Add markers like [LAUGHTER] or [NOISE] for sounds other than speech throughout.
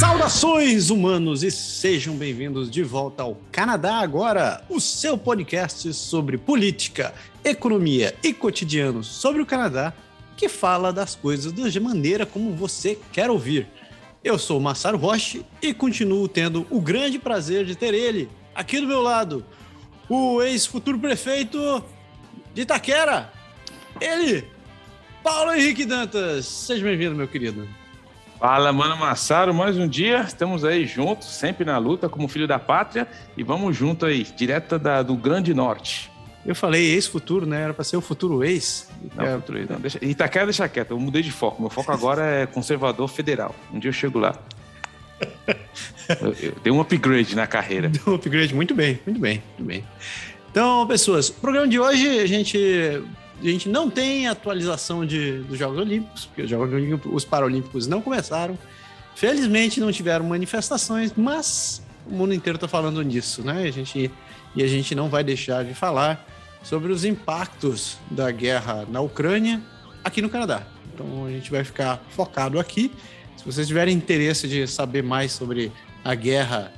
Saudações humanos e sejam bem-vindos de volta ao Canadá Agora, o seu podcast sobre política, economia e cotidiano sobre o Canadá, que fala das coisas da maneira como você quer ouvir. Eu sou Massaro Roche e continuo tendo o grande prazer de ter ele aqui do meu lado, o ex-futuro prefeito de Itaquera, ele, Paulo Henrique Dantas. Seja bem-vindo, meu querido. Fala, mano Massaro, mais um dia, estamos aí juntos, sempre na luta como filho da pátria e vamos junto aí, direto da, do Grande Norte. Eu falei ex-futuro, né? Era para ser o futuro ex. Não, é... futuro ex, não. Deixa... Itaquera deixa quieto, eu mudei de foco. Meu foco agora é conservador federal. Um dia eu chego lá. [LAUGHS] eu, eu dei um upgrade na carreira. Deu um upgrade, muito bem, muito bem, muito bem. Então, pessoas, o programa de hoje a gente a gente não tem atualização de, dos Jogos Olímpicos, porque os Jogos Olímpicos, os Paralímpicos não começaram. Felizmente não tiveram manifestações, mas o mundo inteiro está falando nisso, né? A gente, e a gente não vai deixar de falar sobre os impactos da guerra na Ucrânia aqui no Canadá. Então a gente vai ficar focado aqui. Se vocês tiverem interesse de saber mais sobre a guerra,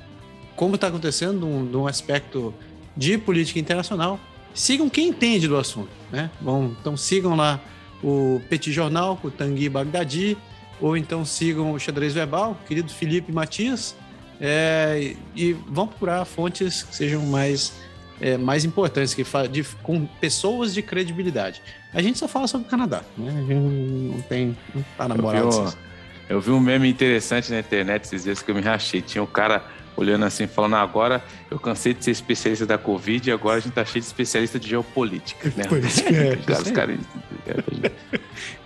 como está acontecendo, num, num aspecto de política internacional, sigam quem entende do assunto, né? Bom, então sigam lá o Petit Jornal, o Tanguy Bagdadi, ou então sigam o Xadrez Verbal, querido Felipe Matias, é, e vão procurar fontes que sejam mais, é, mais importantes, que de, com pessoas de credibilidade. A gente só fala sobre o Canadá, né? A gente não tem. não tá na moral. Eu vi, eu vi um meme interessante na internet esses dias que eu me rachei. Tinha um cara olhando assim, falando, agora eu cansei de ser especialista da Covid e agora a gente tá cheio de especialista de geopolítica. Né? Política, [LAUGHS] é, Os caras...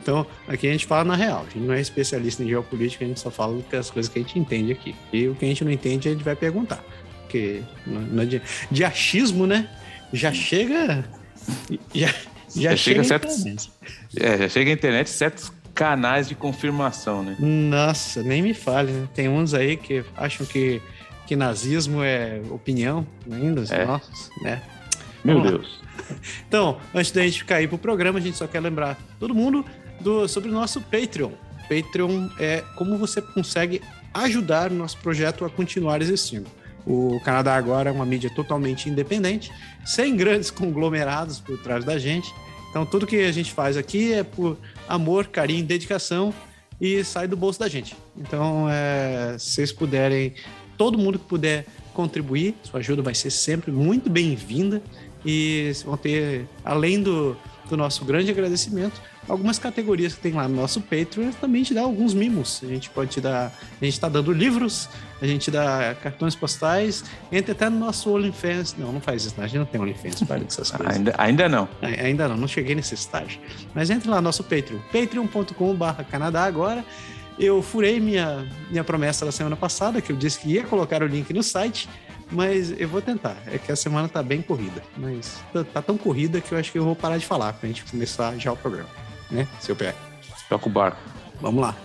então, aqui a gente fala na real, a gente não é especialista em geopolítica, a gente só fala das coisas que a gente entende aqui. E o que a gente não entende, a gente vai perguntar. Porque não, é de, de achismo, né? Já chega. Já, já, já chega, chega certos, é, já chega a internet certos canais de confirmação, né? Nossa, nem me fale, né? Tem uns aí que acham que que nazismo é opinião ainda, é. nossa, né? Meu Deus. [LAUGHS] Então, antes da gente cair pro programa, a gente só quer lembrar todo mundo do, sobre o nosso Patreon. Patreon é como você consegue ajudar o nosso projeto a continuar existindo. O Canadá agora é uma mídia totalmente independente, sem grandes [LAUGHS] conglomerados por trás da gente. Então, tudo que a gente faz aqui é por amor, carinho, dedicação e sai do bolso da gente. Então, é, se vocês puderem todo mundo que puder contribuir, sua ajuda vai ser sempre muito bem-vinda e vão ter, além do, do nosso grande agradecimento, algumas categorias que tem lá no nosso Patreon também te dá alguns mimos. A gente pode te dar, a gente está dando livros, a gente dá cartões postais, entra até no nosso OnlyFans. Não, não faz isso, não. a gente não tem OnlyFans, para dessas [LAUGHS] coisas. ainda, ainda não. Ainda não, não cheguei nesse estágio. Mas entre lá no nosso Patreon, patreon.com.br Canadá agora. Eu furei minha, minha promessa da semana passada, que eu disse que ia colocar o link no site, mas eu vou tentar. É que a semana tá bem corrida, mas tá, tá tão corrida que eu acho que eu vou parar de falar pra gente começar já o programa, né, seu pé? Toca o barco. Vamos lá.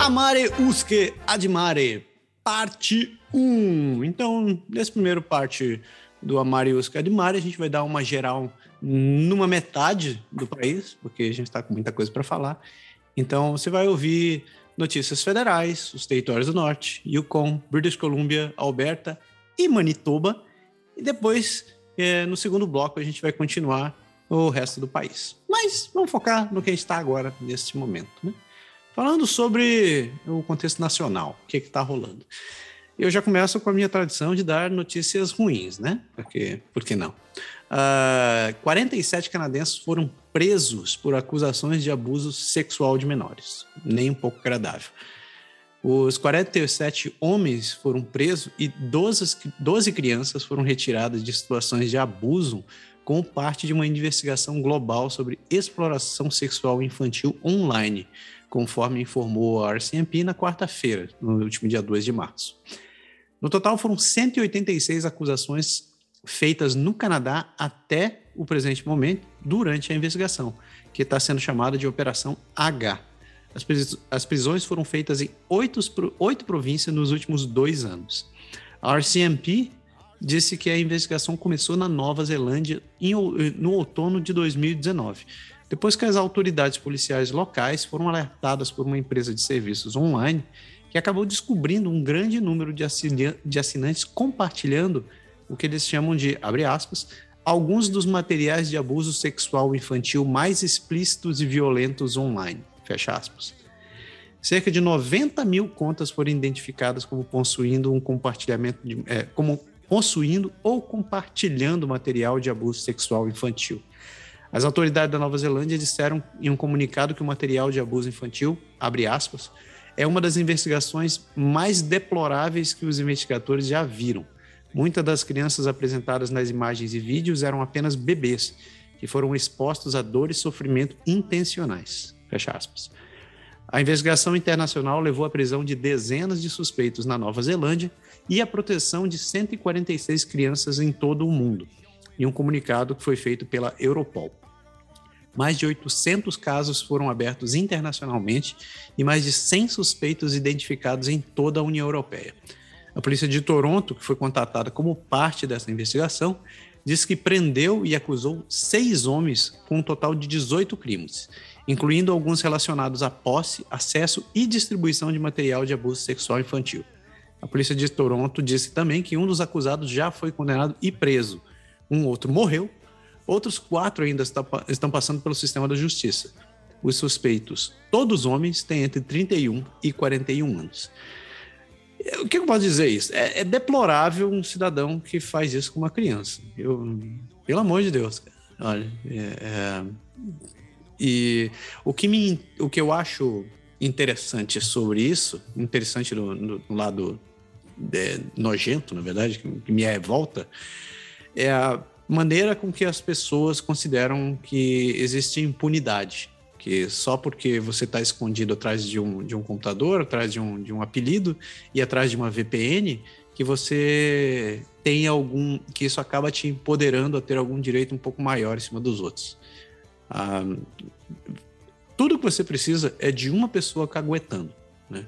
Amare usque admare, parte 1. Então, nesse primeiro parte do Amare usque admare, a gente vai dar uma geral numa metade do país, porque a gente está com muita coisa para falar. Então, você vai ouvir notícias federais, os territórios do Norte, Yukon, British Columbia, Alberta e Manitoba. E depois, é, no segundo bloco, a gente vai continuar o resto do país. Mas vamos focar no que a gente está agora, neste momento. Né? Falando sobre o contexto nacional, o que está rolando. Eu já começo com a minha tradição de dar notícias ruins, né? Porque, por que não? Uh, ah, 47 canadenses foram presos por acusações de abuso sexual de menores. Nem um pouco agradável. Os 47 homens foram presos e 12, 12 crianças foram retiradas de situações de abuso como parte de uma investigação global sobre exploração sexual infantil online, conforme informou a RCMP na quarta-feira, no último dia 2 de março. No total, foram 186 acusações feitas no Canadá até o presente momento, durante a investigação, que está sendo chamada de Operação H. As, pris as prisões foram feitas em oito, oito províncias nos últimos dois anos. A RCMP disse que a investigação começou na Nova Zelândia em, no outono de 2019, depois que as autoridades policiais locais foram alertadas por uma empresa de serviços online que acabou descobrindo um grande número de, assinantes compartilhando o que eles chamam de, abre aspas, alguns dos materiais de abuso sexual infantil mais explícitos e violentos online, fecha aspas. Cerca de 90 mil contas foram identificadas como possuindo um compartilhamento de, é, como possuindo ou compartilhando material de abuso sexual infantil. As autoridades da Nova Zelândia disseram em um comunicado que o material de abuso infantil, abre aspas, é uma das investigações mais deploráveis que os investigadores já viram. Muitas das crianças apresentadas nas imagens e vídeos eram apenas bebês, que foram expostos a dor e sofrimento intencionais. Fecha aspas. A investigação internacional levou à prisão de dezenas de suspeitos na Nova Zelândia e à proteção de 146 crianças em todo o mundo, em um comunicado que foi feito pela Europol. Mais de 800 casos foram abertos internacionalmente e mais de 100 suspeitos identificados em toda a União Europeia. A polícia de Toronto, que foi contatada como parte dessa investigação, disse que prendeu e acusou seis homens com um total de 18 crimes, incluindo alguns relacionados à posse, acesso e distribuição de material de abuso sexual infantil. A polícia de Toronto disse também que um dos acusados já foi condenado e preso. Um outro morreu Outros quatro ainda estão passando pelo sistema da justiça. Os suspeitos, todos homens, têm entre 31 e 41 anos. O que eu posso dizer isso? É, é deplorável um cidadão que faz isso com uma criança. Eu, pelo amor de Deus, olha. É, é, e o que, me, o que eu acho interessante sobre isso, interessante no, no, no lado é, nojento, na verdade, que, me revolta, é a maneira com que as pessoas consideram que existe impunidade. Que só porque você está escondido atrás de um, de um computador, atrás de um, de um apelido e atrás de uma VPN, que você tem algum. que isso acaba te empoderando a ter algum direito um pouco maior em cima dos outros. Ah, tudo que você precisa é de uma pessoa caguetando. Né?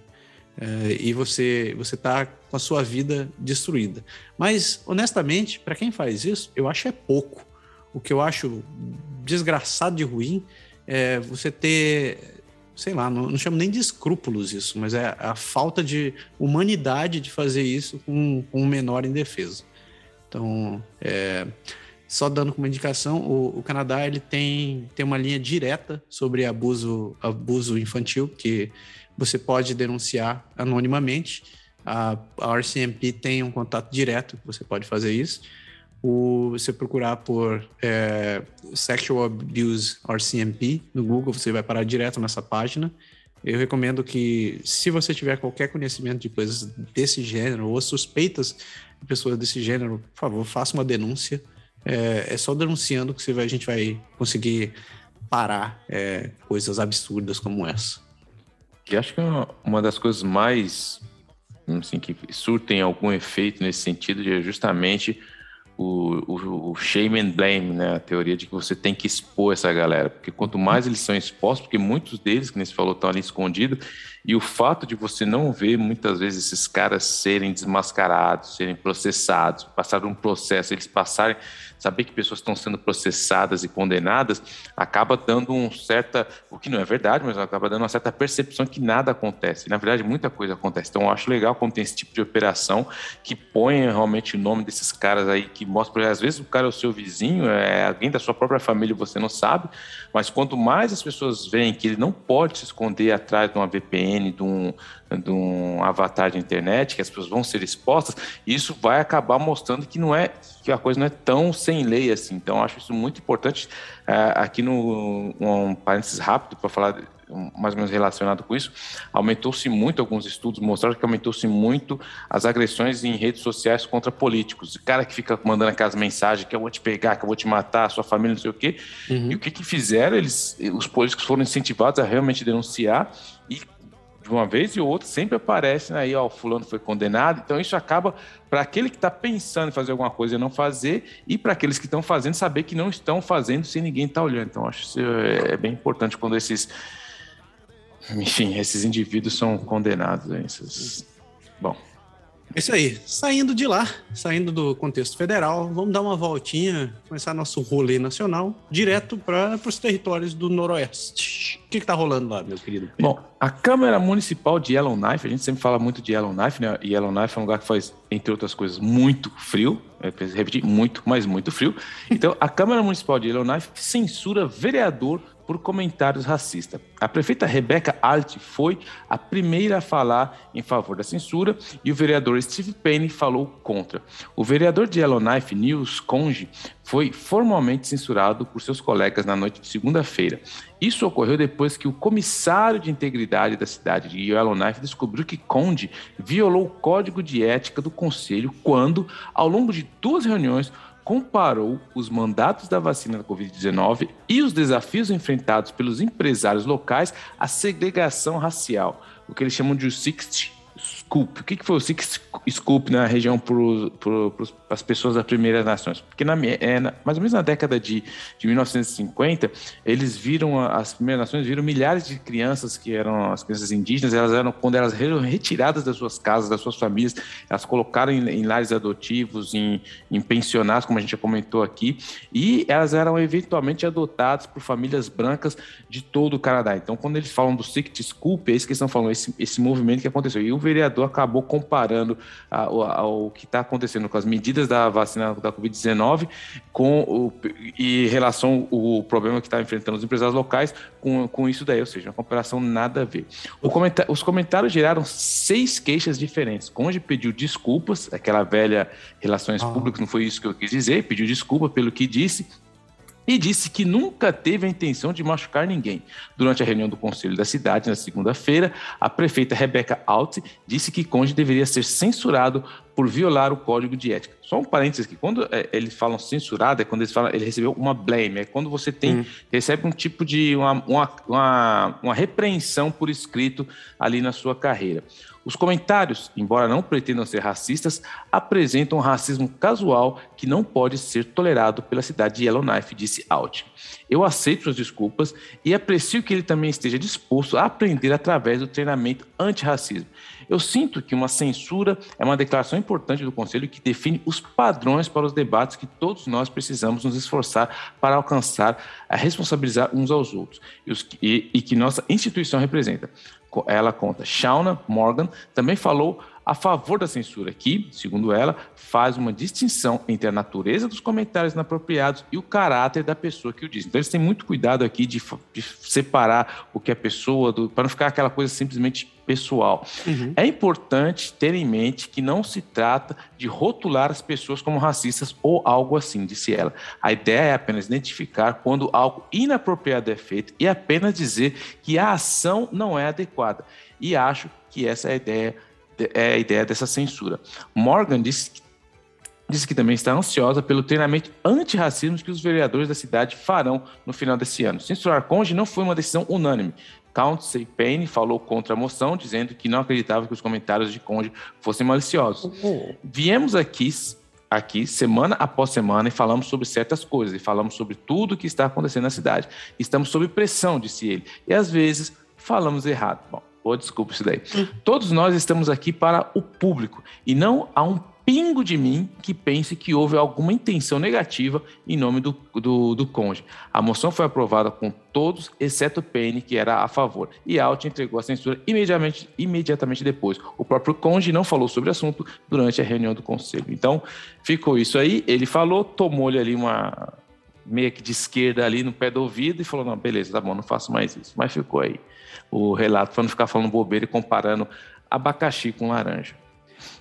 É, e você você está com a sua vida destruída. Mas honestamente, para quem faz isso, eu acho é pouco. O que eu acho desgraçado de ruim é você ter, sei lá, não, não chamo nem de escrúpulos isso, mas é a falta de humanidade de fazer isso com, com um menor indefeso. Então, é, só dando como indicação, o, o, Canadá ele tem, tem uma linha direta sobre abuso, abuso infantil, que você pode denunciar anonimamente. A, a RCMP tem um contato direto, você pode fazer isso. O, você procurar por é, Sexual Abuse RCMP no Google, você vai parar direto nessa página. Eu recomendo que, se você tiver qualquer conhecimento de coisas desse gênero ou suspeitas de pessoas desse gênero, por favor, faça uma denúncia. É, é só denunciando que vai, a gente vai conseguir parar é, coisas absurdas como essa. E acho que uma das coisas mais assim, que surtem algum efeito nesse sentido é justamente o, o, o, shame and blame, né? A teoria de que você tem que expor essa galera, porque quanto mais eles são expostos, porque muitos deles, que nem se falou, estão ali escondidos, e o fato de você não ver muitas vezes esses caras serem desmascarados, serem processados, passar um processo, eles passarem, saber que pessoas estão sendo processadas e condenadas, acaba dando um certa, o que não é verdade, mas acaba dando uma certa percepção que nada acontece. Na verdade, muita coisa acontece. Então, eu acho legal quando tem esse tipo de operação que põe realmente o nome desses caras aí, que mostra, às vezes o cara é o seu vizinho, é alguém da sua própria família, você não sabe, mas quanto mais as pessoas veem que ele não pode se esconder atrás de uma VPN, de um, de um avatar de internet, que as pessoas vão ser expostas, isso vai acabar mostrando que não é que a coisa não é tão sem lei assim. Então, acho isso muito importante. Uh, aqui no um parênteses rápido para falar mais ou menos relacionado com isso, aumentou-se muito, alguns estudos mostraram que aumentou-se muito as agressões em redes sociais contra políticos. O cara que fica mandando aquelas mensagens que eu vou te pegar, que eu vou te matar, sua família, não sei o quê. Uhum. E o que, que fizeram? Eles, os políticos foram incentivados a realmente denunciar e de uma vez e outra sempre aparece né, aí, ó, o fulano foi condenado. Então isso acaba para aquele que está pensando em fazer alguma coisa e não fazer, e para aqueles que estão fazendo saber que não estão fazendo sem ninguém estar tá olhando. Então acho isso é, é bem importante quando esses, enfim, esses indivíduos são condenados. Esses... Bom. É isso aí. Saindo de lá, saindo do contexto federal, vamos dar uma voltinha, começar nosso rolê nacional, direto para os territórios do Noroeste. O que está rolando lá, meu querido? Bom, a Câmara Municipal de Yellowknife, a gente sempre fala muito de Yellowknife, né? Yellowknife é um lugar que faz, entre outras coisas, muito frio. Preciso repetir, muito, mas muito frio. Então, a Câmara Municipal de Yellowknife censura vereador por comentários racistas. A prefeita Rebecca Alt foi a primeira a falar em favor da censura e o vereador Steve Payne falou contra. O vereador de Yellowknife, Nils Conge, foi formalmente censurado por seus colegas na noite de segunda-feira. Isso ocorreu depois que o comissário de integridade da cidade de Yellowknife descobriu que Conde violou o código de ética do conselho quando, ao longo de duas reuniões, comparou os mandatos da vacina da Covid-19 e os desafios enfrentados pelos empresários locais à segregação racial, o que eles chamam de 60 Scoop. O que, que foi o Six Scoop na região para as pessoas das primeiras nações? Porque na, é, na, mais ou menos na década de, de 1950, eles viram, as primeiras nações viram milhares de crianças que eram as crianças indígenas, elas eram, quando elas eram retiradas das suas casas, das suas famílias, elas colocaram em, em lares adotivos, em, em pensionatos, como a gente já comentou aqui, e elas eram eventualmente adotadas por famílias brancas de todo o Canadá. Então, quando eles falam do Six Scoop, é isso que eles estão falando, esse, esse movimento que aconteceu. E o vereador acabou comparando o que está acontecendo com as medidas da vacina da Covid-19 com o, e relação o problema que está enfrentando os empresários locais com, com isso daí, ou seja, uma comparação nada a ver. os comentários geraram seis queixas diferentes. Conde pediu desculpas, aquela velha relações ah. públicas, não foi isso que eu quis dizer, pediu desculpa pelo que disse, e disse que nunca teve a intenção de machucar ninguém. Durante a reunião do conselho da cidade, na segunda-feira, a prefeita Rebecca Alt disse que Conde deveria ser censurado por violar o código de ética. Só um parênteses aqui, quando é, eles falam censurado, é quando eles falam, ele recebeu uma blame, é quando você tem, uhum. recebe um tipo de uma, uma, uma, uma repreensão por escrito ali na sua carreira. Os comentários, embora não pretendam ser racistas, apresentam um racismo casual que não pode ser tolerado pela cidade de Yellowknife, disse Alt. Eu aceito suas desculpas e aprecio que ele também esteja disposto a aprender através do treinamento antirracismo. Eu sinto que uma censura é uma declaração importante do Conselho que define os padrões para os debates que todos nós precisamos nos esforçar para alcançar, a responsabilizar uns aos outros e, os, e, e que nossa instituição representa ela conta. Shauna Morgan também falou a favor da censura, que, segundo ela, faz uma distinção entre a natureza dos comentários inapropriados e o caráter da pessoa que o diz. Então, eles têm muito cuidado aqui de, de separar o que é pessoa, para não ficar aquela coisa simplesmente pessoal. Uhum. É importante ter em mente que não se trata de rotular as pessoas como racistas ou algo assim, disse ela. A ideia é apenas identificar quando algo inapropriado é feito e apenas dizer que a ação não é adequada. E acho que essa é a ideia é a ideia dessa censura. Morgan disse que, disse que também está ansiosa pelo treinamento antirracismo que os vereadores da cidade farão no final desse ano. Censurar Conde não foi uma decisão unânime. Council Payne falou contra a moção, dizendo que não acreditava que os comentários de Conde fossem maliciosos. Uhum. Viemos aqui aqui semana após semana e falamos sobre certas coisas, e falamos sobre tudo o que está acontecendo na cidade. Estamos sob pressão, disse ele, e às vezes falamos errado. Bom, Oh, desculpa isso daí. Todos nós estamos aqui para o público e não há um pingo de mim que pense que houve alguma intenção negativa em nome do, do, do conde. A moção foi aprovada com todos, exceto o Payne, que era a favor. E Alt entregou a censura imediatamente, imediatamente depois. O próprio conde não falou sobre o assunto durante a reunião do conselho. Então, ficou isso aí. Ele falou, tomou-lhe ali uma meio que de esquerda ali no pé do ouvido e falou: não, beleza, tá bom, não faço mais isso. Mas ficou aí o relato para não ficar falando bobeira e comparando abacaxi com laranja.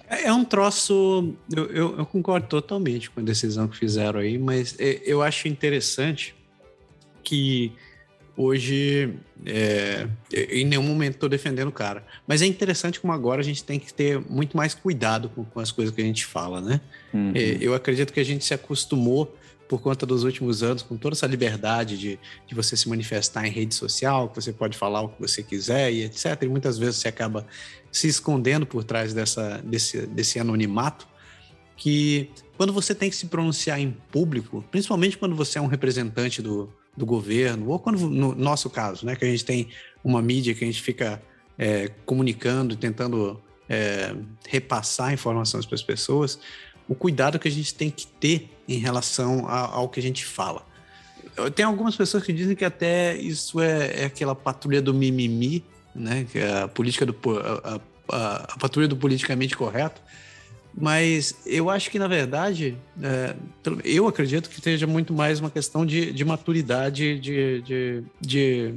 É, é um troço. Eu, eu, eu, concordo totalmente com a decisão que fizeram aí, mas é, eu acho interessante que hoje. É, em nenhum momento estou defendendo o cara. Mas é interessante como agora a gente tem que ter muito mais cuidado com, com as coisas que a gente fala, né? Uhum. É, eu acredito que a gente se acostumou por conta dos últimos anos, com toda essa liberdade de, de você se manifestar em rede social, que você pode falar o que você quiser e etc. E muitas vezes você acaba se escondendo por trás dessa, desse, desse anonimato, que quando você tem que se pronunciar em público, principalmente quando você é um representante do, do governo, ou quando, no nosso caso, né, que a gente tem uma mídia que a gente fica é, comunicando, tentando é, repassar informações para as pessoas, o cuidado que a gente tem que ter em relação a, ao que a gente fala. Tem algumas pessoas que dizem que até isso é, é aquela patrulha do mimimi, né? Que é a política do a, a, a, patrulha do politicamente correto. Mas eu acho que na verdade, é, eu acredito que seja muito mais uma questão de, de maturidade, de, de, de,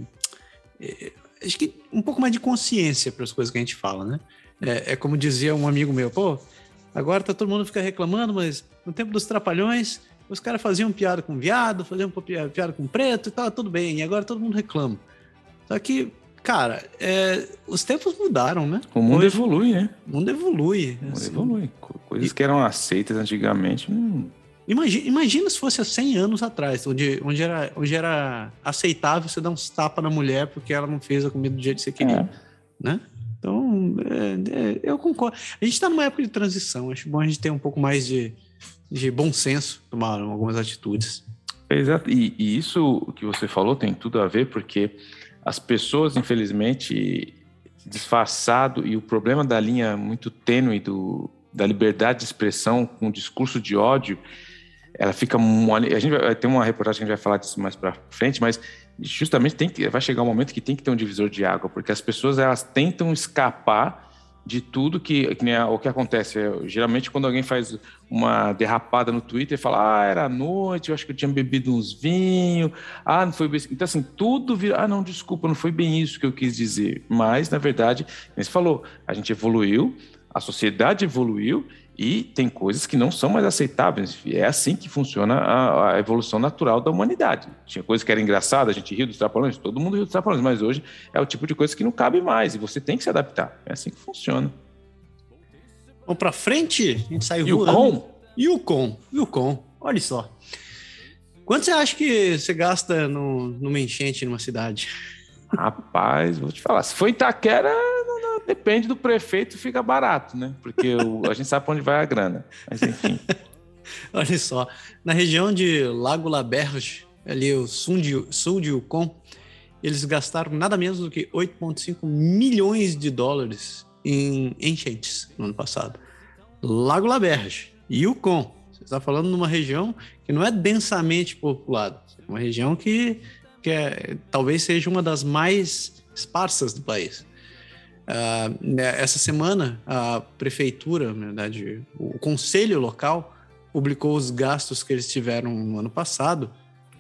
é, acho que um pouco mais de consciência para as coisas que a gente fala, né? É, é como dizia um amigo meu, pô, Agora tá todo mundo fica reclamando, mas no tempo dos trapalhões, os caras faziam piada com viado, faziam piada com preto e tava tudo bem. E agora todo mundo reclama. Só que, cara, é, os tempos mudaram, né? O mundo Hoje, evolui, né? O mundo evolui. O mundo assim. evolui. Coisas e... que eram aceitas antigamente. Hum. Imagina, imagina se fosse há 100 anos atrás, onde, onde, era, onde era aceitável você dar uns tapas na mulher porque ela não fez a comida do jeito que você queria, é. né? Então, é, é, eu concordo. A gente está numa época de transição, acho bom a gente ter um pouco mais de, de bom senso, tomar algumas atitudes. Exato, e, e isso que você falou tem tudo a ver, porque as pessoas, infelizmente, disfarçado, e o problema da linha muito tênue do, da liberdade de expressão com o discurso de ódio, ela fica. A gente vai ter uma reportagem que a gente vai falar disso mais para frente, mas justamente tem que vai chegar um momento que tem que ter um divisor de água, porque as pessoas elas tentam escapar de tudo que, que o que acontece. É, geralmente quando alguém faz uma derrapada no Twitter, fala: "Ah, era noite, eu acho que eu tinha bebido uns vinhos. Ah, não foi bem. Então assim, tudo vira, ah, não, desculpa, não foi bem isso que eu quis dizer. Mas na verdade, você falou, a gente evoluiu, a sociedade evoluiu e tem coisas que não são mais aceitáveis. É assim que funciona a, a, evolução natural da humanidade. Tinha coisas que eram engraçadas, a gente riu dos trapalhões, todo mundo riu dos trapalhões, mas hoje é o tipo de coisa que não cabe mais e você tem que se adaptar. É assim que funciona. Vamos para frente? A gente saiu Yukon? Yukon. Yukon. Olha só. Quanto você acha que você gasta no, numa enchente numa cidade? Rapaz, vou te falar. Se for Itaquera, depende do prefeito, fica barato, né? Porque o, a gente sabe para onde vai a grana. Mas enfim. [LAUGHS] Olha só, na região de Lago Laberge, ali o sul de, sul de Yukon, eles gastaram nada menos do que 8,5 milhões de dólares em enchentes no ano passado. Lago Laberge, Yukon. Você está falando numa região que não é densamente populada, é uma região que, que é, talvez seja uma das mais esparsas do país. Uh, essa semana, a prefeitura, na verdade, o conselho local, publicou os gastos que eles tiveram no ano passado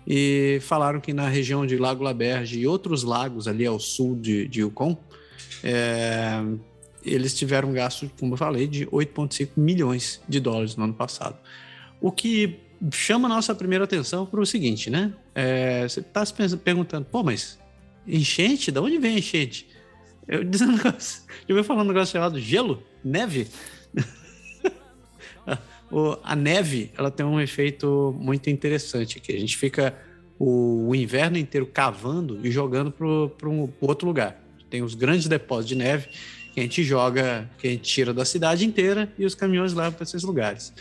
e falaram que na região de Lago Laberge e outros lagos ali ao sul de, de Yukon, é, eles tiveram gasto, como eu falei, de 8,5 milhões de dólares no ano passado. O que chama a nossa primeira atenção para o seguinte, né? É, você está se perguntando, pô, mas enchente? De onde vem enchente? Eu [LAUGHS] disse um negócio. Eu vou falar um negócio chamado gelo, neve. [LAUGHS] a neve, ela tem um efeito muito interessante aqui. A gente fica o, o inverno inteiro cavando e jogando para um outro lugar. Tem os grandes depósitos de neve que a gente joga, que a gente tira da cidade inteira e os caminhões levam para esses lugares.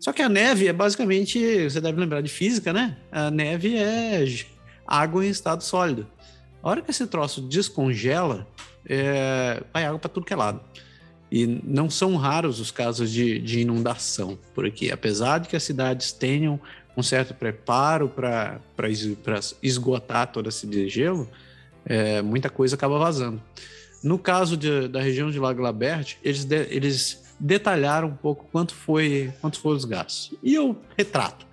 Só que a neve é basicamente, você deve lembrar de física, né? A neve é água em estado sólido. A hora que esse troço descongela, é, vai água para tudo que é lado. E não são raros os casos de, de, inundação por aqui, apesar de que as cidades tenham um certo preparo para esgotar todo esse gelo, é, muita coisa acaba vazando. No caso de, da região de Lago Laberte, eles, de, eles detalharam um pouco quanto foi quanto foram os gastos. E eu retrato.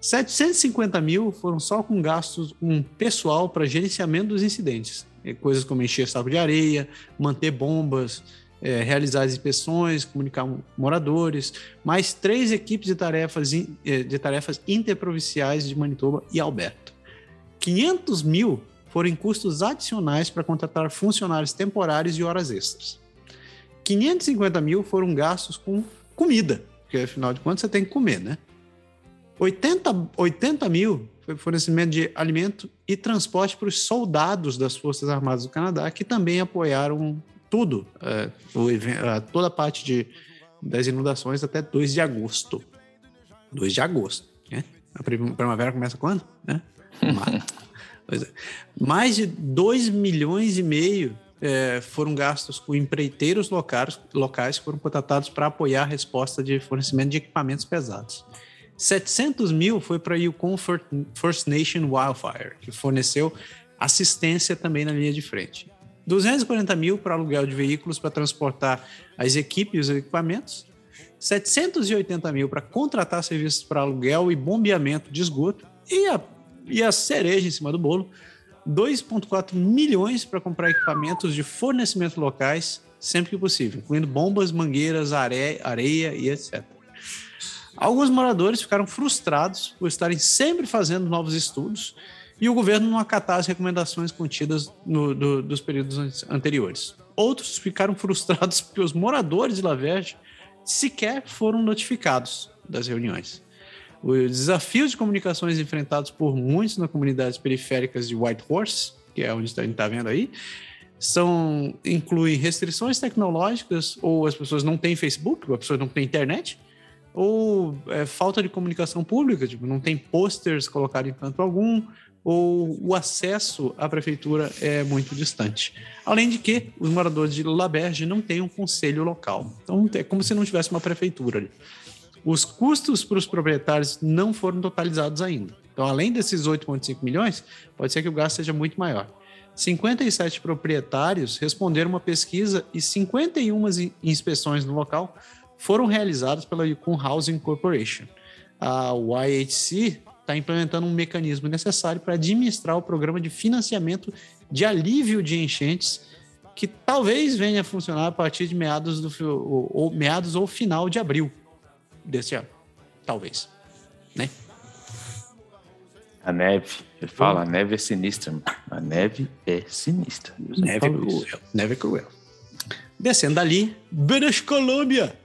750 mil foram só com gastos com pessoal para gerenciamento dos incidentes. É, coisas como encher saco de areia, manter bombas, é, realizar as inspeções, comunicar com moradores, mais três equipes de tarefas, é, de tarefas interprovinciais de Manitoba e Alberta. 500 mil foram custos adicionais para contratar funcionários temporários e horas extras. 550 mil foram gastos com comida, porque afinal de contas você tem que comer, né? 80, 80 mil foi fornecimento de alimento e transporte para os soldados das Forças Armadas do Canadá, que também apoiaram tudo, é, o, é, toda a parte de, das inundações até 2 de agosto. 2 de agosto, né? A primavera começa quando? Né? [LAUGHS] é. Mais de 2 milhões e meio é, foram gastos com empreiteiros locais, locais que foram contratados para apoiar a resposta de fornecimento de equipamentos pesados. 700 mil foi para o Comfort First Nation Wildfire, que forneceu assistência também na linha de frente. 240 mil para aluguel de veículos para transportar as equipes e os equipamentos, 780 mil para contratar serviços para aluguel e bombeamento de esgoto, e a, e a cereja em cima do bolo, 2,4 milhões para comprar equipamentos de fornecimento locais sempre que possível, incluindo bombas, mangueiras, areia, areia e etc. Alguns moradores ficaram frustrados por estarem sempre fazendo novos estudos e o governo não acatar as recomendações contidas no, do, dos períodos anteriores. Outros ficaram frustrados porque os moradores de Laverge sequer foram notificados das reuniões. Os desafios de comunicações enfrentados por muitos nas comunidades periféricas de Whitehorse, que é onde a gente está vendo aí, são, incluem restrições tecnológicas, ou as pessoas não têm Facebook, ou as pessoas não têm internet, ou é, falta de comunicação pública, tipo, não tem posters colocados em canto algum, ou o acesso à prefeitura é muito distante. Além de que os moradores de Laberge não têm um conselho local. Então é como se não tivesse uma prefeitura ali. Os custos para os proprietários não foram totalizados ainda. Então, além desses 8,5 milhões, pode ser que o gasto seja muito maior. 57 proprietários responderam uma pesquisa e 51 inspeções no local foram realizadas pela Yukon Housing Corporation. A YHC está implementando um mecanismo necessário para administrar o programa de financiamento de alívio de enchentes, que talvez venha a funcionar a partir de meados, do, ou, ou meados ou final de abril desse ano. Talvez. Né? A neve, ele fala, hum. a neve é sinistra. A neve é sinistra. Neve é cruel. Neve é cruel. Descendo dali, British Columbia.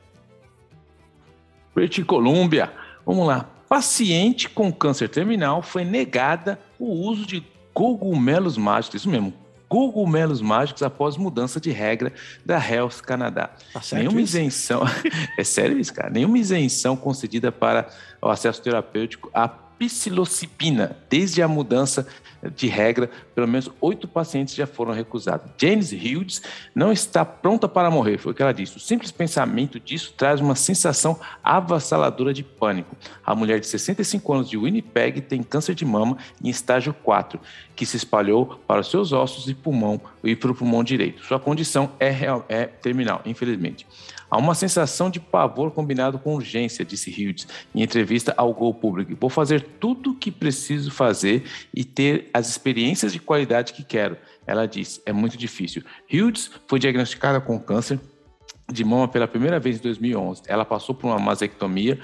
British Columbia. Vamos lá. Paciente com câncer terminal foi negada o uso de cogumelos mágicos, isso mesmo, cogumelos mágicos após mudança de regra da Health Canadá. Tá Nenhuma isso? isenção, [LAUGHS] é sério isso, cara? Nenhuma isenção concedida para o acesso terapêutico a psilocibina, desde a mudança de regra, pelo menos oito pacientes já foram recusados. James Hughes não está pronta para morrer, foi o que ela disse. O simples pensamento disso traz uma sensação avassaladora de pânico. A mulher de 65 anos de Winnipeg tem câncer de mama em estágio 4, que se espalhou para os seus ossos e pulmão e para o pulmão direito. Sua condição é, real, é terminal, infelizmente. Há uma sensação de pavor combinado com urgência, disse Hughes em entrevista ao Gol Público. Vou fazer tudo o que preciso fazer e ter as experiências de qualidade que quero. Ela disse, é muito difícil. Hughes foi diagnosticada com câncer de mama pela primeira vez em 2011. Ela passou por uma mastectomia,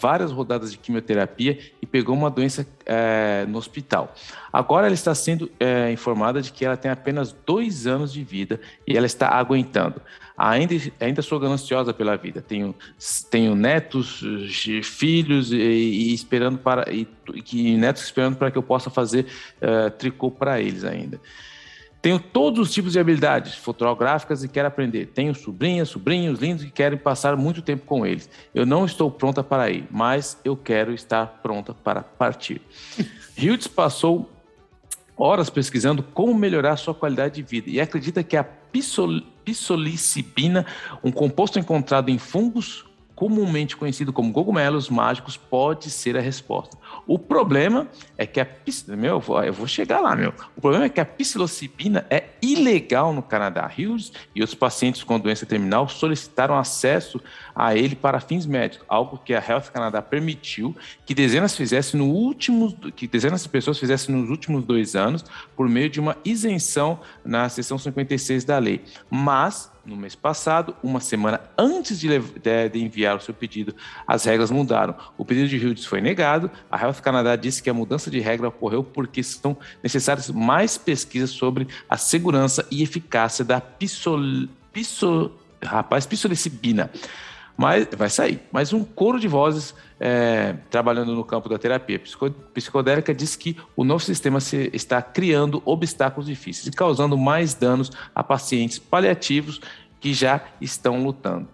várias rodadas de quimioterapia e pegou uma doença é, no hospital. Agora ela está sendo é, informada de que ela tem apenas dois anos de vida e ela está aguentando. Ainda, ainda sou gananciosa pela vida. Tenho, tenho netos, filhos e, e esperando para e, e, netos esperando para que eu possa fazer uh, tricô para eles ainda. Tenho todos os tipos de habilidades fotográficas e quero aprender. Tenho sobrinhas, sobrinhos lindos que querem passar muito tempo com eles. Eu não estou pronta para ir, mas eu quero estar pronta para partir. [LAUGHS] Hildes passou horas pesquisando como melhorar sua qualidade de vida e acredita que a psolicibina, um composto encontrado em fungos comumente conhecido como cogumelos mágicos, pode ser a resposta. O problema é que a meu, eu vou chegar lá, meu. O problema é que a psilocibina é ilegal no Canadá. Hughes e outros pacientes com doença terminal solicitaram acesso a ele para fins médicos, algo que a Health Canada permitiu que dezenas fizessem no último, que dezenas de pessoas fizessem nos últimos dois anos por meio de uma isenção na seção 56 da lei. Mas no mês passado, uma semana antes de, de, enviar o seu pedido, as regras mudaram. O pedido de Hughes foi negado. A Health Canada disse que a mudança de regra ocorreu porque são necessárias mais pesquisas sobre a segurança e eficácia da pisol, pisol, rapaz, pisolicibina. Mas vai sair. Mas um coro de vozes é, trabalhando no campo da terapia psicodélica diz que o novo sistema está criando obstáculos difíceis e causando mais danos a pacientes paliativos que já estão lutando.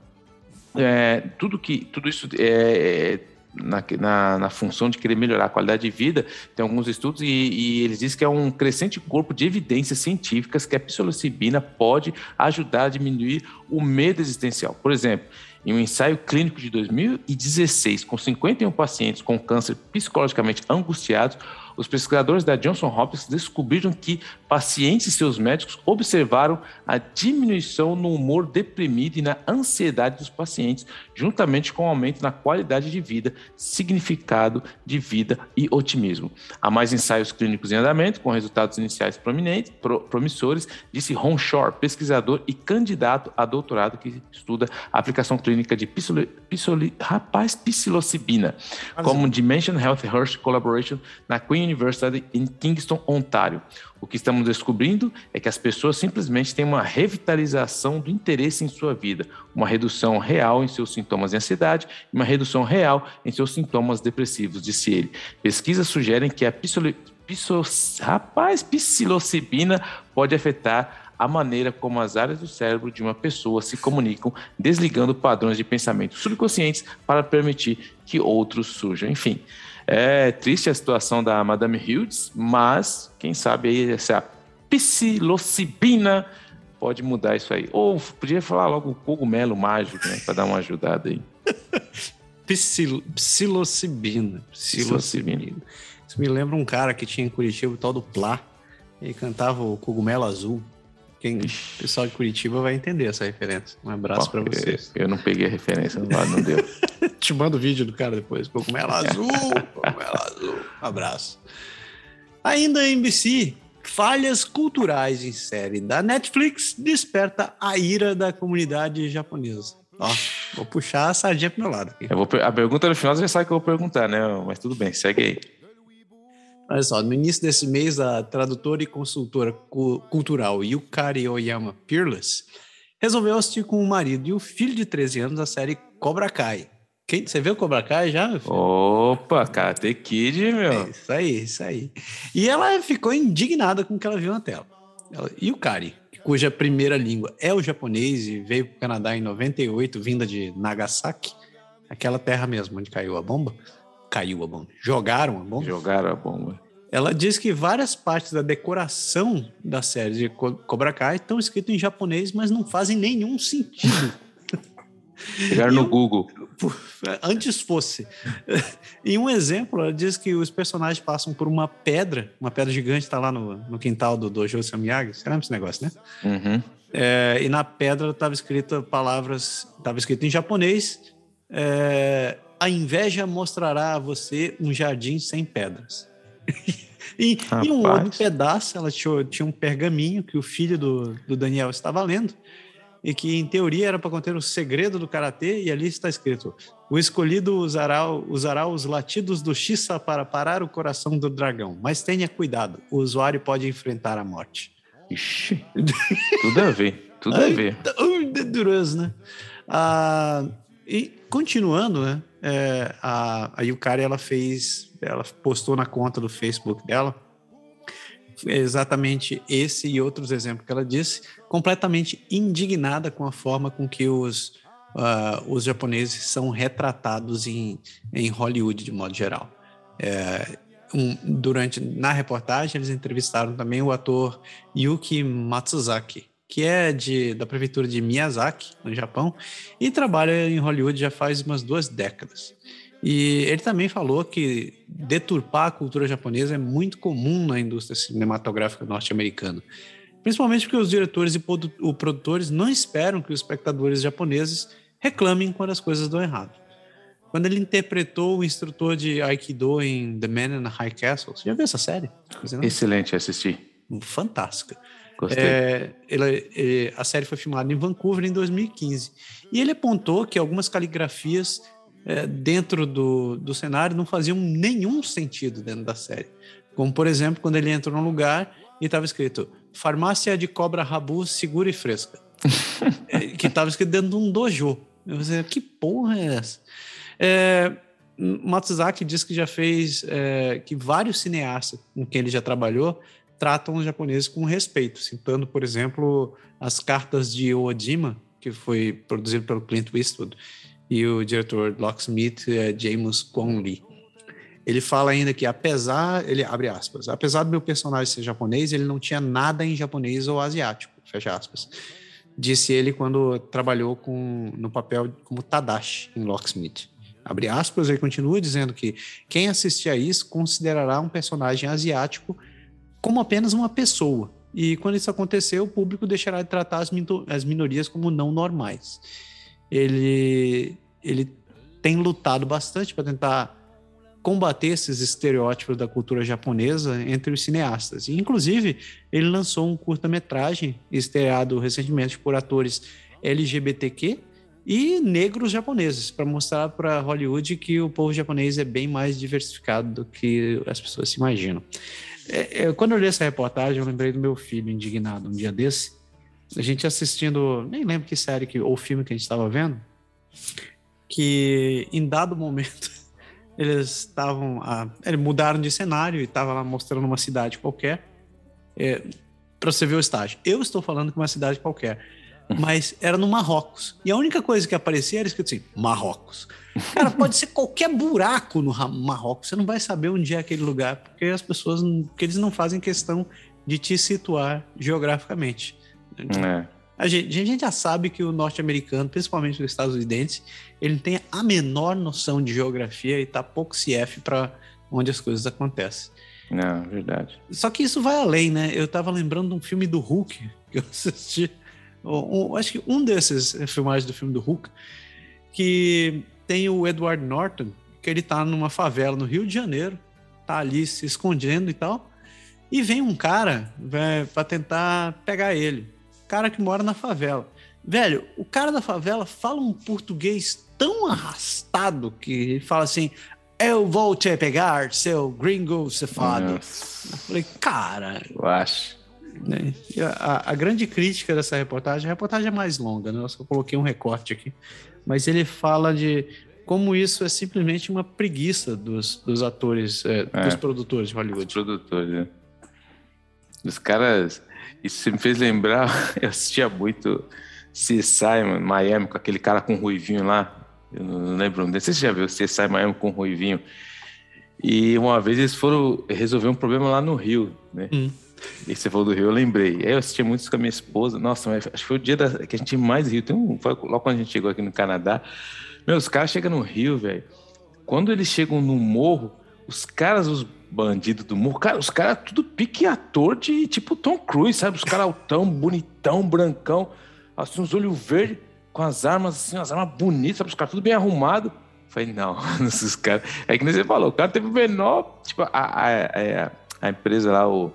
É, tudo, que, tudo isso é na, na, na, função de querer melhorar a qualidade de vida, tem alguns estudos e, e, eles dizem que é um crescente corpo de evidências científicas que a psilocibina pode ajudar a diminuir o medo existencial. Por exemplo, em um ensaio clínico de 2016, com 51 pacientes com câncer psicologicamente angustiados, os pesquisadores da Johnson Hopkins descobriram que pacientes e seus médicos observaram a diminuição no humor deprimido e na ansiedade dos pacientes, juntamente com o um aumento na qualidade de vida, significado de vida e otimismo. Há mais ensaios clínicos em andamento, com resultados iniciais prominentes, pro, promissores, disse Ron Shore, pesquisador e candidato a doutorado que estuda a aplicação clínica de pisoli, pisoli, rapaz, psilocibina, como Dimension Health Research Collaboration na Queen University em Kingston, Ontário. O que estamos descobrindo é que as pessoas simplesmente têm uma revitalização do interesse em sua vida, uma redução real em seus sintomas de ansiedade e uma redução real em seus sintomas depressivos, disse ele. Pesquisas sugerem que a rapaz, psilocibina pode afetar a maneira como as áreas do cérebro de uma pessoa se comunicam, desligando padrões de pensamento subconscientes para permitir que outros surjam. Enfim, é triste a situação da Madame Hughes, mas quem sabe aí essa psilocibina pode mudar isso aí. Ou podia falar logo o cogumelo mágico, né, para dar uma ajudada aí. [LAUGHS] Psil, psilocibina. Psilocibina. Isso me lembra um cara que tinha em Curitiba o tal do Plá. Ele cantava o cogumelo azul. Quem, o pessoal de Curitiba vai entender essa referência. Um abraço para vocês. Eu, eu, não peguei a referência, não, não deu. [LAUGHS] Te mando o vídeo do cara depois. Cogumelo azul, cogumelo azul. Um abraço. Ainda em NBC, falhas culturais em série da Netflix desperta a ira da comunidade japonesa. Ó, vou puxar a sardinha pro meu lado aqui. Vou, a pergunta no final você já sabe que eu vou perguntar, né? Mas tudo bem, segue aí. Olha só, no início desse mês, a tradutora e consultora cultural Yukari Oyama Peerless resolveu assistir com o marido e o filho de 13 anos a série Cobra Kai. Quem, você viu Cobra Kai já? Opa, Karate Kid, meu. É isso aí, isso aí. E ela ficou indignada com o que ela viu na tela. Ela, Yukari, cuja primeira língua é o japonês e veio para o Canadá em 98, vinda de Nagasaki, aquela terra mesmo onde caiu a bomba caiu a bomba. Jogaram a bomba. Jogaram a bomba. Ela diz que várias partes da decoração da série de Cobra Kai estão escritas em japonês, mas não fazem nenhum sentido. [LAUGHS] Pegaram no Google. Antes fosse. [LAUGHS] em um exemplo, ela diz que os personagens passam por uma pedra, uma pedra gigante está lá no, no quintal do Dojo Samyagi. Você lembra esse negócio, né? Uhum. É, e na pedra estava escrita palavras, estava escrito em japonês, é, a inveja mostrará a você um jardim sem pedras. [LAUGHS] e, e, um outro pedaço, ela tinha, tinha, um pergaminho que o filho do, do Daniel estava lendo, e que em teoria era para conter o segredo do karatê, e ali está escrito: o escolhido usará, usará os latidos do Shissa para parar o coração do dragão, mas tenha cuidado, o usuário pode enfrentar a morte. Ixi, tudo a ver, tudo a ver. Duroso, né? Ah, e continuando, né? é, a, a Yukari ela fez, ela postou na conta do Facebook dela exatamente esse e outros exemplos que ela disse, completamente indignada com a forma com que os, uh, os japoneses são retratados em, em Hollywood de modo geral. É, um, durante na reportagem eles entrevistaram também o ator Yuki Matsuzaki, que é de, da prefeitura de Miyazaki, no Japão, e trabalha em Hollywood já faz umas duas décadas. E ele também falou que deturpar a cultura japonesa é muito comum na indústria cinematográfica norte-americana. Principalmente porque os diretores e produtores não esperam que os espectadores japoneses reclamem quando as coisas dão errado. Quando ele interpretou o instrutor de Aikido em The Man in the High Castle, você já viu essa série? Excelente, assisti. Fantástica. É, ele- ele- a série foi filmada em Vancouver em 2015. E ele apontou que algumas caligrafias é, dentro do, do cenário não faziam nenhum sentido dentro da série. Como, por exemplo, quando ele entrou num lugar e estava escrito Farmácia de Cobra Rabu Segura e Fresca. [LAUGHS] É, que estava escrito dentro de um dojo. Eu falei, que porra é essa? É, Matsuzaki diz que já fez é, que vários cineastas com quem ele já trabalhou tratam os japoneses com respeito, citando, por exemplo, as cartas de Ojima, que foi produzido pelo Clint Eastwood, e o diretor Locksmith, é, James Kwon Lee. Ele fala ainda que apesar, ele abre aspas, apesar do meu personagem ser japonês, ele não tinha nada em japonês ou asiático, fecha aspas. Disse ele quando trabalhou com, no papel como Tadashi em Locksmith. Abre aspas, ele continua dizendo que quem assistir a isso considerará um personagem asiático como apenas uma pessoa. E quando isso acontecer, o público deixará de tratar as, as minorias como não normais. Ele, ele tem lutado bastante para tentar combater esses estereótipos da cultura japonesa entre os cineastas. E, inclusive, ele lançou um curta-metragem estreado recentemente por atores LGBTQ e negros japoneses, para mostrar para Hollywood que o povo japonês é bem mais diversificado do que as pessoas se imaginam. É, é, quando eu li essa reportagem, eu lembrei do meu filho indignado um dia desse. A gente assistindo, nem lembro que série que, ou filme que a gente estava vendo, que em dado momento [LAUGHS] eles estavam. eles mudaram de cenário e estavam lá mostrando uma cidade qualquer. É, para você ver o estágio. Eu estou falando que uma cidade qualquer. Mas era no Marrocos. E a única coisa que aparecia era escrito assim: Marrocos. Cara, pode ser qualquer buraco no Marrocos. Você não vai saber onde é aquele lugar, porque as pessoas. não- Porque eles não fazem questão de te situar geograficamente. É. A gente, a gente já sabe que o norte-americano, principalmente o estadunidense, ele tem a menor noção de geografia e tá pouco CF para onde as coisas acontecem. Não, verdade. Só que isso vai além, né? Eu tava lembrando de um filme do Hulk [LAUGHS] que eu assisti. Um- acho que um desses filmagens do filme do Hulk, que tem o Edward Norton, que ele tá numa favela no Rio de Janeiro, tá ali se escondendo e tal, e vem um cara para tentar pegar ele. Cara que mora na favela. Velho, o cara da favela fala um português tão arrastado que ele fala assim: Eu vou te pegar, seu gringo cefado. Eu falei, cara, eu acho. Né? A, a- grande crítica dessa reportagem, a reportagem é mais longa, né? Eu só coloquei um recorte aqui, mas ele fala de como isso é simplesmente uma preguiça dos, dos atores, é, dos É. produtores de Os Hollywood. produtores, né? Os caras. Isso me fez lembrar. [LAUGHS] Eu assistia muito CSI Miami com aquele cara com ruivinho lá. Eu não lembro. Não sei se você já viu CSI Miami com ruivinho. E uma vez eles foram resolver um problema lá no Rio, né? Hum. E você falou do Rio, eu lembrei. Eu assistia muito isso com a minha esposa. Nossa, acho que foi o dia da- que a gente mais riu. Tem um, foi logo quando a gente chegou aqui no Canadá. Meu, os caras chegam no Rio, velho. Quando eles chegam no morro, os caras, os bandidos do morro, cara, os caras tudo pique ator de tipo Tom Cruise, sabe? Os caras altão, bonitão, brancão, assim, os olhos verdes, com as armas, assim, as armas bonitas, sabe? Os caras tudo bem arrumado. Falei, [LAUGHS] não, esses caras. É que nem você falou, o cara teve o menor. Tipo, a, a, a, a empresa lá, o,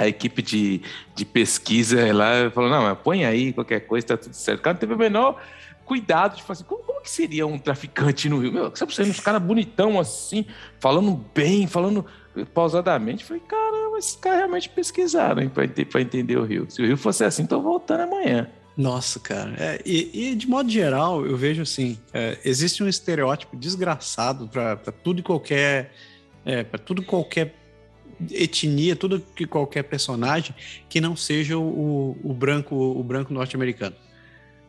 a equipe de, de pesquisa lá falou: não, põe aí qualquer coisa, tá tudo certo. O cara teve o menor cuidado de falar assim: como, como que seria um traficante no Rio? Meu, sabe, uns caras bonitão assim, falando bem, falando pausadamente. Falei: caramba, esses caras realmente pesquisaram pra entender o Rio. Se o Rio fosse assim, tô voltando amanhã. Nossa, cara. É, e, e, de modo geral, eu vejo assim: é, existe um estereótipo desgraçado para tudo e qualquer. É, para tudo qualquer etnia, tudo que qualquer personagem que não seja o, o branco o branco norte-americano.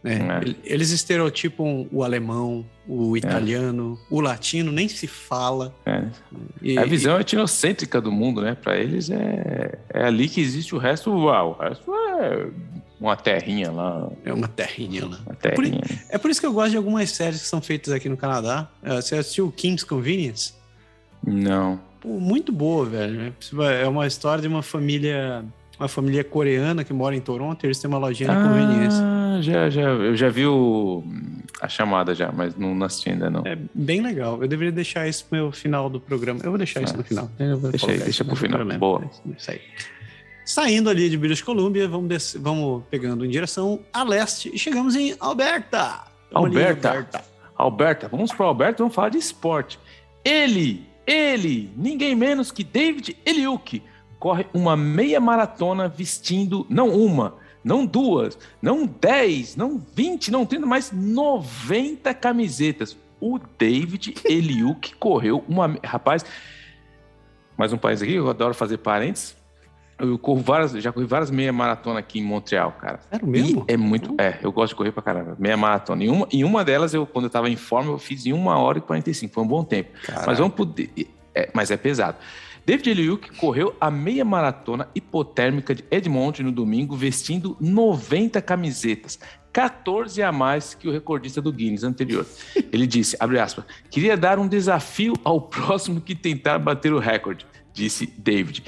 né? É. Ele- Eles estereotipam o alemão, o italiano, o latino, nem se fala. É. E- a visão etnocêntrica do mundo, né? Pra eles é, é ali que existe o resto. Uau, o resto é uma terrinha lá. É uma terrinha, né? Uma por- terrinha. É por isso que eu gosto de algumas séries que são feitas aqui no Canadá. É, Você assistiu Kim's Convenience? Não. Pô, muito boa, velho. É uma história de uma família, uma família coreana que mora em Toronto. Eles têm uma lojinha de conveniência. Ah, já, já. Eu já vi o, a chamada já, mas não não assisti ainda não. É bem legal. Eu deveria deixar isso pro meu final do programa. Eu vou deixar isso Ah, no final. Deixa aí, deixa isso pro final. programa. Boa. Isso aí. Saindo ali de British Columbia, vamos, vamos pegando em direção a leste e chegamos em Alberta. Alberta. Alberta. Alberta. Vamos para Alberta, vamos falar de esporte. Ele, ele, ninguém menos que David Eliuk, corre uma meia maratona vestindo, não uma, não duas, não dez, não vinte, não trinta, mas noventa camisetas. O David Eliuk correu uma. Rapaz, mais um país aqui, eu adoro fazer parênteses. Eu corro várias, já corri várias meia maratona aqui em Montreal, cara. Sério mesmo? E é muito, é, eu gosto de correr pra caramba, meia maratona. Em uma, em uma delas, eu, quando eu tava em forma, eu fiz em uma hora e 45, foi um bom tempo. Caraca. Mas vamos poder, é, mas é pesado. David Eliuk correu a meia maratona hipotérmica de Edmonton no domingo, vestindo 90 camisetas, 14 a mais que o recordista do Guinness anterior. Ele disse, abre aspas, queria dar um desafio ao próximo que tentar bater o recorde, disse David.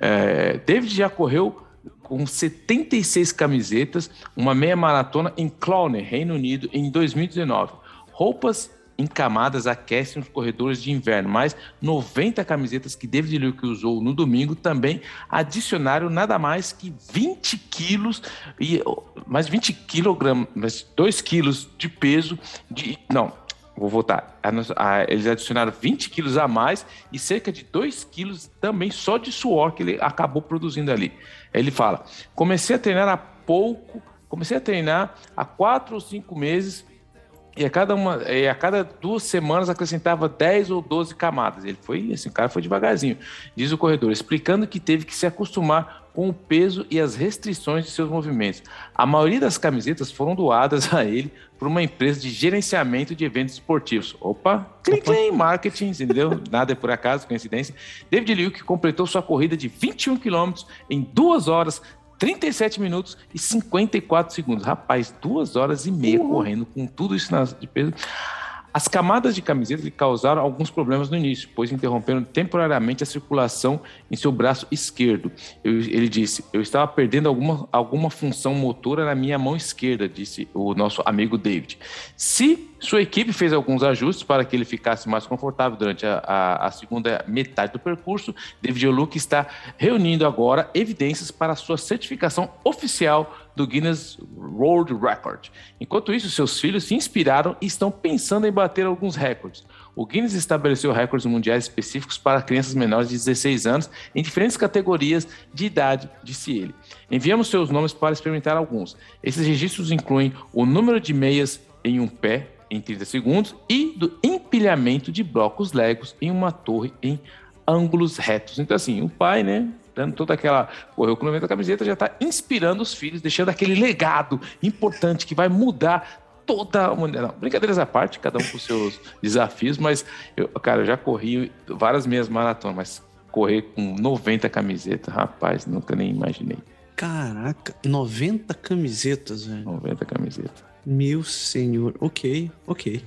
É, David já correu com 76 camisetas, uma meia maratona em Clowney, Reino Unido, em 2019. Roupas em camadas aquecem os corredores de inverno, mas 90 camisetas que David Luke usou no domingo também adicionaram nada mais que 20 quilos e mais 20 quilogramas, mais 2 quilos de peso de não Vou voltar. Eles adicionaram 20 quilos a mais e cerca de 2 quilos também só de suor que ele acabou produzindo ali. Ele fala: comecei a treinar há pouco, comecei a treinar há quatro ou cinco meses e a cada, uma, e a cada duas semanas acrescentava 10 ou 12 camadas. Ele foi assim, o cara foi devagarzinho, diz o corredor, explicando que teve que se acostumar com o peso e as restrições de seus movimentos. A maioria das camisetas foram doadas a ele por uma empresa de gerenciamento de eventos esportivos. Opa, clean, clean, marketing, entendeu? [LAUGHS] Nada é por acaso, coincidência. David Liu, que completou sua corrida de 21 quilômetros em 2 horas, 37 minutos e 54 segundos. Rapaz, duas horas e meia uhum. correndo com tudo isso de peso. As camadas de camiseta lhe causaram alguns problemas no início, pois interromperam temporariamente a circulação em seu braço esquerdo. Eu, ele disse: Eu estava perdendo alguma, alguma função motora na minha mão esquerda, disse o nosso amigo David. Se sua equipe fez alguns ajustes para que ele ficasse mais confortável durante a, a, a segunda metade do percurso. David Oluc está reunindo agora evidências para sua certificação oficial do Guinness World Record. Enquanto isso, seus filhos se inspiraram e estão pensando em bater alguns recordes. O Guinness estabeleceu recordes mundiais específicos para crianças menores de 16 anos em diferentes categorias de idade, disse ele. Enviamos seus nomes para experimentar alguns. Esses registros incluem o número de meias em um pé, em 30 segundos e do empilhamento de blocos Legos em uma torre em ângulos retos. Então, assim, o pai, né, dando toda aquela. Correu com o da camiseta, já está inspirando os filhos, deixando aquele legado importante que vai mudar toda a humanidade. Não, brincadeiras à parte, cada um com seus [LAUGHS] desafios, mas, eu, cara, eu já corri várias meias maratonas, mas correr com 90 camisetas, rapaz, nunca nem imaginei. Caraca, 90 camisetas, velho. 90 camisetas. Meu senhor. Ok, ok.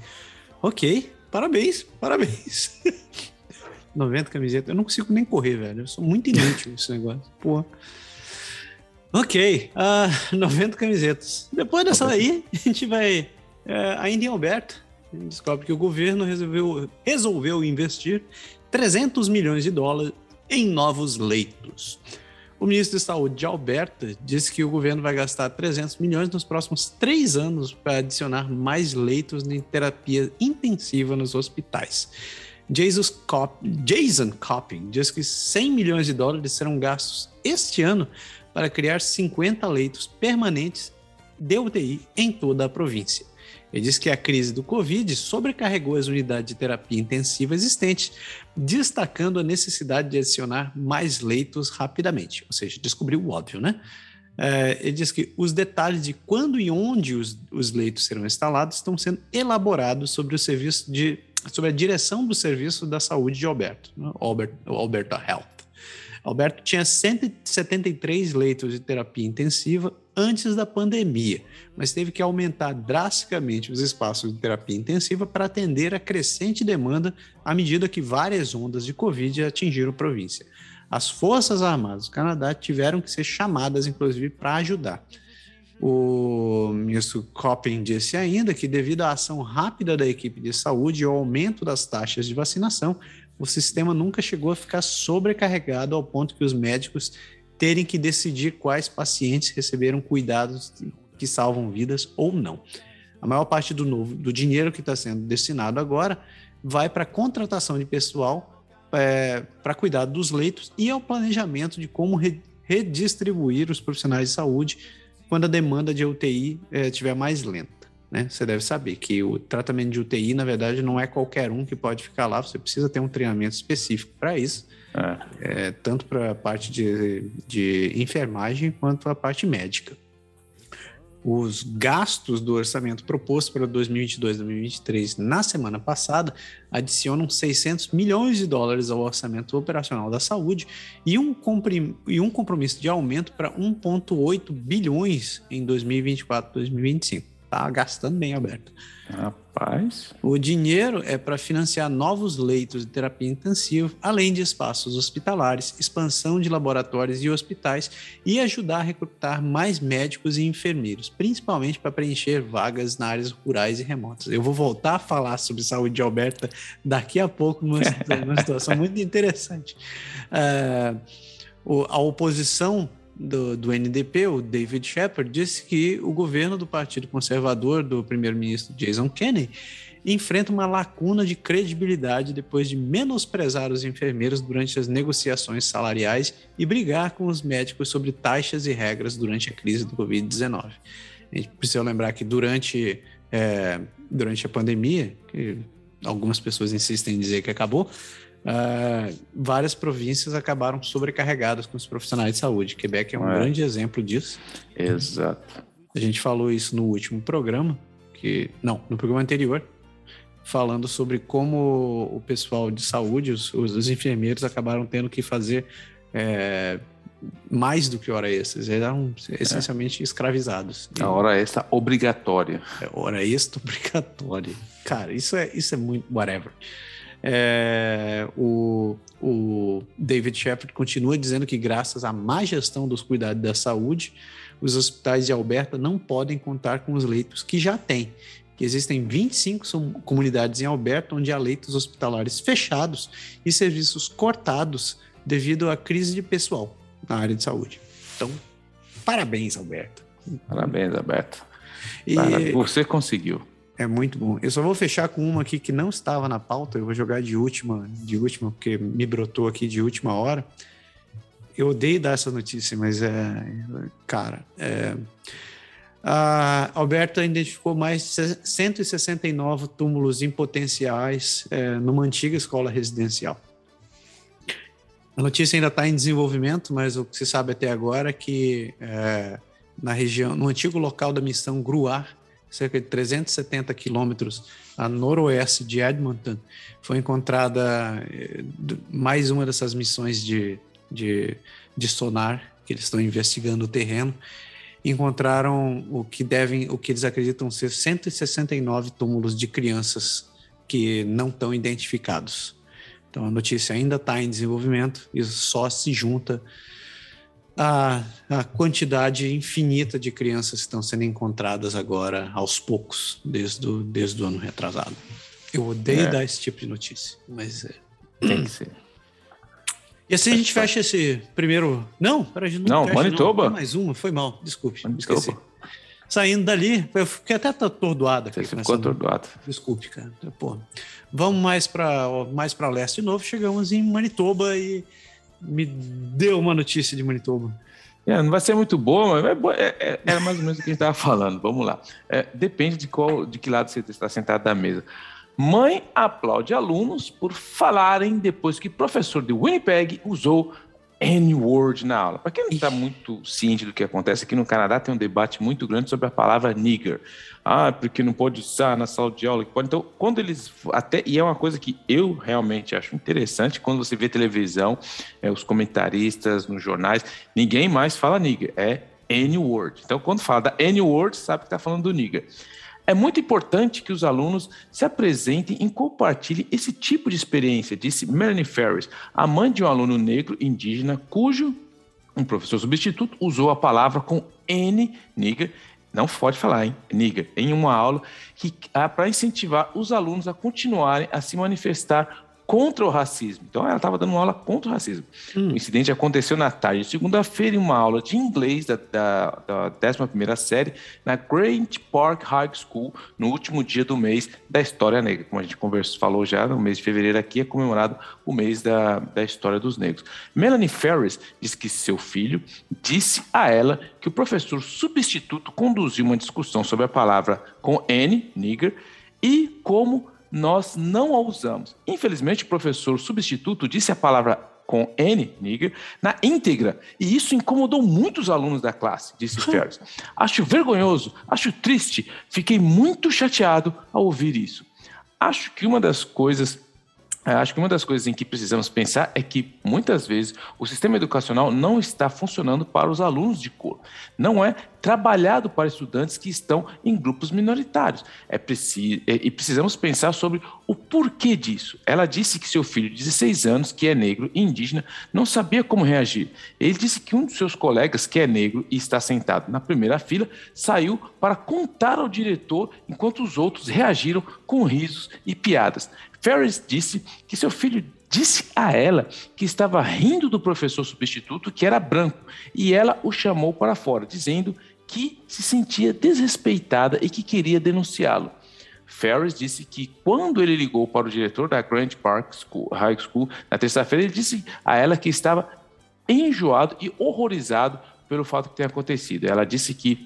Ok. Parabéns, parabéns. [LAUGHS] 90 camisetas. Eu não consigo nem correr, velho. Eu sou muito inútil esse negócio. Porra. Ok. [LAUGHS] Uh, 90 camisetas. Depois dessa aí, a gente vai. Uh, ainda em Alberta, a gente descobre que o governo resolveu, resolveu investir 300 milhões de dólares em novos leitos. O ministro de Saúde de Alberta disse que o governo vai gastar 300 milhões nos próximos três anos para adicionar mais leitos de terapia intensiva nos hospitais. Jason Copping diz que 100 milhões de dólares serão gastos este ano para criar 50 leitos permanentes de UTI em toda a província. Ele diz que a crise do Covid sobrecarregou as unidades de terapia intensiva existentes, destacando a necessidade de adicionar mais leitos rapidamente. Ou seja, descobriu o óbvio, né? É, ele diz que os detalhes de quando e onde os, os leitos serão instalados estão sendo elaborados sobre o serviço de sobre a direção do serviço da saúde de Alberto, né? Albert, Alberta Health. Alberto tinha 173 leitos de terapia intensiva antes da pandemia, mas teve que aumentar drasticamente os espaços de terapia intensiva para atender a crescente demanda à medida que várias ondas de Covid atingiram a província. As Forças Armadas do Canadá tiveram que ser chamadas, inclusive, para ajudar. O ministro Coppen disse ainda que, devido à ação rápida da equipe de saúde e ao aumento das taxas de vacinação, o sistema nunca chegou a ficar sobrecarregado ao ponto que os médicos terem que decidir quais pacientes receberam cuidados que salvam vidas ou não. A maior parte do, novo, do dinheiro que está sendo destinado agora vai para a contratação de pessoal é, para cuidar dos leitos e ao planejamento de como re, redistribuir os profissionais de saúde quando a demanda de UTI é, estiver mais lenta. Né? Você deve saber que o tratamento de UTI, na verdade, não é qualquer um que pode ficar lá, você precisa ter um treinamento específico para isso, é. É, tanto para a parte de, de enfermagem quanto a parte médica os gastos do orçamento proposto para 2022 2023 na semana passada adicionam 600 milhões de dólares ao orçamento operacional da saúde e um, e um compromisso de aumento para 1,8 bilhões em 2024 2025. Tá gastando bem, Alberto. Rapaz. O dinheiro é para financiar novos leitos de terapia intensiva, além de espaços hospitalares, expansão de laboratórios e hospitais e ajudar a recrutar mais médicos e enfermeiros, principalmente para preencher vagas na áreas rurais e remotas. Eu vou voltar a falar sobre saúde de Alberta daqui a pouco, numa, numa situação muito interessante. Uh, a oposição do, do NDP, o David Shepard, disse que o governo do Partido Conservador do primeiro-ministro Jason Kenney enfrenta uma lacuna de credibilidade depois de menosprezar os enfermeiros durante as negociações salariais e brigar com os médicos sobre taxas e regras durante a crise do Covid-19. A gente precisa lembrar que durante, é, durante a pandemia, que algumas pessoas insistem em dizer que acabou, uh, várias províncias acabaram sobrecarregadas com os profissionais de saúde. Quebec é um é. grande exemplo disso. Exato. A gente falou isso no último programa, que não, no programa anterior, falando sobre como o pessoal de saúde, os, os enfermeiros acabaram tendo que fazer é, mais do que hora extras, eles eram essencialmente é. escravizados. A hora extra obrigatória. É, hora extra [LAUGHS] obrigatória. Cara, isso é, isso é muito whatever. É, o, o David Shepard continua dizendo que, graças à má gestão dos cuidados da saúde, os hospitais de Alberta não podem contar com os leitos que já têm. Que existem 25 comunidades em Alberta onde há leitos hospitalares fechados e serviços cortados devido à crise de pessoal na área de saúde. Então, parabéns, Alberta. Parabéns, Alberta. E... Você conseguiu. É muito bom. Eu só vou fechar com uma aqui que não estava na pauta. Eu vou jogar de última, de última, porque me brotou aqui de última hora. Eu odeio dar essa notícia, mas é. Cara, é, a Alberta identificou mais de 169 túmulos impotenciais é, numa antiga escola residencial. A notícia ainda está em desenvolvimento, mas o que se sabe até agora é que é, na região, no antigo local da missão Gruar, cerca de 370 quilômetros a noroeste de Edmonton, foi encontrada eh, mais uma dessas missões de, de, de sonar que eles estão investigando o terreno. Encontraram o que devem, o que eles acreditam ser 169 túmulos de crianças que não estão identificados. Então a notícia ainda está em desenvolvimento e só se junta a, a quantidade infinita de crianças que estão sendo encontradas agora aos poucos, desde o, desde o ano retrasado. Eu odeio é. dar esse tipo de notícia, mas é. Tem que ser. E assim a gente fecha esse primeiro. Não, peraí, não. Não, fecha, Manitoba. Não. mais uma, foi mal, desculpe. Manitoba. Esqueci. Saindo dali, eu fiquei até atordoado aqui. Você ficou atordoado. Desculpe, cara. Pô. Vamos mais para mais leste de novo. Chegamos em Manitoba e me deu uma notícia de Manitoba. É, não vai ser muito boa, mas é, é, é mais ou menos o que a gente estava falando. Vamos lá. É, depende de qual, de que lado você está sentado da mesa. Mãe aplaude alunos por falarem depois que professor de Winnipeg usou N-word na aula. Para quem não está muito ciente do que acontece aqui no Canadá, tem um debate muito grande sobre a palavra nigger. Ah, porque não pode usar na sala de aula. Então, quando eles. até E é uma coisa que eu realmente acho interessante, quando você vê televisão, é, os comentaristas nos jornais, ninguém mais fala nigger, é N-word. Então, quando fala da N-word, sabe que está falando do nigger. É muito importante que os alunos se apresentem e compartilhem esse tipo de experiência, disse Melanie Ferris, a mãe de um aluno negro indígena cujo um professor substituto usou a palavra com N, nigger, não pode falar, hein, nigger, em uma aula que para incentivar os alunos a continuarem a se manifestar contra o racismo. Então ela estava dando uma aula contra o racismo. Hum. O incidente aconteceu na tarde de segunda-feira em uma aula de inglês da, da, da 11 série na Grant Park High School, no último dia do mês da História Negra. Como a gente conversou, falou já, no mês de fevereiro aqui é comemorado o mês da, da História dos Negros. Melanie Ferris diz que seu filho disse a ela que o professor substituto conduziu uma discussão sobre a palavra com N, nigger, e como nós não a usamos. Infelizmente, o professor substituto disse a palavra com N, nigger, na íntegra, e isso incomodou muitos alunos da classe, disse [LAUGHS] Ferris. Acho vergonhoso, acho triste, fiquei muito chateado ao ouvir isso. Acho que uma das coisas Acho que uma das coisas em que precisamos pensar é que, muitas vezes, o sistema educacional não está funcionando para os alunos de cor. Não é trabalhado para estudantes que estão em grupos minoritários. É preciso, é, e precisamos pensar sobre o porquê disso. Ela disse que seu filho de 16 anos, que é negro e indígena, não sabia como reagir. Ele disse que um dos seus colegas, que é negro e está sentado na primeira fila, saiu para contar ao diretor enquanto os outros reagiram com risos e piadas. Ferris disse que seu filho disse a ela que estava rindo do professor substituto, que era branco, e ela o chamou para fora, dizendo que se sentia desrespeitada e que queria denunciá-lo. Ferris disse que quando ele ligou para o diretor da Grant Park School, High School na terça-feira, ele disse a ela que estava enjoado e horrorizado pelo fato que tinha acontecido. Ela disse que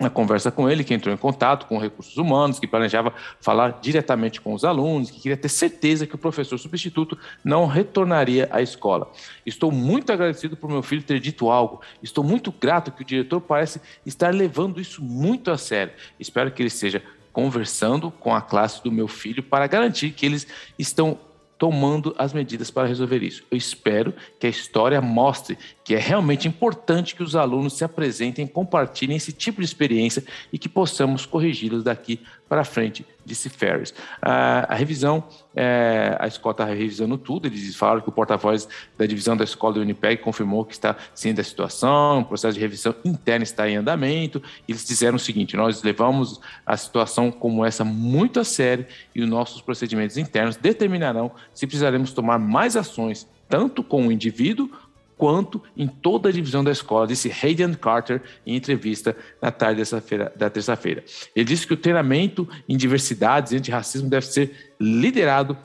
na conversa com ele, que entrou em contato com recursos humanos, que planejava falar diretamente com os alunos, que queria ter certeza que o professor substituto não retornaria à escola. Estou muito agradecido por meu filho ter dito algo. Estou muito grato que o diretor parece estar levando isso muito a sério. Espero que ele esteja conversando com a classe do meu filho para garantir que eles estão tomando as medidas para resolver isso. Eu espero que a história mostre que é realmente importante que os alunos se apresentem, compartilhem esse tipo de experiência e que possamos corrigi-los daqui para frente, disse Ferris. a revisão, é, a escola está revisando tudo, eles falaram que o porta-voz da divisão da escola do Unipeg confirmou que está ciente da situação, o processo de revisão interna está em andamento, eles disseram o seguinte, nós levamos a situação como essa muito a sério e os nossos procedimentos internos determinarão se precisaremos tomar mais ações tanto com o indivíduo quanto em toda a divisão da escola, disse Hayden Carter em entrevista na tarde dessa feira, da terça-feira. Ele disse que o treinamento em diversidades e antirracismo deve ser liderado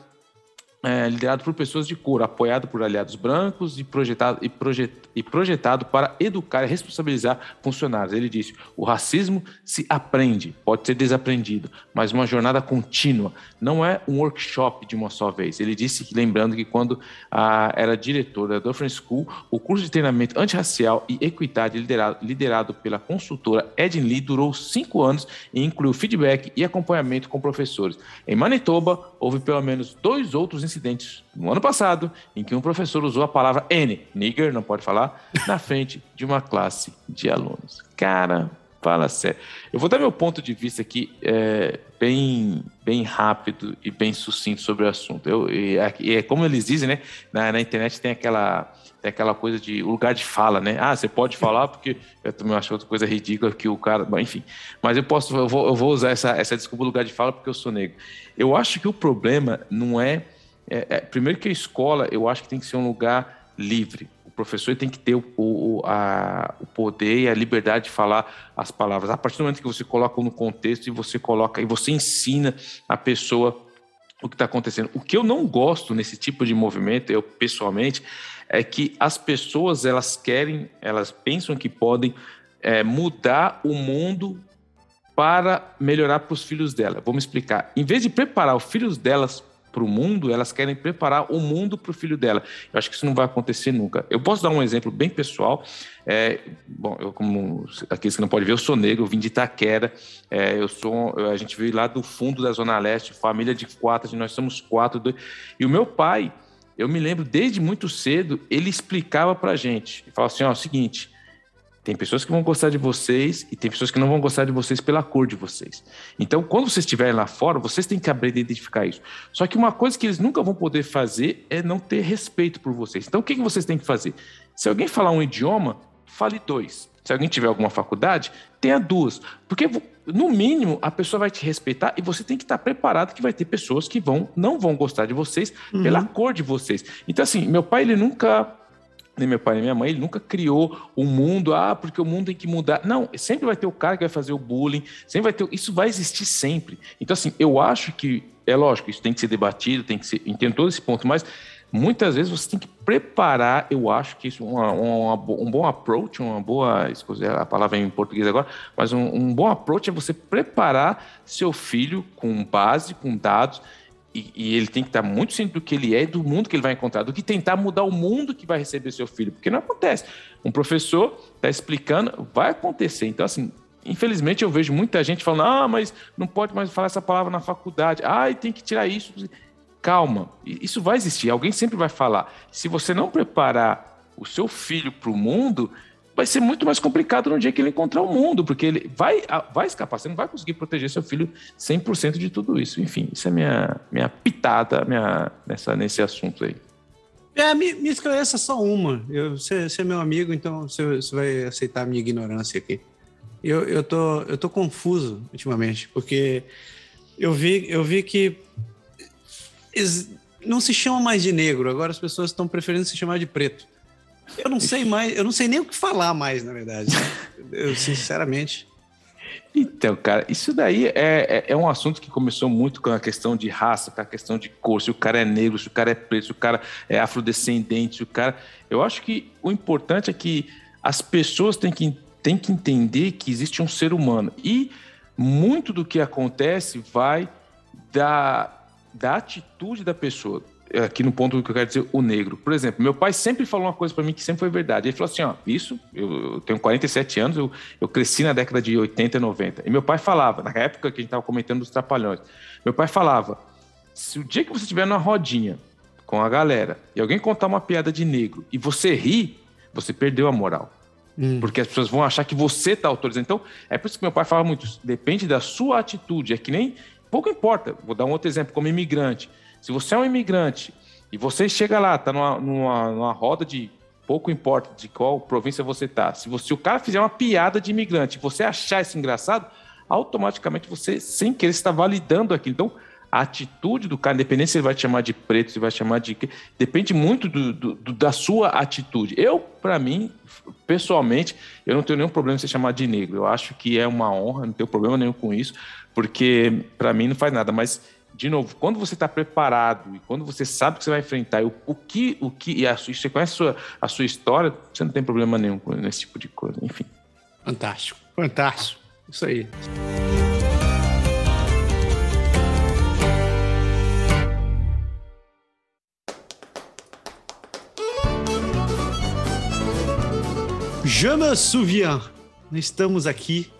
é, liderado por pessoas de cor, apoiado por aliados brancos e projetado, e, projet, e projetado para educar e responsabilizar funcionários. Ele disse: o racismo se aprende, pode ser desaprendido, mas uma jornada contínua, não é um workshop de uma só vez. Ele disse que, lembrando que quando a, era diretor da Dufferin School, o curso de treinamento antirracial e equidade liderado, liderado pela consultora Edin Lee durou cinco anos e incluiu feedback e acompanhamento com professores. Em Manitoba, houve pelo menos dois outros incidentes no ano passado em que um professor usou a palavra N, nigger, não pode falar, na frente de uma classe de alunos. Cara, fala sério. Eu vou dar meu ponto de vista aqui é, bem, bem rápido e bem sucinto sobre o assunto. Eu, e, e é como eles dizem, né? Na, na internet tem aquela tem aquela coisa de lugar de fala, né? Ah, você pode falar porque eu também acho outra coisa ridícula que o cara, bom, enfim. Mas eu posso, eu vou, eu vou usar essa, essa desculpa lugar de fala porque eu sou negro. Eu acho que o problema não é é, é, primeiro que a escola, eu acho que tem que ser um lugar livre. O professor tem que ter o, o, a, o poder e a liberdade de falar as palavras. A partir do momento que você coloca no contexto e você coloca e você ensina a pessoa o que está acontecendo. O que eu não gosto nesse tipo de movimento, eu pessoalmente, é que as pessoas elas querem, elas pensam que podem é, mudar o mundo para melhorar para os filhos dela. Me explicar. Em vez de preparar os filhos delas para o mundo, elas querem preparar o mundo para o filho dela. Eu acho que isso não vai acontecer nunca. Eu posso dar um exemplo bem pessoal. É, bom, eu como aqueles que não podem ver, eu sou negro, eu vim de Itaquera. É, eu sou, a gente veio lá do fundo da Zona Leste, família de quatro, nós somos quatro. Dois, e o meu pai, eu me lembro desde muito cedo, ele explicava para gente, ele falava assim, ó, é o seguinte, tem pessoas que vão gostar de vocês e tem pessoas que não vão gostar de vocês pela cor de vocês. Então, quando vocês estiverem lá fora, vocês têm que abrir e identificar isso. Só que uma coisa que eles nunca vão poder fazer é não ter respeito por vocês. Então, o que, que vocês têm que fazer? Se alguém falar um idioma, fale dois. Se alguém tiver alguma faculdade, tenha duas. Porque no mínimo, a pessoa vai te respeitar e você tem que estar preparado que vai ter pessoas que vão não vão gostar de vocês uhum. pela cor de vocês. Então, assim, meu pai, ele nunca nem meu pai nem minha mãe, ele nunca criou um mundo, ah, porque o mundo tem que mudar. Não, sempre vai ter o cara que vai fazer o bullying, sempre vai ter, isso vai existir sempre. Então, assim, eu acho que, é lógico, isso tem que ser debatido, tem que ser, entendo todo esse ponto, mas muitas vezes você tem que preparar, eu acho que isso uma, uma, um bom approach, uma boa, escolher a palavra em português agora, mas um, um bom approach é você preparar seu filho com base, com dados, e, e, ele tem que estar muito ciente do que ele é e do mundo que ele vai encontrar, do que tentar mudar o mundo que vai receber seu filho, porque não acontece. Um professor está explicando, vai acontecer. Então, assim, infelizmente eu vejo muita gente falando, ah, mas não pode mais falar essa palavra na faculdade, ah, tem que tirar isso. Calma, isso vai existir, alguém sempre vai falar. Se você não preparar o seu filho para o mundo, vai ser muito mais complicado no dia que ele encontrar o mundo, porque ele vai, vai escapar, você não vai conseguir proteger seu filho 100% de tudo isso. Enfim, isso é minha, minha pitada minha, nessa, nesse assunto aí. É, me, me esclareça só uma. Eu, você, você é meu amigo, então você, você vai aceitar a minha ignorância aqui. Eu, eu, tô, eu tô confuso ultimamente, porque eu vi, eu vi que não se chama mais de negro, agora as pessoas estão preferindo se chamar de preto. Eu não sei mais, eu não sei nem o que falar mais, na verdade. Eu, sinceramente. Então, cara, isso daí é, é, é, um assunto que começou muito com a questão de raça, com a questão de cor, se o cara é negro, se o cara é preto, se o cara é afrodescendente, se o cara. Eu acho que o importante é que as pessoas têm que, têm que entender que existe um ser humano. E muito do que acontece vai da, da atitude da pessoa aqui no ponto que eu quero dizer, o negro. Por exemplo, meu pai sempre falou uma coisa para mim que sempre foi verdade. Ele falou assim: ó, isso, eu, eu tenho 47 anos, eu, eu cresci na década de 80 e 90. E meu pai falava, na época que a gente estava comentando dos trapalhões, meu pai falava: se o dia que você estiver numa rodinha com a galera e alguém contar uma piada de negro e você ri, você perdeu a moral. Hum. Porque as pessoas vão achar que você está autorizando. Então, é por isso que meu pai fala muito: depende da sua atitude. É que nem. Pouco importa. Vou dar um outro exemplo, como imigrante. Se você é um imigrante e você chega lá, tá numa, numa, numa roda de pouco importa de qual província você tá. Se, você, se o cara fizer uma piada de imigrante e você achar isso engraçado, automaticamente você, sem querer, está validando aquilo. Então, a atitude do cara, independente se ele vai te chamar de preto, se vai chamar de. Depende muito do, do da sua atitude. Eu, para mim, pessoalmente, eu não tenho nenhum problema em ser chamado de negro. Eu acho que é uma honra, não tenho problema nenhum com isso, porque para mim não faz nada. Mas de novo, quando você está preparado e quando você sabe que você vai enfrentar o, o que, o que e a, você conhece a sua, a sua história, você não tem problema nenhum nesse tipo de coisa, enfim. Fantástico, fantástico. Isso aí. Jana Souvian, estamos aqui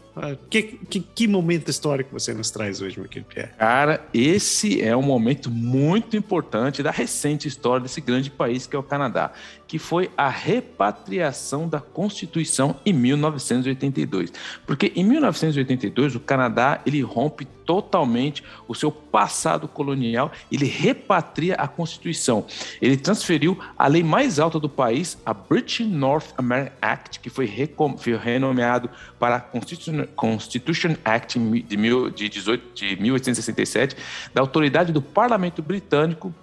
que, que, que, momento histórico você nos traz hoje, meu querido Pierre? Cara, esse é um momento muito importante da recente história desse grande país que é o Canadá, que foi a repatriação da Constituição em 1982. Porque em 1982 o Canadá ele rompe totalmente o seu passado colonial, ele repatria a Constituição. Ele transferiu a lei mais alta do país, a British North American Act, que foi, foi renomeado para Constitution, Constitution Act de, mil, de, 18, de 1867, da autoridade do Parlamento Britânico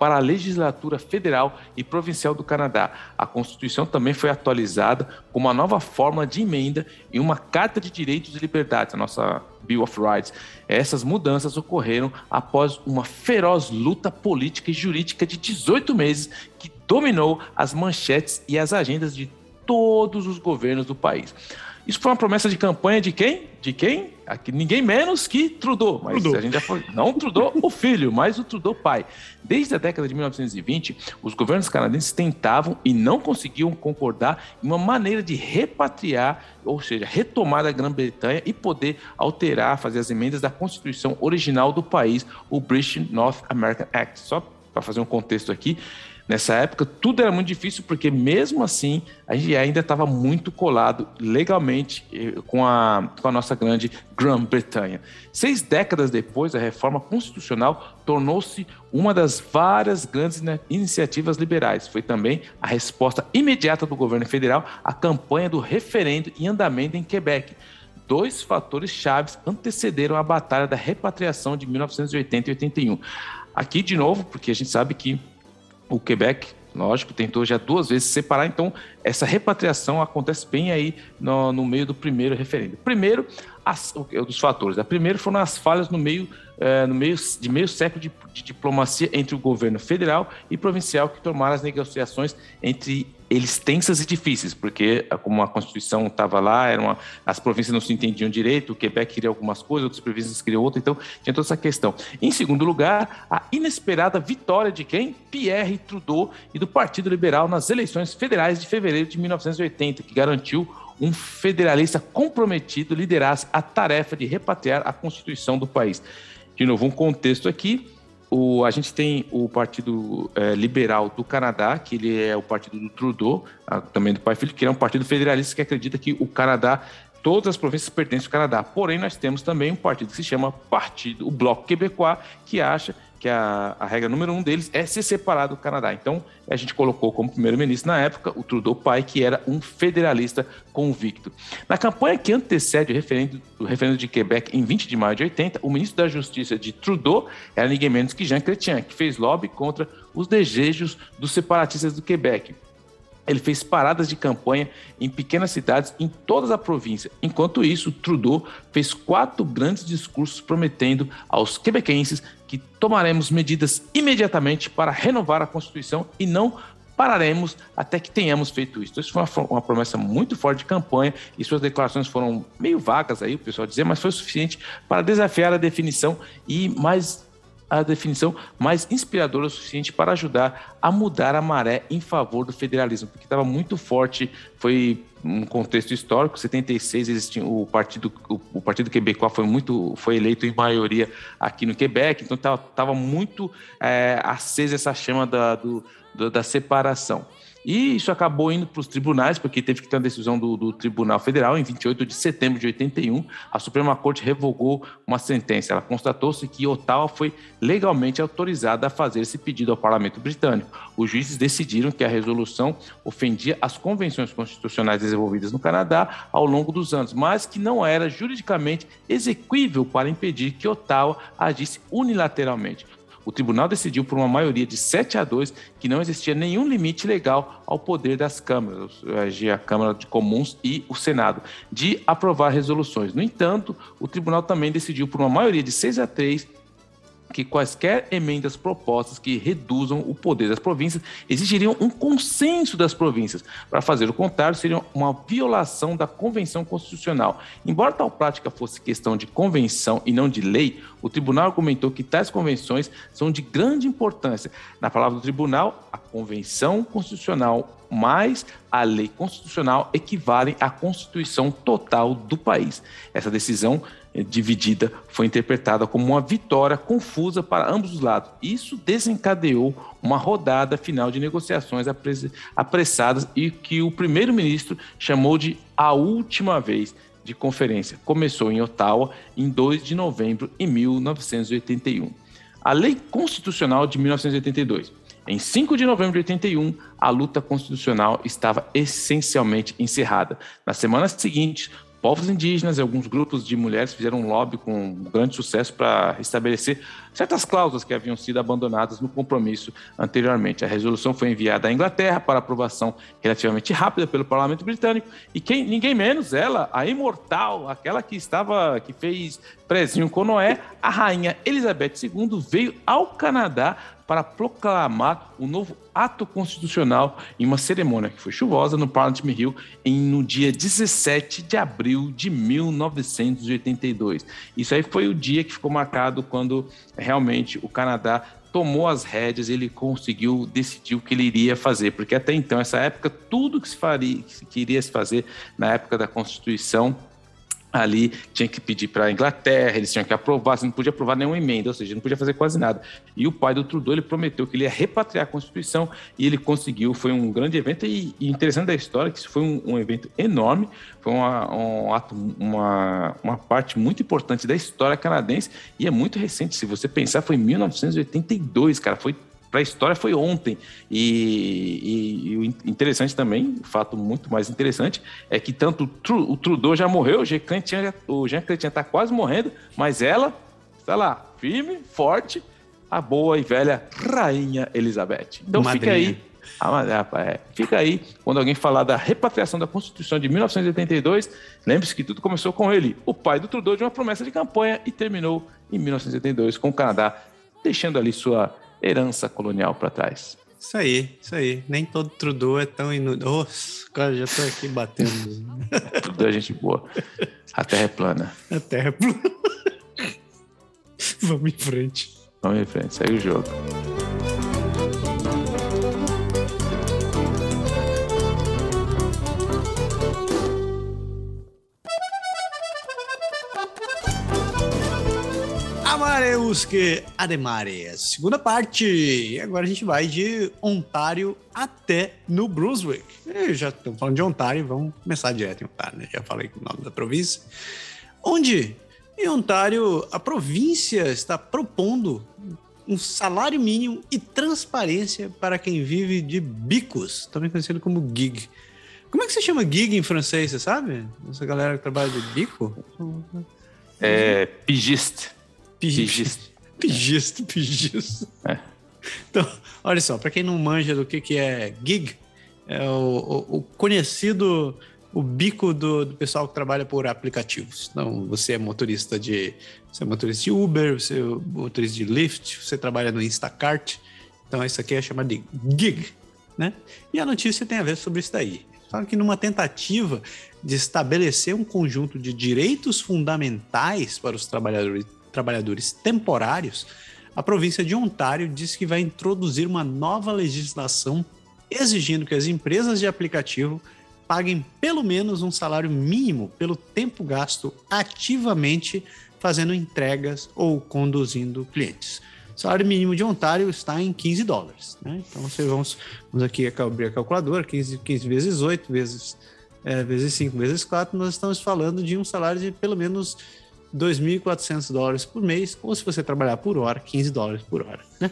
para a legislatura federal e provincial do Canadá. A Constituição também foi atualizada com uma nova forma de emenda e uma Carta de Direitos e Liberdades, a nossa Bill of Rights. Essas mudanças ocorreram após uma feroz luta política e jurídica de 18 meses que dominou as manchetes e as agendas de todos os governos do país. Isso foi uma promessa de campanha de quem? De quem? Aqui, ninguém menos que Trudeau. Mas Trudeau. a gente já foi. Não Trudeau o filho, mas o Trudeau pai. Desde a década de 1920, os governos canadenses tentavam e não conseguiam concordar em uma maneira de repatriar, ou seja, retomar a Grã-Bretanha e poder alterar, fazer as emendas da Constituição original do país, o British North American Act. Só para fazer um contexto aqui, Nessa época, tudo era muito difícil, porque mesmo assim, a gente ainda estava muito colado legalmente eh, com a, com a nossa grande Grã-Bretanha. Seis décadas depois, a reforma constitucional tornou-se uma das várias grandes iniciativas liberais. Foi também a resposta imediata do governo federal à campanha do referendo em andamento em Quebec dois fatores chaves antecederam a Batalha da Repatriação de 1980 e 81. Aqui, de novo, porque a gente sabe que o Quebec lógico, tentou já duas vezes separar, então essa repatriação acontece bem aí no, no meio do primeiro referendo. Primeiro, as, dos fatores. A primeira foram as falhas no meio, é, no meio de meio século de, de, diplomacia entre o governo federal e provincial que tomaram as negociações entre eles tensas e difíceis, porque como a Constituição estava lá, eram uma, as províncias não se entendiam direito, o Quebec queria algumas coisas, outras províncias queriam outras, então tinha toda essa questão. Em segundo lugar, a inesperada vitória de quem? Pierre Trudeau e do Partido Liberal nas eleições federais de fevereiro de 1980, que garantiu um federalista comprometido liderasse a tarefa de repatriar a Constituição do país. De novo, um contexto aqui. O, a gente tem o Partido é, Liberal do Canadá, que ele é o partido do Trudeau, a, também do pai filho, que é um partido federalista que acredita que o Canadá todas as províncias pertencem ao Canadá. Porém, nós temos também um partido que se chama Partido, o Bloco Quebecois, que acha que a, a, regra número um deles é se separar do Canadá. Então, a gente colocou como primeiro-ministro na época o Trudeau pai, que era um federalista convicto. Na campanha que antecede o referendo, o referendo de Quebec em 20 de maio de 80, o ministro da Justiça de Trudeau era ninguém menos que Jean Chrétien, que fez lobby contra os desejos dos separatistas do Quebec. Ele fez paradas de campanha em pequenas cidades em toda a província. Enquanto isso, Trudeau fez quatro grandes discursos prometendo aos quebequenses que tomaremos medidas imediatamente para renovar a Constituição e não pararemos até que tenhamos feito isso. Isso foi uma, uma, promessa muito forte de campanha e suas declarações foram meio vagas aí, o pessoal dizer, mas foi suficiente para desafiar a definição e mais a definição mais inspiradora o suficiente para ajudar a mudar a maré em favor do federalismo, porque estava muito forte, foi um contexto histórico, 76 existia o partido o, o partido quebecois foi muito foi eleito em maioria aqui no Quebec, então estava muito é, acesa essa chama da, do, da separação. E isso acabou indo para os tribunais, porque teve que ter uma decisão do, do, Tribunal Federal em 28 de setembro de 81. A Suprema Corte revogou uma sentença. Ela constatou-se que Ottawa foi legalmente autorizada a fazer esse pedido ao Parlamento Britânico. Os juízes decidiram que a resolução ofendia as convenções constitucionais desenvolvidas no Canadá ao longo dos anos, mas que não era juridicamente exequível para impedir que Ottawa agisse unilateralmente o tribunal decidiu por uma maioria de 7 a 2 que não existia nenhum limite legal ao poder das câmaras, a Câmara de Comuns e o Senado, de aprovar resoluções. No entanto, o tribunal também decidiu por uma maioria de 6 a 3 que quaisquer emendas propostas que reduzam o poder das províncias exigiriam um consenso das províncias. Para fazer o contrário, seria uma violação da Convenção Constitucional. Embora tal prática fosse questão de convenção e não de lei, o tribunal argumentou que tais convenções são de grande importância. Na palavra do tribunal, a Convenção Constitucional mais a lei constitucional equivalem à Constituição total do país. Essa decisão dividida foi interpretada como uma vitória confusa para ambos os lados. Isso desencadeou uma rodada final de negociações apressadas e que o primeiro-ministro chamou de a última vez de conferência. Começou em Ottawa em 2 de novembro de 1981. A Lei Constitucional de 1982. Em 5 de novembro de 81, a luta constitucional estava essencialmente encerrada. Na semana seguinte, povos indígenas e alguns grupos de mulheres fizeram um lobby com grande sucesso para estabelecer certas cláusulas que haviam sido abandonadas no compromisso anteriormente. A resolução foi enviada à Inglaterra para aprovação relativamente rápida pelo Parlamento Britânico e quem ninguém menos ela, a imortal, aquela que estava que fez prezinho com Noé, a rainha Elizabeth II veio ao Canadá para proclamar o novo ato constitucional em uma cerimônia que foi chuvosa no Parliament Hill em, no dia 17 de abril de 1982. Isso aí foi o dia que ficou marcado quando realmente o Canadá tomou as rédeas, ele conseguiu decidir o que ele iria fazer, porque até então, essa época, tudo que se faria, que iria se fazer na época da Constituição ali tinha que pedir para a Inglaterra, eles tinham que aprovar, você não podia aprovar nenhuma emenda, ou seja, não podia fazer quase nada. E o pai do Trudeau, ele prometeu que ele ia repatriar a Constituição e ele conseguiu, foi um grande evento e, e interessante da história que foi um, um evento enorme, foi uma, um ato, uma, uma parte muito importante da história canadense e é muito recente, se você pensar, foi em 1982, cara, foi para a história foi ontem. E, e, interessante também, fato muito mais interessante, é que tanto o Trudeau já morreu, o Jean Chrétien, o está quase morrendo, mas ela está lá, firme, forte, a boa e velha Rainha Elizabeth. Então Madrinha. fica aí. Ah, é, fica aí, quando alguém falar da repatriação da Constituição de 1982, lembre-se que tudo começou com ele, o pai do Trudeau, de uma promessa de campanha e terminou em 1982 com o Canadá, deixando ali sua herança colonial para trás. Isso aí, isso aí. Nem todo Trudeau é tão inútil. Nossa, cara, já tô aqui batendo. [LAUGHS] Trudeau é gente boa. A terra é plana. A terra é plana. [LAUGHS] Vamos em frente. Vamos em frente, segue o jogo. Amareuske Ademares. Segunda parte. Agora a gente vai de Ontário até no Brunswick. Já estamos falando de Ontário, vamos começar direto em Ontário, né? Já falei o nome da província. Onde em Ontário, a província está propondo um salário mínimo e transparência para quem vive de bicos, também conhecido como gig. Como é que se chama gig em francês, você sabe? Essa galera que trabalha de bico? É pigiste. Pigiste. Pigiste, [LAUGHS] pigiste. É. Então, olha só, para quem não manja do que, que é gig, é o, o, o conhecido o bico do, do, pessoal que trabalha por aplicativos. Então, você é motorista de você é motorista de Uber, você é motorista de Lyft, você trabalha no Instacart. Então, isso aqui é chamado de gig, né? E a notícia tem a ver sobre isso daí. Fala que numa tentativa de estabelecer um conjunto de direitos fundamentais para os trabalhadores, trabalhadores temporários, a província de Ontário diz que vai introduzir uma nova legislação exigindo que as empresas de aplicativo paguem pelo menos um salário mínimo pelo tempo gasto ativamente fazendo entregas ou conduzindo clientes. O salário mínimo de Ontário está em 15 dólares. Né? Então, você vamos, vamos aqui abrir a calculadora, 15, 15 vezes 8, vezes, é, vezes 5, vezes 4, nós estamos falando de um salário de pelo menos 2.400 dólares por mês, ou se você trabalhar por hora, 15 dólares por hora. Né?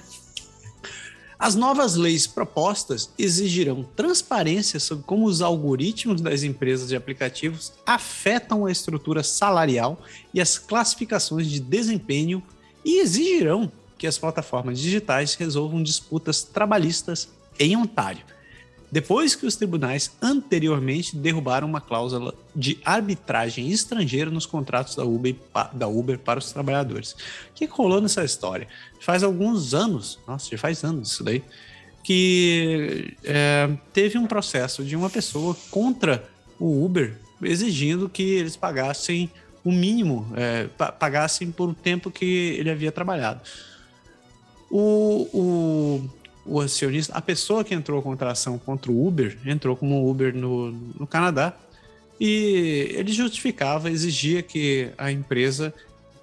As novas leis propostas exigirão transparência sobre como os algoritmos das empresas de aplicativos afetam a estrutura salarial e as classificações de desempenho e exigirão que as plataformas digitais resolvam disputas trabalhistas em Ontário depois que os tribunais anteriormente derrubaram uma cláusula de arbitragem estrangeira nos contratos da Uber, da Uber para os trabalhadores. O que rolou nessa história? Faz alguns anos, nossa, já faz anos isso daí, que é, teve um processo de uma pessoa contra o Uber exigindo que eles pagassem o mínimo, é, pagassem por o tempo que ele havia trabalhado. O, o, o acionista, a pessoa que entrou contra a ação contra o Uber, entrou como Uber no, no Canadá, e ele justificava, exigia que a empresa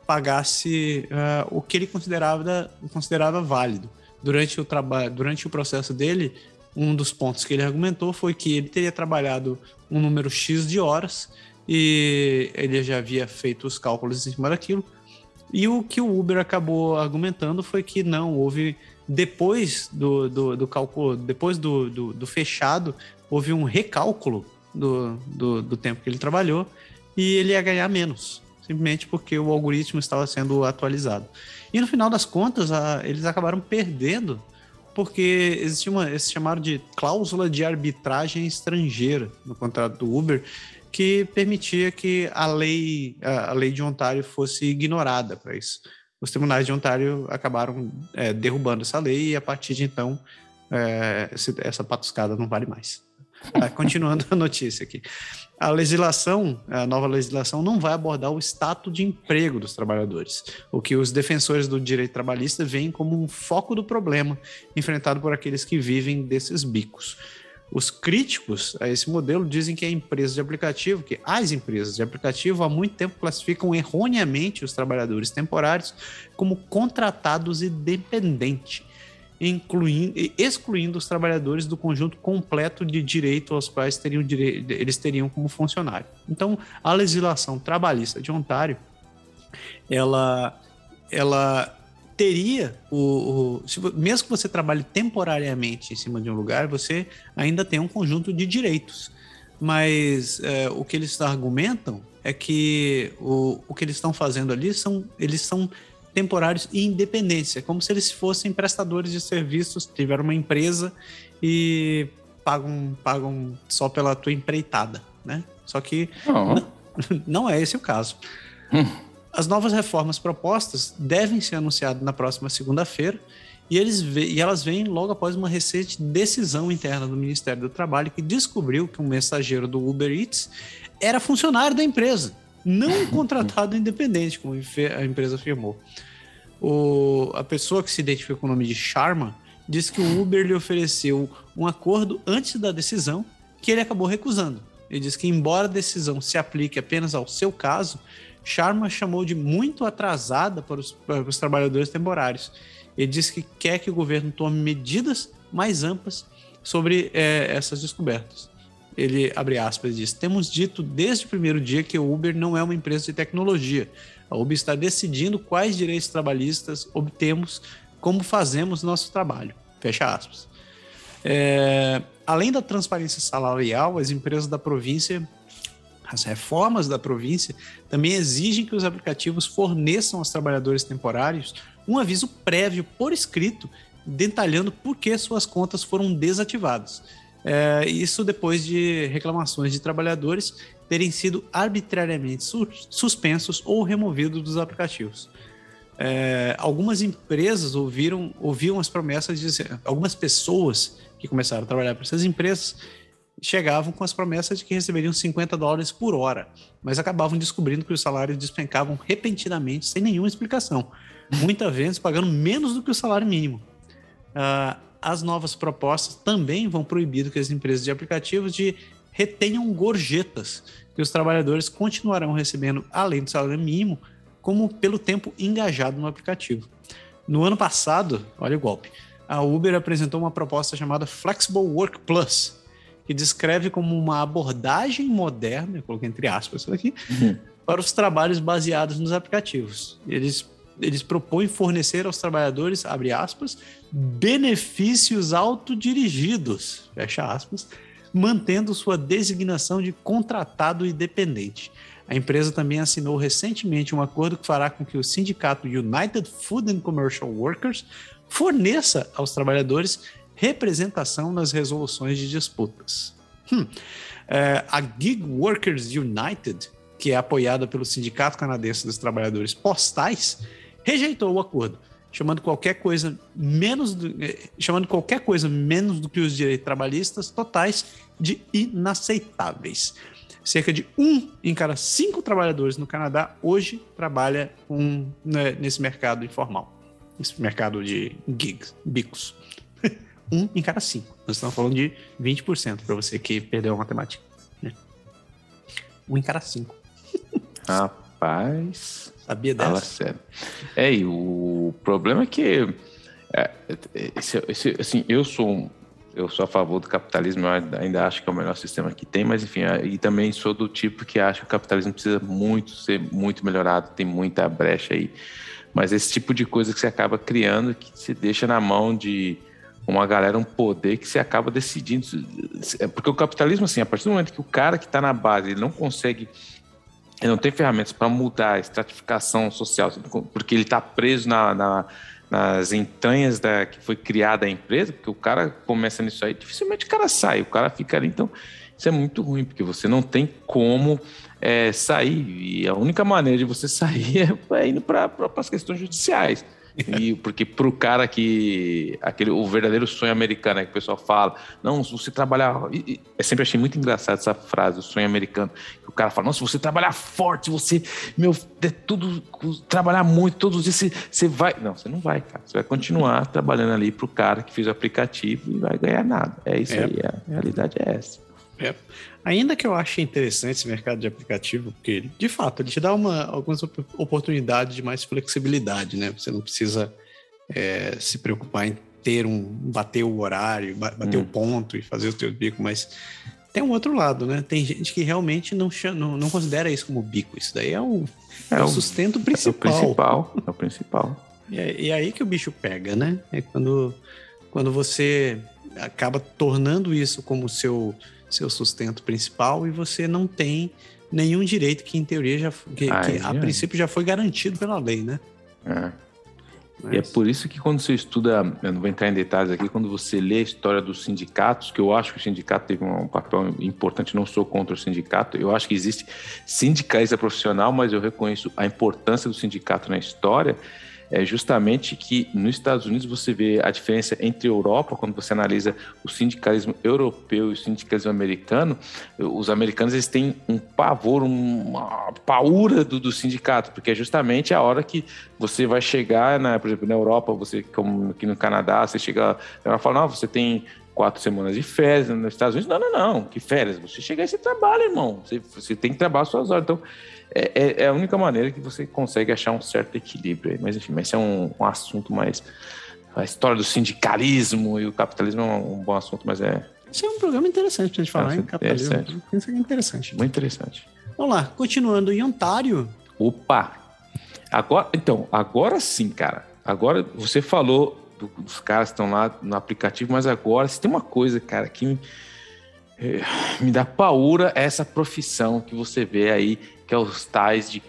pagasse uh, o que ele considerava, considerava válido. Durante o, trabalho, durante o processo dele, um dos pontos que ele argumentou foi que ele teria trabalhado um número X de horas e ele já havia feito os cálculos em cima daquilo. E o que o Uber acabou argumentando foi que não houve depois do, do, do cálculo, depois do, do, do, fechado, houve um recálculo do, do, do tempo que ele trabalhou e ele ia ganhar menos, simplesmente porque o algoritmo estava sendo atualizado. E no final das contas, a, eles acabaram perdendo porque existia uma, eles chamaram de cláusula de arbitragem estrangeira no contrato do Uber, que permitia que a lei, a, a lei de Ontário fosse ignorada para isso os tribunais de Ontário acabaram é, derrubando essa lei e a partir de então é, essa patuscada não vale mais. Ah, [LAUGHS] continuando a notícia aqui. A legislação, a nova legislação, não vai abordar o status de emprego dos trabalhadores, o que os defensores do direito trabalhista veem como um foco do problema enfrentado por aqueles que vivem desses bicos. Os críticos a esse modelo dizem que a empresa de aplicativo, que as empresas de aplicativo há muito tempo classificam erroneamente os trabalhadores temporários como contratados e dependentes, excluindo os trabalhadores do conjunto completo de direito aos quais teriam eles teriam como funcionário. Então, a legislação trabalhista de Ontário, ela, ela teria o, o se, mesmo que você trabalhe temporariamente em cima de um lugar, você ainda tem um conjunto de direitos. Mas é, o que eles argumentam é que o, o que eles estão fazendo ali são eles são temporários e independentes, é como se eles fossem prestadores de serviços, tiveram uma empresa e pagam pagam só pela tua empreitada, né? Só que oh. [LAUGHS] não é esse o caso. Hum. As novas reformas propostas devem ser anunciadas na próxima segunda-feira e, e elas vêm logo após uma recente decisão interna do Ministério do Trabalho que descobriu que um mensageiro do Uber Eats era funcionário da empresa, não contratado [LAUGHS] independente, como a empresa afirmou. O, a pessoa que se identifica com o nome de Sharma disse que o Uber lhe ofereceu um acordo antes da decisão que ele acabou recusando. Ele diz que, embora a decisão se aplique apenas ao seu caso, Sharma chamou de muito atrasada para os, para os trabalhadores temporários. Ele disse que quer que o governo tome medidas mais amplas sobre é, essas descobertas. Ele, abre aspas, diz: Temos dito desde o primeiro dia que o Uber não é uma empresa de tecnologia. A Uber está decidindo quais direitos trabalhistas obtemos, como fazemos nosso trabalho. Fecha aspas. É, além da transparência salarial, as empresas da província as reformas da província também exigem que os aplicativos forneçam aos trabalhadores temporários um aviso prévio por escrito detalhando por que suas contas foram desativadas. É, isso depois de reclamações de trabalhadores terem sido arbitrariamente su suspensos ou removidos dos aplicativos. É, algumas empresas ouviram, ouviam as promessas de algumas pessoas que começaram a trabalhar para essas empresas chegavam com as promessas de que receberiam 50 dólares por hora, mas acabavam descobrindo que os salários despencavam repentinamente, sem nenhuma explicação, muitas vezes pagando menos do que o salário mínimo. Uh, as novas propostas também vão proibir que as empresas de aplicativos de retenham gorjetas que os trabalhadores continuarão recebendo além do salário mínimo, como pelo tempo engajado no aplicativo. No ano passado, olha o golpe, a Uber apresentou uma proposta chamada Flexible Work Plus, que descreve como uma abordagem moderna, eu coloquei entre aspas isso aqui, uhum. para os trabalhos baseados nos aplicativos. Eles, eles propõem fornecer aos trabalhadores, abre aspas, benefícios autodirigidos, fecha aspas, mantendo sua designação de contratado e dependente. A empresa também assinou recentemente um acordo que fará com que o sindicato United Food and Commercial Workers forneça aos trabalhadores representação nas resoluções de disputas. Hum. É, a Gig Workers United, que é apoiada pelo Sindicato Canadense dos Trabalhadores Postais, rejeitou o acordo, chamando qualquer coisa menos do, é, chamando qualquer coisa menos do que os direitos trabalhistas totais de inaceitáveis. Cerca de um em cada cinco trabalhadores no Canadá hoje trabalha um, né, nesse mercado informal, nesse mercado de gigs, bicos um em cada cinco. Nós estamos falando de 20% para você que perdeu a matemática. Né? Um em cada cinco. [LAUGHS] Rapaz. Sabia dessa? Fala sério. É, e o problema é que. É, esse, esse, assim, eu sou eu sou a favor do capitalismo, eu ainda acho que é o melhor sistema que tem, mas enfim, e também sou do tipo que acha que o capitalismo precisa muito ser muito melhorado, tem muita brecha aí. Mas esse tipo de coisa que você acaba criando, que se deixa na mão de uma galera, um poder que se acaba decidindo. É, porque o capitalismo, assim, a partir do momento que o cara que está na base ele não consegue, ele não tem ferramentas para mudar a estratificação social, porque ele está preso na, na, nas entranhas da que foi criada a empresa, porque o cara começa nisso aí, dificilmente o cara sai, o cara fica ali. Então, isso é muito ruim, porque você não tem como é, sair. E a única maneira de você [LAUGHS] sair é indo para as questões judiciais. E porque pro cara que aquele o verdadeiro sonho americano é que o pessoal fala, não, se você trabalhar, e, eu sempre achei muito engraçado essa frase, o sonho americano, que o cara fala, não, se você trabalhar forte, você, meu, é tudo trabalhar muito todos os dias você, você vai, não, você não vai, cara. Você vai continuar trabalhando ali pro cara que fez o aplicativo e vai ganhar nada. É isso é. aí, a realidade é essa. É. Ainda que eu ache interessante esse mercado de aplicativo, porque de fato ele te dá uma, algumas oportunidades de mais flexibilidade, né? Você não precisa é, se preocupar em ter um bater o horário, bater hum. o ponto e fazer o teu bico, mas tem um outro lado, né? Tem gente que realmente não, não, não considera isso como bico. Isso daí é o, é, é o sustento principal. É o principal, é o principal. E é, e é aí que o bicho pega, né? É quando, quando você acaba tornando isso como seu, seu sustento principal e você não tem nenhum direito que, em teoria, já, que, ah, que a princípio já foi garantido pela lei, né? É. Mas... E é por isso que quando você estuda, eu não vou entrar em detalhes aqui, quando você lê a história dos sindicatos, que eu acho que o sindicato teve um papel importante, não sou contra o sindicato, eu acho que existe sindicalista profissional, mas eu reconheço a importância do sindicato na história, é justamente que nos Estados Unidos você vê a diferença entre Europa, quando você analisa o sindicalismo europeu e o sindicalismo americano, os americanos eles têm um pavor, uma paura do, do sindicato, porque é justamente a hora que você vai chegar, na, por exemplo, na Europa, você como aqui no Canadá, você chega, ela fala, não, você tem quatro semanas de férias nos Estados Unidos. Não, não, não. Que férias? Você chega e você trabalha, irmão. Você, você tem que trabalhar suas horas. Então, é, é, é, a única maneira que você consegue achar um certo equilíbrio aí. Mas, enfim, esse é um, um assunto mais. A história do sindicalismo e o capitalismo é um, um bom assunto, mas é. Esse é um programa interessante pra gente falar é, em capitalismo. Isso é interessante. Muito interessante. Vamos lá, continuando em Ontário. Opa! Agora, então, agora sim, cara. Agora você falou dos caras que estão lá no aplicativo, mas agora se tem uma coisa, cara, que me, é, me dá paura é essa profissão que você vê aí, que é os tais de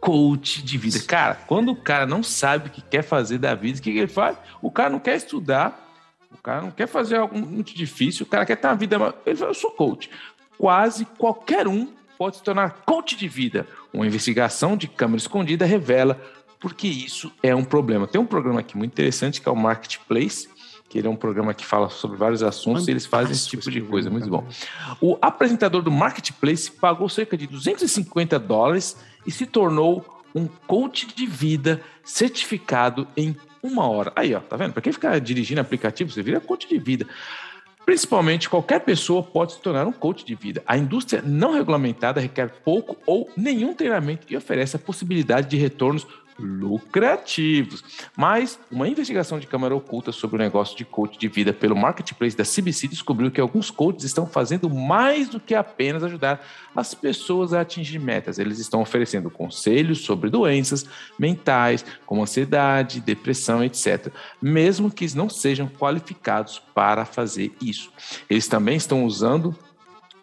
coach de vida. Cara, quando o cara não sabe o que quer fazer da vida, o que, que ele faz? O cara não quer estudar, o cara não quer fazer algo muito difícil, o cara quer ter uma vida. Ele fala, eu sou coach. Quase qualquer um pode se tornar coach de vida. Uma investigação de câmera escondida revela porque isso é um problema. Tem um programa aqui muito interessante que é o Marketplace, que ele é um programa que fala sobre vários assuntos Fantástico, e eles fazem esse tipo de coisa, muito bom. O apresentador do Marketplace pagou cerca de 250 dólares e se tornou um coach de vida certificado em uma hora. Aí, ó, tá vendo? Para quem ficar dirigindo aplicativo, você vira coach de vida. Principalmente, qualquer pessoa pode se tornar um coach de vida. A indústria não regulamentada requer pouco ou nenhum treinamento e oferece a possibilidade de retornos lucrativos. Mas uma investigação de câmera oculta sobre o negócio de coach de vida pelo marketplace da CBC descobriu que alguns coaches estão fazendo mais do que apenas ajudar as pessoas a atingir metas. Eles estão oferecendo conselhos sobre doenças mentais, como ansiedade, depressão, etc., mesmo que não sejam qualificados para fazer isso. Eles também estão usando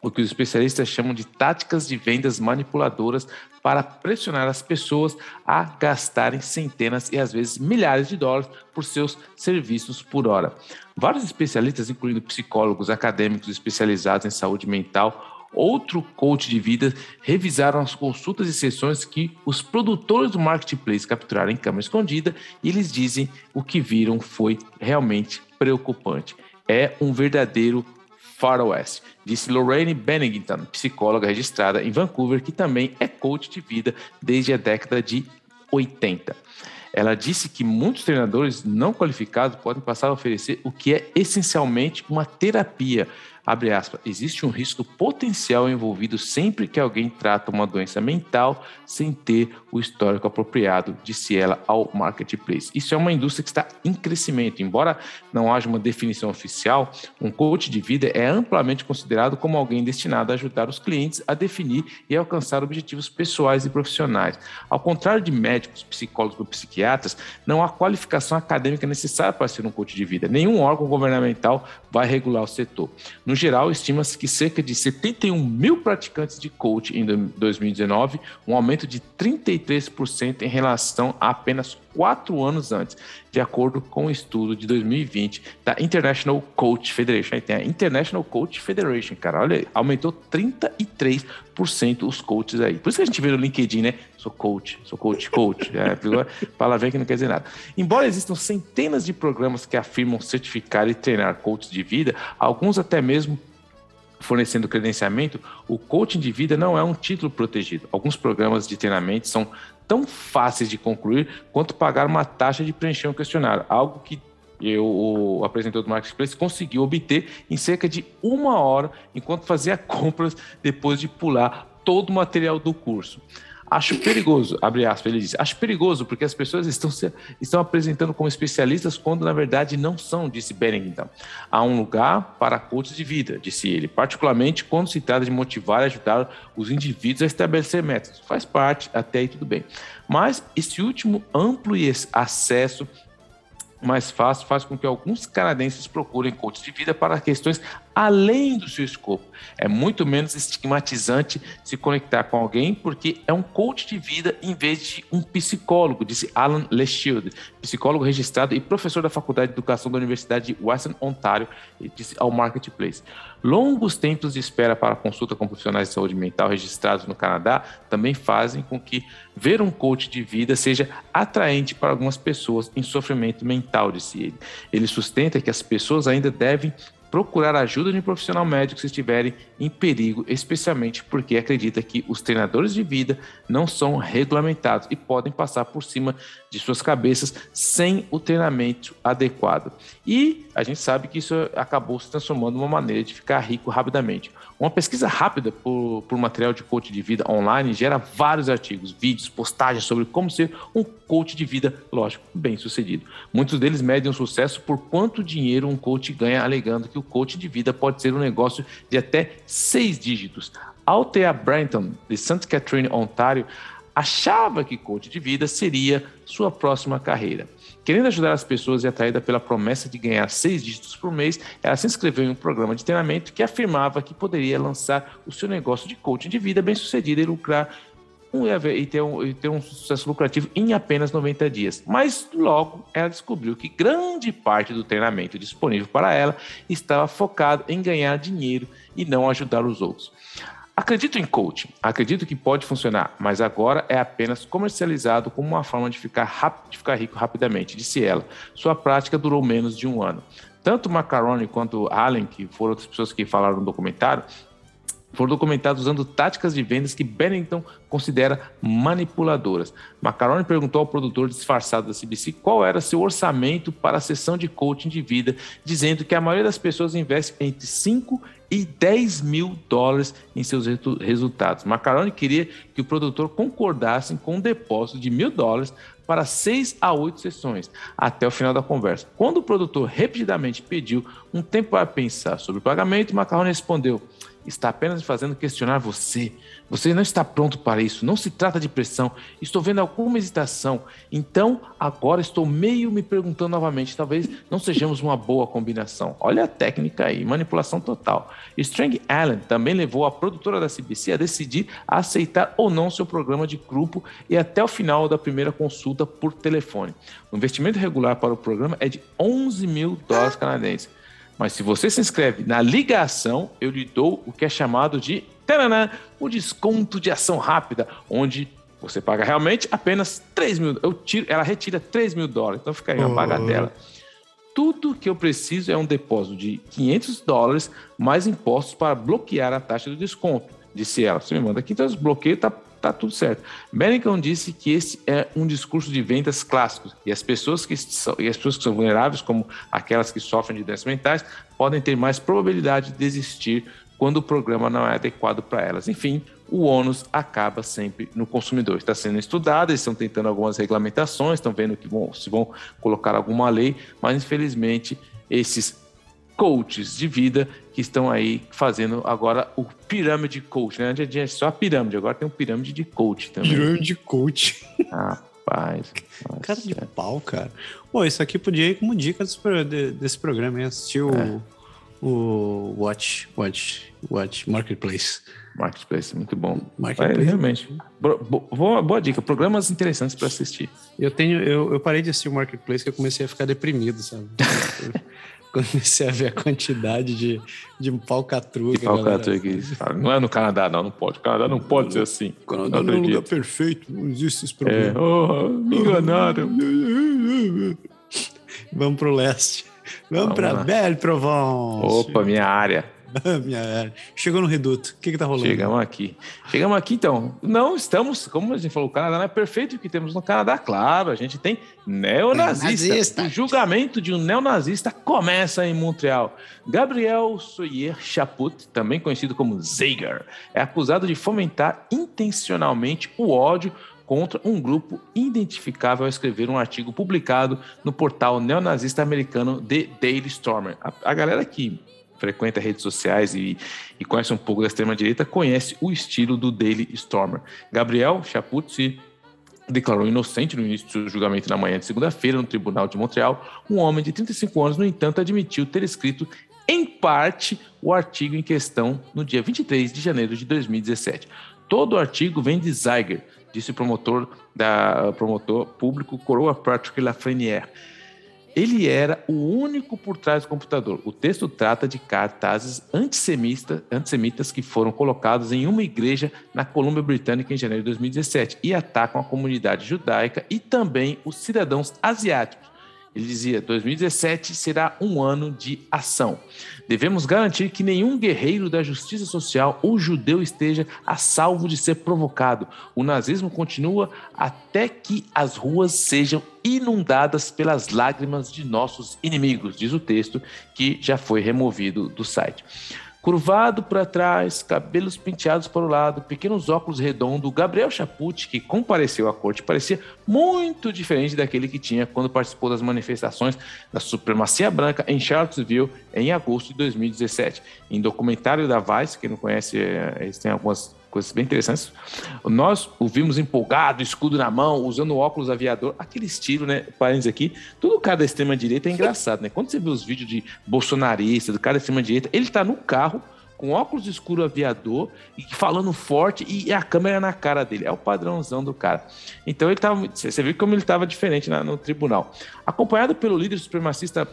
o que os especialistas chamam de táticas de vendas manipuladoras para pressionar as pessoas a gastarem centenas e às vezes milhares de dólares por seus serviços por hora. Vários especialistas, incluindo psicólogos, acadêmicos especializados em saúde mental, outro coach de vida, revisaram as consultas e sessões que os produtores do marketplace capturaram em câmera escondida e eles dizem o que viram foi realmente preocupante. É um verdadeiro Faroeste, disse Lorraine Bennington, psicóloga registrada em Vancouver, que também é coach de vida desde a década de 80. Ela disse que muitos treinadores não qualificados podem passar a oferecer o que é essencialmente uma terapia abre aspas, existe um risco potencial envolvido sempre que alguém trata uma doença mental sem ter o histórico apropriado, disse ela ao Marketplace. Isso é uma indústria que está em crescimento. Embora não haja uma definição oficial, um coach de vida é amplamente considerado como alguém destinado a ajudar os clientes a definir e alcançar objetivos pessoais e profissionais. Ao contrário de médicos, psicólogos ou psiquiatras, não há qualificação acadêmica necessária para ser um coach de vida. Nenhum órgão governamental vai regular o setor. No geral, estima-se que cerca de 71 mil praticantes de coach em 2019, um aumento de 33% em relação a apenas quatro anos antes, de acordo com o um estudo de 2020 da International Coach Federation. Aí tem a International Coach Federation, cara, olha, aumentou 33% os coaches aí. Por isso que a gente vê no LinkedIn, né? Sou coach, sou coach, coach. É, palavra [LAUGHS] que não quer dizer nada. Embora existam centenas de programas que afirmam certificar e treinar coaches de vida, alguns até mesmo fornecendo credenciamento, o coaching de vida não é um título protegido. Alguns programas de treinamento são tão fáceis de concluir quanto pagar uma taxa de preencher um questionário, algo que eu, o apresentador do Marketplace conseguiu obter em cerca de uma hora, enquanto fazia [LAUGHS] compras depois de pular todo o material do curso. Acho perigoso, abre aspas, ele disse, acho perigoso porque as pessoas estão se estão apresentando como especialistas quando na verdade não são, disse Bennington. Há um lugar para coaches de vida, disse ele, particularmente quando se trata de motivar e ajudar os indivíduos a estabelecer métodos. Faz parte, até aí tudo bem. Mas esse último amplo acesso mais fácil faz com que alguns canadenses procurem coaches de vida para questões além do seu escopo. É muito menos estigmatizante se conectar com alguém porque é um coach de vida em vez de um psicólogo, disse Alan Leshield, psicólogo registrado e professor da Faculdade de Educação da Universidade de Western Ontario, disse ao Marketplace. Longos tempos de espera para consulta com profissionais de saúde mental registrados no Canadá também fazem com que ver um coach de vida seja atraente para algumas pessoas em sofrimento mental, disse ele. Ele sustenta que as pessoas ainda devem procurar ajuda de um profissional médico se estiverem em perigo, especialmente porque acredita que os treinadores de vida não são regulamentados e podem passar por cima de suas cabeças sem o treinamento adequado. E a gente sabe que isso acabou se transformando numa maneira de ficar rico rapidamente. Uma pesquisa rápida por, por material de coach de vida online gera vários artigos, vídeos, postagens sobre como ser um coach de vida, lógico, bem sucedido. Muitos deles medem o sucesso por quanto dinheiro um coach ganha, alegando que o coach de vida pode ser um negócio de até seis dígitos. Althea Brenton, de St. Catherine, Ontário, achava que coach de vida seria sua próxima carreira. Querendo ajudar as pessoas e atraída pela promessa de ganhar seis dígitos por mês, ela se inscreveu em um programa de treinamento que afirmava que poderia lançar o seu negócio de coaching de vida bem sucedido e lucrar um, e, ter um, e ter um sucesso lucrativo em apenas 90 dias. Mas logo ela descobriu que grande parte do treinamento disponível para ela estava focado em ganhar dinheiro e não ajudar os outros. Acredito em coaching, acredito que pode funcionar, mas agora é apenas comercializado como uma forma de ficar, de ficar rico rapidamente, disse ela. Sua prática durou menos de um ano. Tanto Macaroni quanto Allen, que foram outras pessoas que falaram no documentário, foram documentados usando táticas de vendas que Bennington considera manipuladoras. Macaroni perguntou ao produtor disfarçado da CBC qual era seu orçamento para a sessão de coaching de vida, dizendo que a maioria das pessoas investe entre 5 e 10 mil dólares em seus resultados. Macaroni queria que o produtor concordasse com um depósito de mil dólares para seis a oito sessões, até o final da conversa. Quando o produtor repetidamente pediu um tempo para pensar sobre o pagamento, Macaroni respondeu: está apenas fazendo questionar você. Você não está pronto para isso. Não se trata de pressão. Estou vendo alguma hesitação. Então, agora estou meio me perguntando novamente. Talvez não sejamos uma boa combinação. Olha a técnica aí, manipulação total. Strang Allen também levou a produtora da CBC a decidir aceitar ou não seu programa de grupo e até o final da primeira consulta por telefone. O investimento regular para o programa é de 11 mil dólares canadenses. Mas se você se inscreve na ligação, eu lhe dou o que é chamado de taranã, o desconto de ação rápida, onde você paga realmente apenas 3 mil. Eu tiro, ela retira 3 mil dólares, então fica aí uma pagadela. Tudo que eu preciso é um depósito de 500 dólares mais impostos para bloquear a taxa do desconto, disse ela. Você me manda aqui, então os bloqueios tá tá tudo certo. Bennington disse que esse é um discurso de vendas clássico e as pessoas que são, e as pessoas que são vulneráveis, como aquelas que sofrem de doenças mentais, podem ter mais probabilidade de desistir quando o programa não é adequado para elas. Enfim, o ônus acaba sempre no consumidor. Está sendo estudado, eles estão tentando algumas regulamentações, estão vendo que vão, se vão colocar alguma lei, mas infelizmente esses coaches de vida que estão aí fazendo agora o pirâmide coach, né? Antes tinha só a pirâmide, agora tem um pirâmide de coach também. Pirâmide coach. Rapaz. [LAUGHS] Cara de pau, cara. Pô, isso aqui podia ir como dica desse, programa, hein? Assistir o, é. o Watch, Watch, Watch Marketplace. Marketplace, muito bom. Marketplace. É, realmente. Boa, boa, dica, programas interessantes para assistir. Eu tenho, eu, eu parei de assistir o Marketplace que eu comecei a ficar deprimido, sabe? [LAUGHS] comecei a ver a quantidade de, de falcatrua. De que Não é no Canadá, não, não pode. O Canadá não pode ser assim. O Canadá não, é um lugar perfeito, não existe esse problema. É. Oh, me enganaram. [LAUGHS] Vamos pro leste. Vamos, Vamos para Belle Provence. Opa, minha área. [LAUGHS] Minha, chegou no reduto. O que, que tá rolando? Chegamos aqui. Chegamos aqui, então. Não estamos, como a gente falou, o Canadá não é perfeito. O que temos no Canadá, claro, a gente tem neonazista. neonazista. O julgamento de um neonazista começa em Montreal. Gabriel Soyer Chaput, também conhecido como Zager, é acusado de fomentar intencionalmente o ódio contra um grupo identificável ao escrever um artigo publicado no portal neonazista americano The Daily Stormer. A, a galera que frequenta redes sociais e, e conhece um pouco da extrema-direita conhece o estilo do Daily Stormer. Gabriel Chaput se declarou inocente no início do julgamento na manhã de segunda-feira no Tribunal de Montreal. Um homem de 35 anos, no entanto, admitiu ter escrito em parte o artigo em questão no dia 23 de janeiro de 2017. Todo o artigo vem de Zeiger, disse o promotor, da, promotor público Coroa Patrick Lafrenière. Ele era o único por trás do computador. O texto trata de cartazes antissemita, antissemitas que foram colocados em uma igreja na Colômbia Britânica em janeiro de 2017 e atacam a comunidade judaica e também os cidadãos asiáticos ele dizia: 2017 será um ano de ação. Devemos garantir que nenhum guerreiro da justiça social ou judeu esteja a salvo de ser provocado. O nazismo continua até que as ruas sejam inundadas pelas lágrimas de nossos inimigos, diz o texto que já foi removido do site curvado para trás, cabelos penteados para o lado, pequenos óculos redondos. Gabriel Chaput, que compareceu à corte, parecia muito diferente daquele que tinha quando participou das manifestações da supremacia branca em Charlottesville em agosto de 2017. Em documentário da Vice, quem não conhece, é, eles têm algumas coisas bem interessantes. Nós o vimos empolgado, escudo na mão, usando óculos aviador, aquele estilo, né? Parênteses aqui, tudo cara da extrema-direita é engraçado, né? Quando você vê os vídeos de bolsonarista, do cara da extrema-direita, ele tá no carro com óculos escuro aviador e falando forte e a câmera na cara dele. É o padrãozão do cara. Então ele tava. Você viu como ele estava diferente na, no tribunal. Acompanhado pelo líder supremacista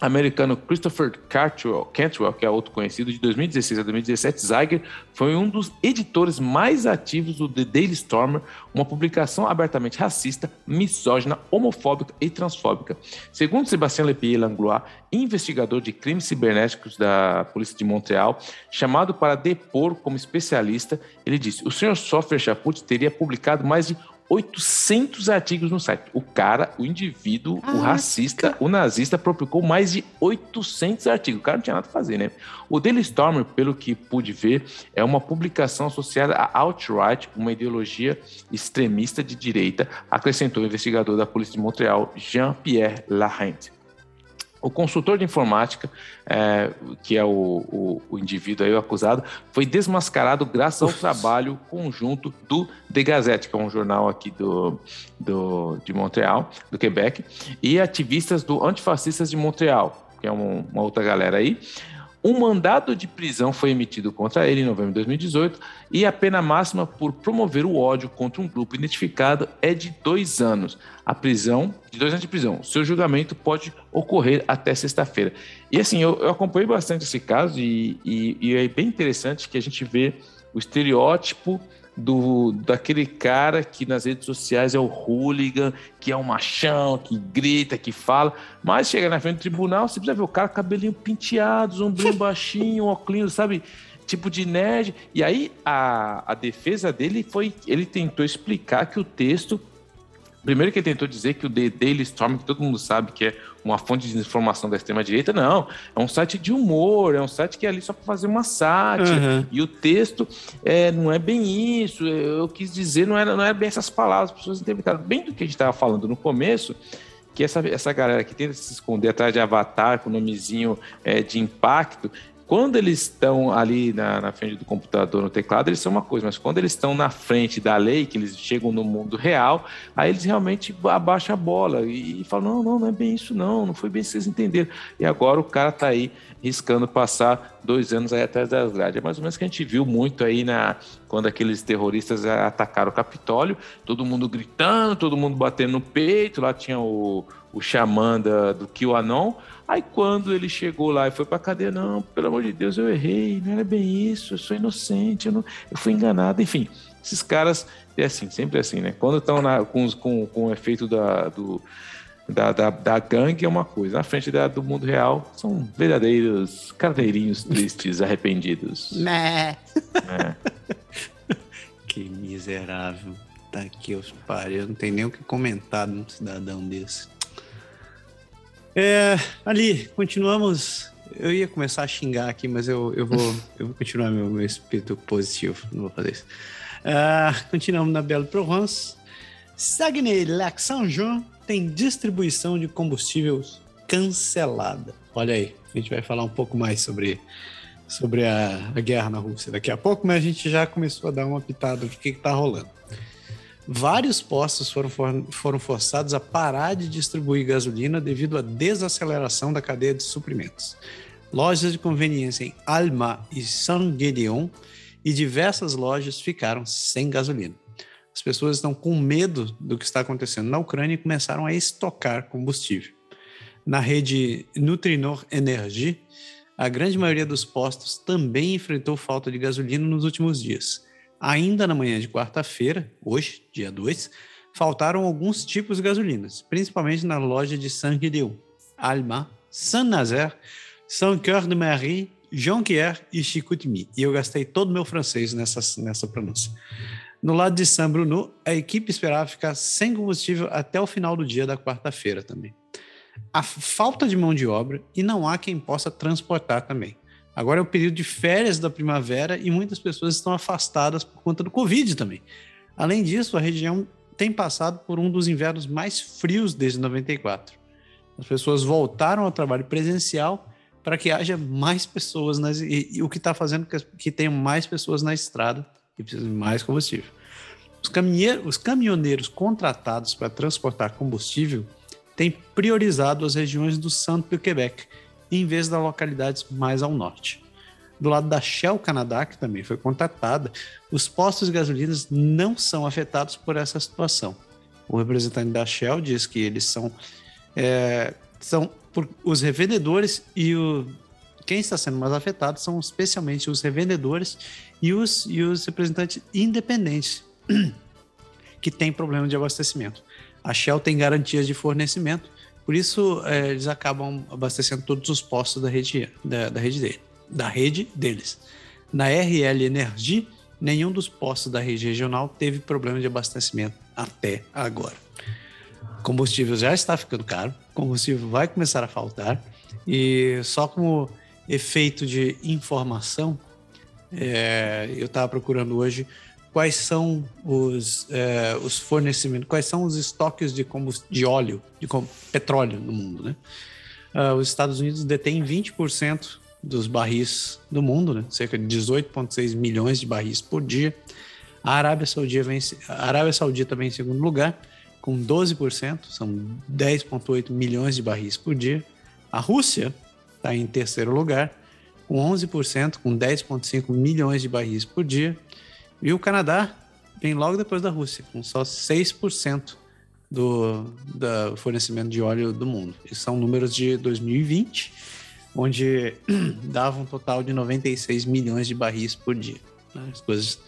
americano Christopher Cantwell, Cantwell, que é outro conhecido, de 2016 a 2017, Zeiger foi um dos editores mais ativos do The Daily Stormer, uma publicação abertamente racista, misógina, homofóbica e transfóbica. Segundo Sébastien Lepier Langlois, investigador de crimes cibernéticos da Polícia de Montreal, chamado para depor como especialista, ele disse: o senhor Software Chaput teria publicado mais de 800 artigos no site. O cara, o indivíduo, ah, o racista, cara. o nazista, propicou mais de 800 artigos. O cara não tinha nada a fazer, né? O Daily Stormer, pelo que pude ver, é uma publicação associada à alt-right, uma ideologia extremista de direita, acrescentou o investigador da Polícia de Montreal, Jean-Pierre Larrente. O consultor de informática, é, que é o, o, o, indivíduo aí, o acusado, foi desmascarado graças ao trabalho conjunto do The Gazette, que é um jornal aqui do, do, de Montreal, do Quebec, e ativistas do Antifascistas de Montreal, que é um, uma outra galera aí. Um mandado de prisão foi emitido contra ele em novembro de 2018 e a pena máxima por promover o ódio contra um grupo identificado é de dois anos. A prisão, de dois anos de prisão. Seu julgamento pode ocorrer até sexta-feira. E assim, eu, eu acompanhei bastante esse caso e, e, e é bem interessante que a gente vê o estereótipo do daquele cara que nas redes sociais é o hooligan, que é um machão, que grita, que fala, mas chega na frente do tribunal, você precisa ver o cara cabelinho penteado, ombrinho [LAUGHS] baixinho, óculos, sabe? Tipo de nerd. E aí a, a defesa dele foi, ele tentou explicar que o texto Primeiro que ele tentou dizer que o The Daily Storm, que todo mundo sabe que é uma fonte de informação da extrema-direita, não. É um site de humor, é um site que é ali só para fazer uma sátira. Uhum. E o texto é, não é bem isso. Eu quis dizer, não era, não era bem essas palavras, as pessoas interpretaram. Bem do que a gente estava falando no começo, que essa, essa galera que tenta se esconder atrás de avatar com nomezinho é, de impacto, quando eles estão ali na, na, frente do computador, no teclado, eles são uma coisa, mas quando eles estão na frente da lei, que eles chegam no mundo real, aí eles realmente abaixam a bola e, e falam: não, não, não é bem isso, não, não foi bem isso que vocês entenderam. E agora o cara está aí riscando passar dois anos aí atrás das grades. É mais ou menos que a gente viu muito aí na, quando aqueles terroristas atacaram o Capitólio, todo mundo gritando, todo mundo batendo no peito, lá tinha o, o xamã da, do QAnon. Aí quando ele chegou lá e foi pra cadeia, não, pelo amor de Deus, eu errei, não era bem isso, eu sou inocente, eu, não, eu fui enganado, enfim. Esses caras, é assim, sempre assim, né? Quando estão com, com, com o efeito da, do, da, da, da gangue é uma coisa, na frente da, do mundo real são verdadeiros carneirinhos tristes, arrependidos. Né? É. [LAUGHS] que miserável. Tá aqui os parios, eu não tenho nem o que comentar num cidadão desse. É, ali, continuamos. Eu ia começar a xingar aqui, mas eu, eu, vou, [LAUGHS] eu vou continuar meu, meu espírito positivo, não vou fazer isso. Uh, continuamos na Belle Provence. Saguenay-Lac Saint-Jean tem distribuição de combustíveis cancelada. Olha aí, a gente vai falar um pouco mais sobre, sobre a, a guerra na Rússia daqui a pouco, mas a gente já começou a dar uma pitada do que está rolando. Vários postos foram, for, foram forçados a parar de distribuir gasolina devido à desaceleração da cadeia de suprimentos. Lojas de conveniência em Alma e Saint-Gédéon e diversas lojas ficaram sem gasolina. As pessoas estão com medo do que está acontecendo na Ucrânia e começaram a estocar combustível. Na rede Nutrinor Energy, a grande maioria dos postos também enfrentou falta de gasolina nos últimos dias. Ainda na manhã de quarta-feira, hoje, dia 2, faltaram alguns tipos de gasolinas, principalmente na loja de Saint-Guédéon, Alma, Saint-Nazaire, Saint-Cœur-de-Marie, Jonquière e Chicoutimi. E eu gastei todo o meu francês nessa, nessa pronúncia. No lado de San Bruno, a equipe esperava ficar sem combustível até o final do dia da quarta-feira também. A falta de mão de obra e não há quem possa transportar também. Agora é o período de férias da primavera e muitas pessoas estão afastadas por conta do Covid também. Além disso, a região tem passado por um dos invernos mais frios desde 94. As pessoas voltaram ao trabalho presencial para que haja mais pessoas nas, e, e o que está fazendo que, que tenham mais pessoas na estrada e precisam de mais combustível. Os, os caminhoneiros contratados para transportar combustível têm priorizado as regiões do Santo e Quebec, em vez das localidades mais ao norte. Do lado da Shell Canadá, que também foi contratada, os postos de gasolina não são afetados por essa situação. O representante da Shell diz que eles são, é, são por, os revendedores e o, quem está sendo mais afetado são especialmente os revendedores e os, e os representantes independentes [CLEARS THROAT] que têm problema de abastecimento. A Shell tem garantias de fornecimento, por isso é, eles acabam abastecendo todos os postos da rede, da, da rede dele, da rede deles. Na RL Energy, nenhum dos postos da rede regional teve problema de abastecimento até agora. Combustível já está ficando caro, combustível vai começar a faltar e só como efeito de informação, é, eu estava procurando hoje quais são os, é, os fornecimentos, quais são os estoques de, de óleo, de petróleo no mundo, né? Uh, os Estados Unidos detêm 20% dos barris do mundo, né? cerca de 18,6 milhões de barris por dia. A Arábia Saudita vem, a Arábia Saudita vem em segundo lugar, com 12%, são 10,8 milhões de barris por dia. A Rússia está em terceiro lugar, com 11%, com 10,5 milhões de barris por dia. E o Canadá vem logo depois da Rússia, com só 6% do, do fornecimento de óleo do mundo. Esses são números de 2020, onde [CLEARS THROAT] dava um total de 96 milhões de barris por dia. Né? As coisas.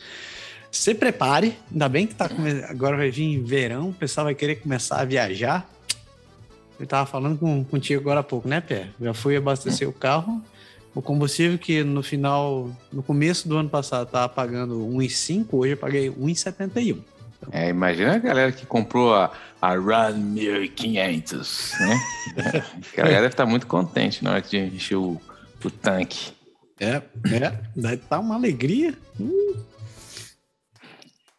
Se prepare, ainda bem que tá agora vai vir verão, o pessoal vai querer começar a viajar. Eu estava falando com, contigo agora há pouco, né, Pé? Já fui abastecer o carro, o combustível que no final, no começo do ano passado estava pagando 1,5, hoje eu paguei 1,71. Então... É, imagina a galera que comprou a, a Run 1500, né? [LAUGHS] a galera deve estar muito contente na hora de encher o, o tanque. É, é, deve estar tá uma alegria. Hum.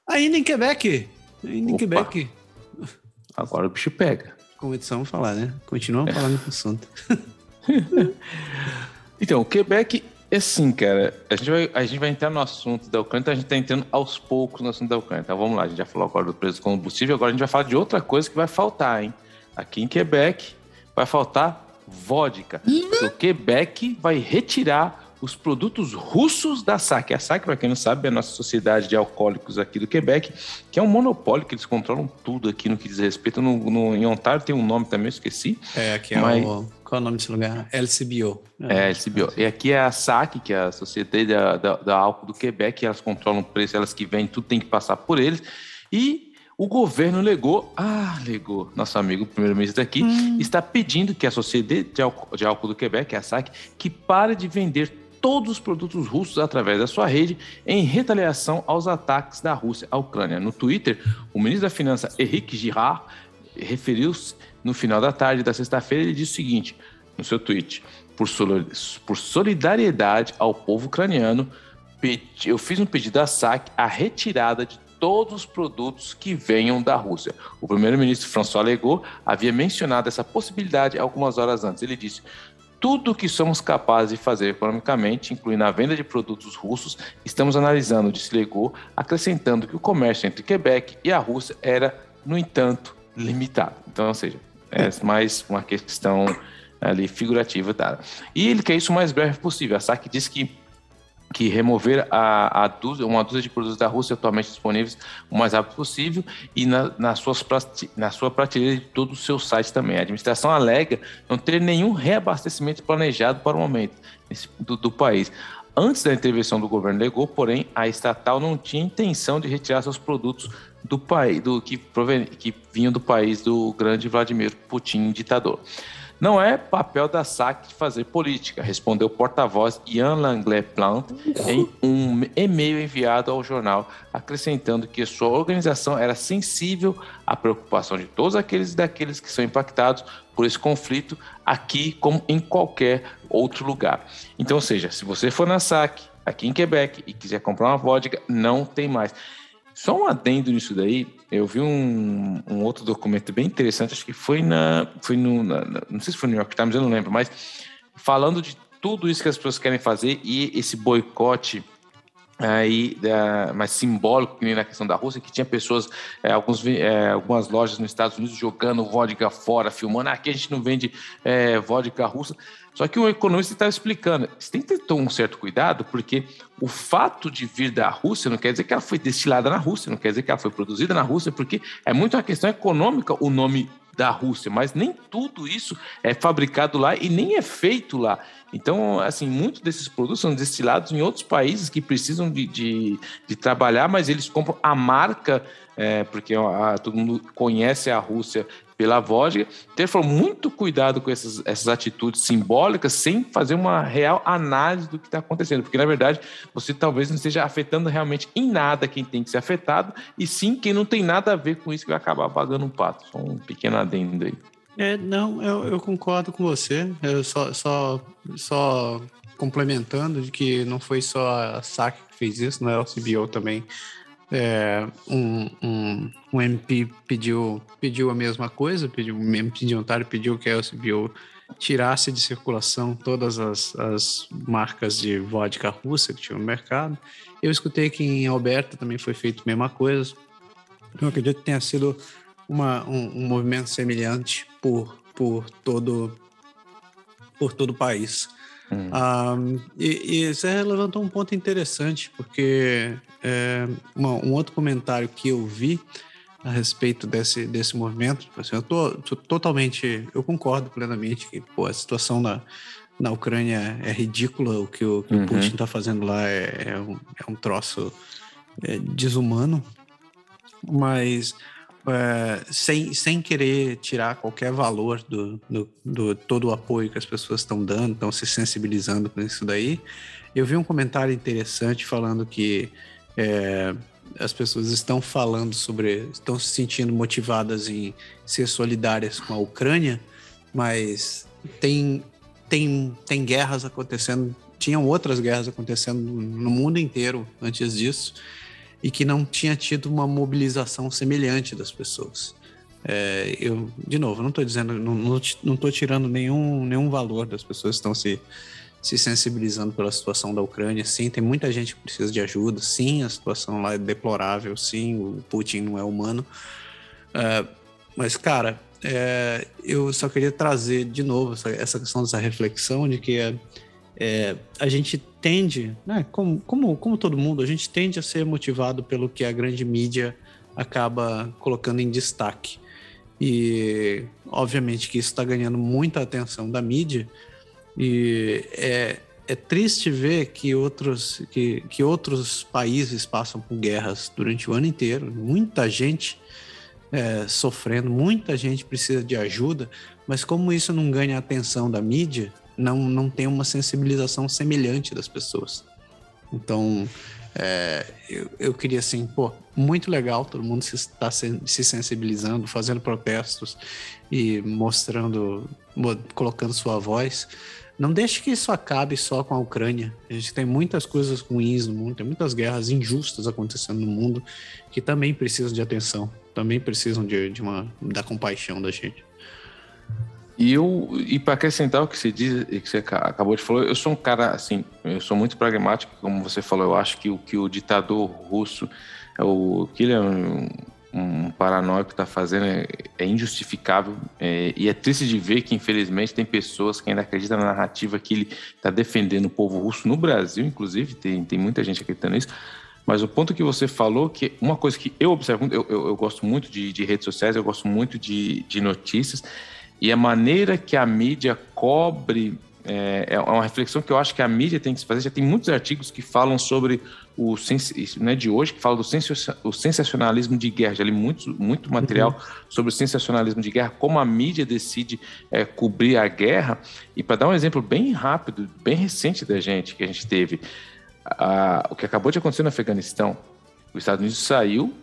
Ainda em Quebec, ainda em Opa. Quebec. Agora o bicho pega. Como edição falar, né? Continuamos é. falando com o assunto. [LAUGHS] Então, o Quebec é assim, cara. A gente, vai, a gente vai entrar no assunto da Ucrânia, então a gente está entrando aos poucos no assunto da Ucrânia. Então vamos lá, a gente já falou agora do preço do combustível, agora a gente vai falar de outra coisa que vai faltar, hein? Aqui em Quebec vai faltar vodka. Uhum. O Quebec vai retirar os produtos russos da SAC. A SAC, para quem não sabe, é a nossa sociedade de alcoólicos aqui do Quebec, que é um monopólio que eles controlam tudo aqui no que diz respeito. No, no em Ontário tem um nome também, eu esqueci. É, aqui é mas... o qual é o nome desse lugar? LCBO. É, LCBO. E aqui é a SAC, que é a Sociedade da, da, da Álcool do Quebec, elas controlam o preço, elas que vendem, tudo tem que passar por eles. E O governo legou, ah, legou, nosso amigo primeiro-ministro daqui, hum. está pedindo que a Sociedade de Álcool, de Álcool do Quebec, a SAC, que pare de vender todos os produtos russos através da sua rede em retaliação aos ataques da Rússia à Ucrânia. No Twitter, o ministro da Finança, Henrique Girard, referiu-se no final da tarde da sexta-feira, ele disse o seguinte no seu tweet: por solidariedade ao povo ucraniano, eu fiz um pedido à SAC a retirada de todos os produtos que venham da Rússia. O primeiro-ministro François Legault havia mencionado essa possibilidade algumas horas antes. Ele disse: tudo o que somos capazes de fazer economicamente, incluindo a venda de produtos russos, estamos analisando, disse Legault, acrescentando que o comércio entre Quebec e a Rússia era, no entanto, limitado. Então, ou seja, é mais uma questão ali figurativa, tá? E ele quer isso o mais breve possível. A SAC diz que que remover a, a dúzia, uma dúzia de produtos da Rússia atualmente disponíveis o mais rápido possível e na, nas suas, na sua prateleira de todo o seu site também. A administração alega não ter nenhum reabastecimento planejado para o momento do, do país. Antes da intervenção do governo legou, porém, a estatal não tinha intenção de retirar seus produtos do país, do que, proven, que vinham do país do grande Vladimir Putin, ditador. Não é papel da SAC fazer política, respondeu o porta-voz Ian Langlais Plant em um e-mail enviado ao jornal, acrescentando que sua organização era sensível à preocupação de todos aqueles e daqueles que são impactados por esse conflito aqui como em qualquer outro lugar. Então, ou seja, se você for na SAC aqui em Quebec e quiser comprar uma vodka, não tem mais. Só um adendo nisso daí, eu vi um, um outro documento bem interessante, acho que foi na. Foi no. Na, não sei se foi no New York Times, eu não lembro, mas falando de tudo isso que as pessoas querem fazer e esse boicote aí mais simbólico que nem na questão da Rússia que tinha pessoas é, alguns é, algumas lojas nos Estados Unidos jogando vodka fora filmando ah, aqui a gente não vende é, vodka russa só que o economista estava explicando, você tem que ter um certo cuidado, porque o fato de vir da Rússia não quer dizer que ela foi destilada na Rússia, não quer dizer que ela foi produzida na Rússia, porque é muito uma questão econômica o nome da Rússia, mas nem tudo isso é fabricado lá e nem é feito lá. Então, assim, muitos desses produtos são destilados em outros países que precisam de, de, de trabalhar, mas eles compram a marca, é, porque todo mundo conhece a Rússia pela vodka. Então ele falou muito cuidado com essas, essas atitudes simbólicas sem fazer uma real análise do que está acontecendo, porque na verdade você talvez não esteja afetando realmente em nada quem tem que ser afetado, e sim quem não tem nada a ver com isso que vai acabar pagando um pato. Só um pequeno adendo aí. É, não, eu, eu concordo com você. Eu só, só, só complementando de que não foi só a SAC que fez isso, né? O CBO também é, um, um, um, MP pediu, pediu a mesma coisa, pediu, um MP de Ontário pediu que a LCBO tirasse de circulação todas as, as marcas de vodka russa que tinham no mercado. Eu escutei que em Alberta também foi feito a mesma coisa. Eu acredito que tenha sido uma, um, um movimento semelhante por, por, todo, por todo o país. Hum. Ah, e, e você levantou um ponto interessante, porque é, uma, um outro comentário que eu vi a respeito desse, desse movimento, tipo assim, eu tô, tô, totalmente, eu concordo plenamente que pô, a situação na, na Ucrânia é ridícula, o que o, que uhum. o Putin está fazendo lá é, é, um, é um troço é, desumano, mas é, sem, sem querer tirar qualquer valor do, do, do, todo o apoio que as pessoas estão dando, estão se sensibilizando com isso daí. Eu vi um comentário interessante falando que é, as pessoas estão falando sobre, estão se sentindo motivadas em ser solidárias com a Ucrânia, mas tem, tem, tem guerras acontecendo, tinham outras guerras acontecendo no mundo inteiro antes disso e que não tinha tido uma mobilização semelhante das pessoas. É, eu, de novo, não estou dizendo, não estou tirando nenhum, nenhum valor das pessoas que estão se, se sensibilizando pela situação da Ucrânia. Sim, tem muita gente que precisa de ajuda. Sim, a situação lá é deplorável. Sim, o Putin não é humano. É, mas, cara, é, eu só queria trazer de novo essa, essa questão dessa reflexão de que é, a gente tende, né, como, como, como todo mundo, a gente tende a ser motivado pelo que a grande mídia acaba colocando em destaque. E, obviamente, que isso está ganhando muita atenção da mídia, e é, é triste ver que outros, que, que outros países passam por guerras durante o ano inteiro. Muita gente é, sofrendo, muita gente precisa de ajuda, mas como isso não ganha atenção da mídia, não, não tem uma sensibilização semelhante das pessoas. Então, é, eu, eu queria assim, pô, muito legal, todo mundo se está se, se sensibilizando, fazendo protestos e mostrando, colocando sua voz. Não deixe que isso acabe só com a Ucrânia. A gente tem muitas coisas ruins no mundo, tem muitas guerras injustas acontecendo no mundo que também precisam de atenção, também precisam de, de uma da compaixão da gente. E eu e para acrescentar o que você diz, que você acabou de falar, eu sou um cara assim, eu sou muito pragmático, como você falou. Eu acho que o que o ditador russo, é o que ele é um, um paranoico está fazendo é, é injustificável é, e é triste de ver que infelizmente tem pessoas que ainda acreditam na narrativa que ele está defendendo o povo russo no Brasil, inclusive tem, tem muita gente acreditando nisso. Mas o ponto que você falou, que uma coisa que eu observo, eu, eu, eu gosto muito de, de, redes sociais, eu gosto muito de, de notícias, e a maneira que a mídia cobre é, é, uma reflexão que eu acho que a mídia tem que se fazer. Já tem muitos artigos que falam sobre o é de hoje que fala do o sensacionalismo de guerra. Já li muito, muito material uhum. sobre o sensacionalismo de guerra, como a mídia decide é, cobrir a guerra. E para dar um exemplo bem rápido, bem recente da gente que a gente teve, a, o que acabou de acontecer no Afeganistão, os Estados Unidos saiu,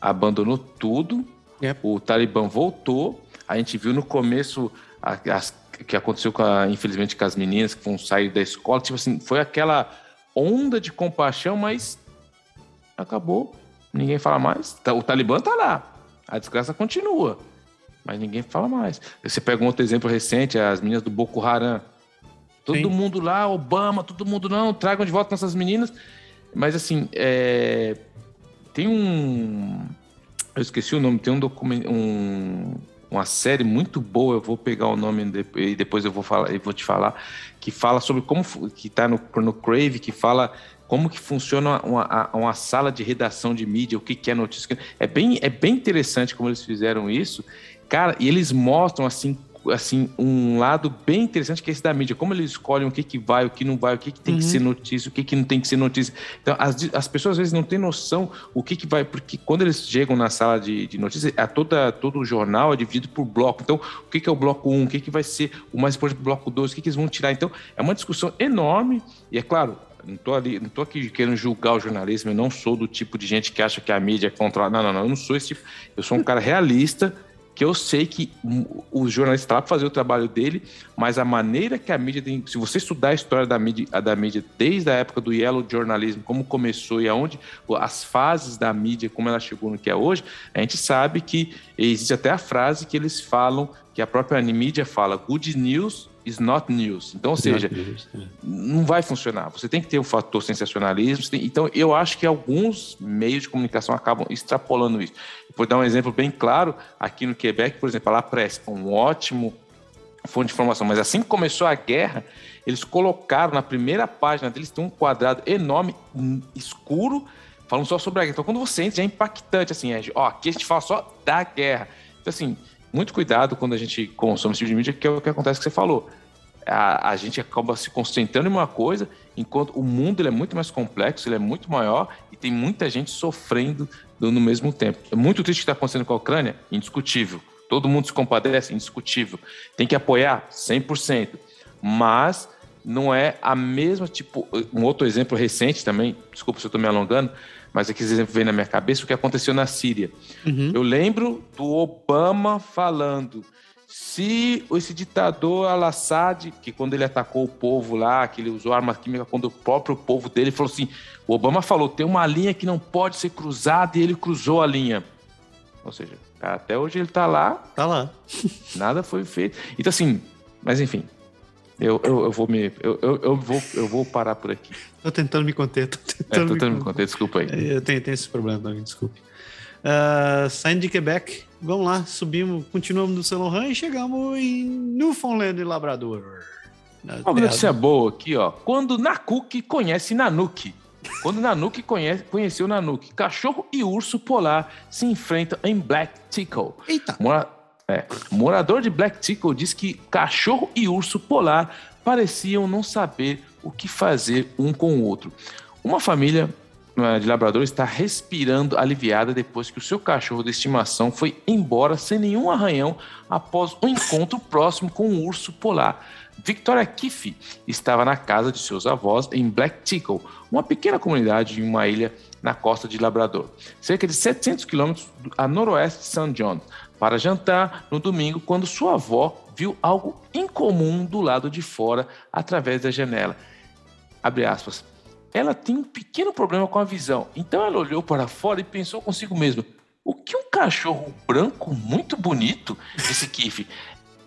abandonou tudo, yep. o Talibã voltou. A gente viu no começo as que aconteceu com a, infelizmente com as meninas que vão sair da escola, tipo assim, foi aquela onda de compaixão, mas acabou. Ninguém fala mais. Tá, o Talibã tá lá. A desgraça continua. Mas ninguém fala mais. Você pega um outro exemplo recente, as meninas do Boko Haram. Todo Sim. mundo lá, Obama, todo mundo não, tragam de volta nossas meninas. Mas assim, é... tem um. Eu esqueci o nome, tem um documento. Um uma série muito boa, eu vou pegar o nome e depois eu vou falar, eu vou te falar, que fala sobre como que está no, no Crave, que fala como que funciona uma, uma, sala de redação de mídia, o que, que é notícia. É bem, é bem interessante como eles fizeram isso, cara, e eles mostram assim assim, um lado bem interessante que é esse da mídia. Como eles escolhem o que, que vai, o que não vai, o que, que tem uhum. que ser notícia, o que, que não tem que ser notícia. Então, as, as pessoas às vezes não têm noção o que, que vai, porque quando eles chegam na sala de, de notícias, a toda, todo o jornal é dividido por bloco. Então, o que, que é o bloco 1, o que, que vai ser o mais importante do bloco 2, o que, que eles vão tirar. Então, é uma discussão enorme, e é claro, não estou ali, não tô aqui querendo julgar o jornalismo, eu não sou do tipo de gente que acha que a mídia é contra. Não, não, não, eu não sou esse tipo. Eu sou um cara realista que eu sei que o jornalista está para fazer o trabalho dele, mas a maneira que a mídia tem. Se você estudar a história da mídia, da mídia desde a época do yellow jornalismo, como começou e aonde as fases da mídia, como ela chegou no que é hoje, a gente sabe que existe até a frase que eles falam, que a própria mídia fala: good news is not news. Então, ou seja, news, é. não vai funcionar. Você tem que ter o um fator sensacionalismo. Tem... então, eu acho que alguns meios de comunicação acabam extrapolando isso. Vou dar um exemplo bem claro. Aqui no Quebec, por exemplo, a La Presse, um ótimo fonte de informação. Mas assim que começou a guerra, eles colocaram na primeira página deles tem um quadrado enorme, escuro, falando só sobre a guerra. Então, quando você entra, já é impactante, assim, é, ó, aqui a gente fala só da guerra. Então, assim, muito cuidado quando a gente consome esse tipo de mídia, que é o que acontece que você falou. A, a gente acaba se concentrando em uma coisa, enquanto o mundo é muito mais complexo, ele é muito maior e tem muita gente sofrendo no mesmo tempo. É muito triste o que está acontecendo com a Ucrânia, indiscutível. Todo mundo se compadece, indiscutível. Tem que apoiar 100%. Mas não é a mesma, tipo, um outro exemplo recente também, desculpa se eu estou me alongando, mas aqui vem na minha cabeça, o que aconteceu na Síria. Uhum. Eu lembro do Obama falando, se esse ditador Al-Assad, que quando ele atacou o povo lá, que ele usou arma química quando o próprio povo dele falou assim, o Obama falou, tem uma linha que não pode ser cruzada e ele cruzou a linha. Ou seja, até hoje ele está lá. Tá lá. nada foi feito. Então assim, mas enfim, eu, eu, eu vou me. Eu, eu, vou, eu vou parar por aqui. Tô tentando me conter. Tô tentando, é, tô tentando me, conter, desculpa aí. É, eu tenho, tenho esse problema também, desculpe. Uh, saindo de Quebec, vamos lá, subimos, continuamos no Saint e chegamos em Newfoundland e Labrador. Uma notícia boa aqui, ó. Quando Nakuk conhece Nanuki. Quando Nanuki conhece, conheceu Nanuki, cachorro e urso polar se enfrentam em Black Tickle. Eita! Mora, é, morador de Black Tickle diz que cachorro e urso polar pareciam não saber o que fazer um com o outro. Uma família eh, de labrador está respirando aliviada depois que o seu cachorro de estimação foi embora sem nenhum arranhão após um encontro próximo com um urso polar. Victoria Kiff estava na casa de seus avós em Black Tickle, uma pequena comunidade em uma ilha na costa de Labrador, cerca de 700 quilômetros a noroeste de St. John, para jantar no domingo quando sua avó viu algo incomum do lado de fora através da janela. Abre aspas. Ela tem um pequeno problema com a visão, então ela olhou para fora e pensou consigo mesma: o que um cachorro branco muito bonito? Disse Kiff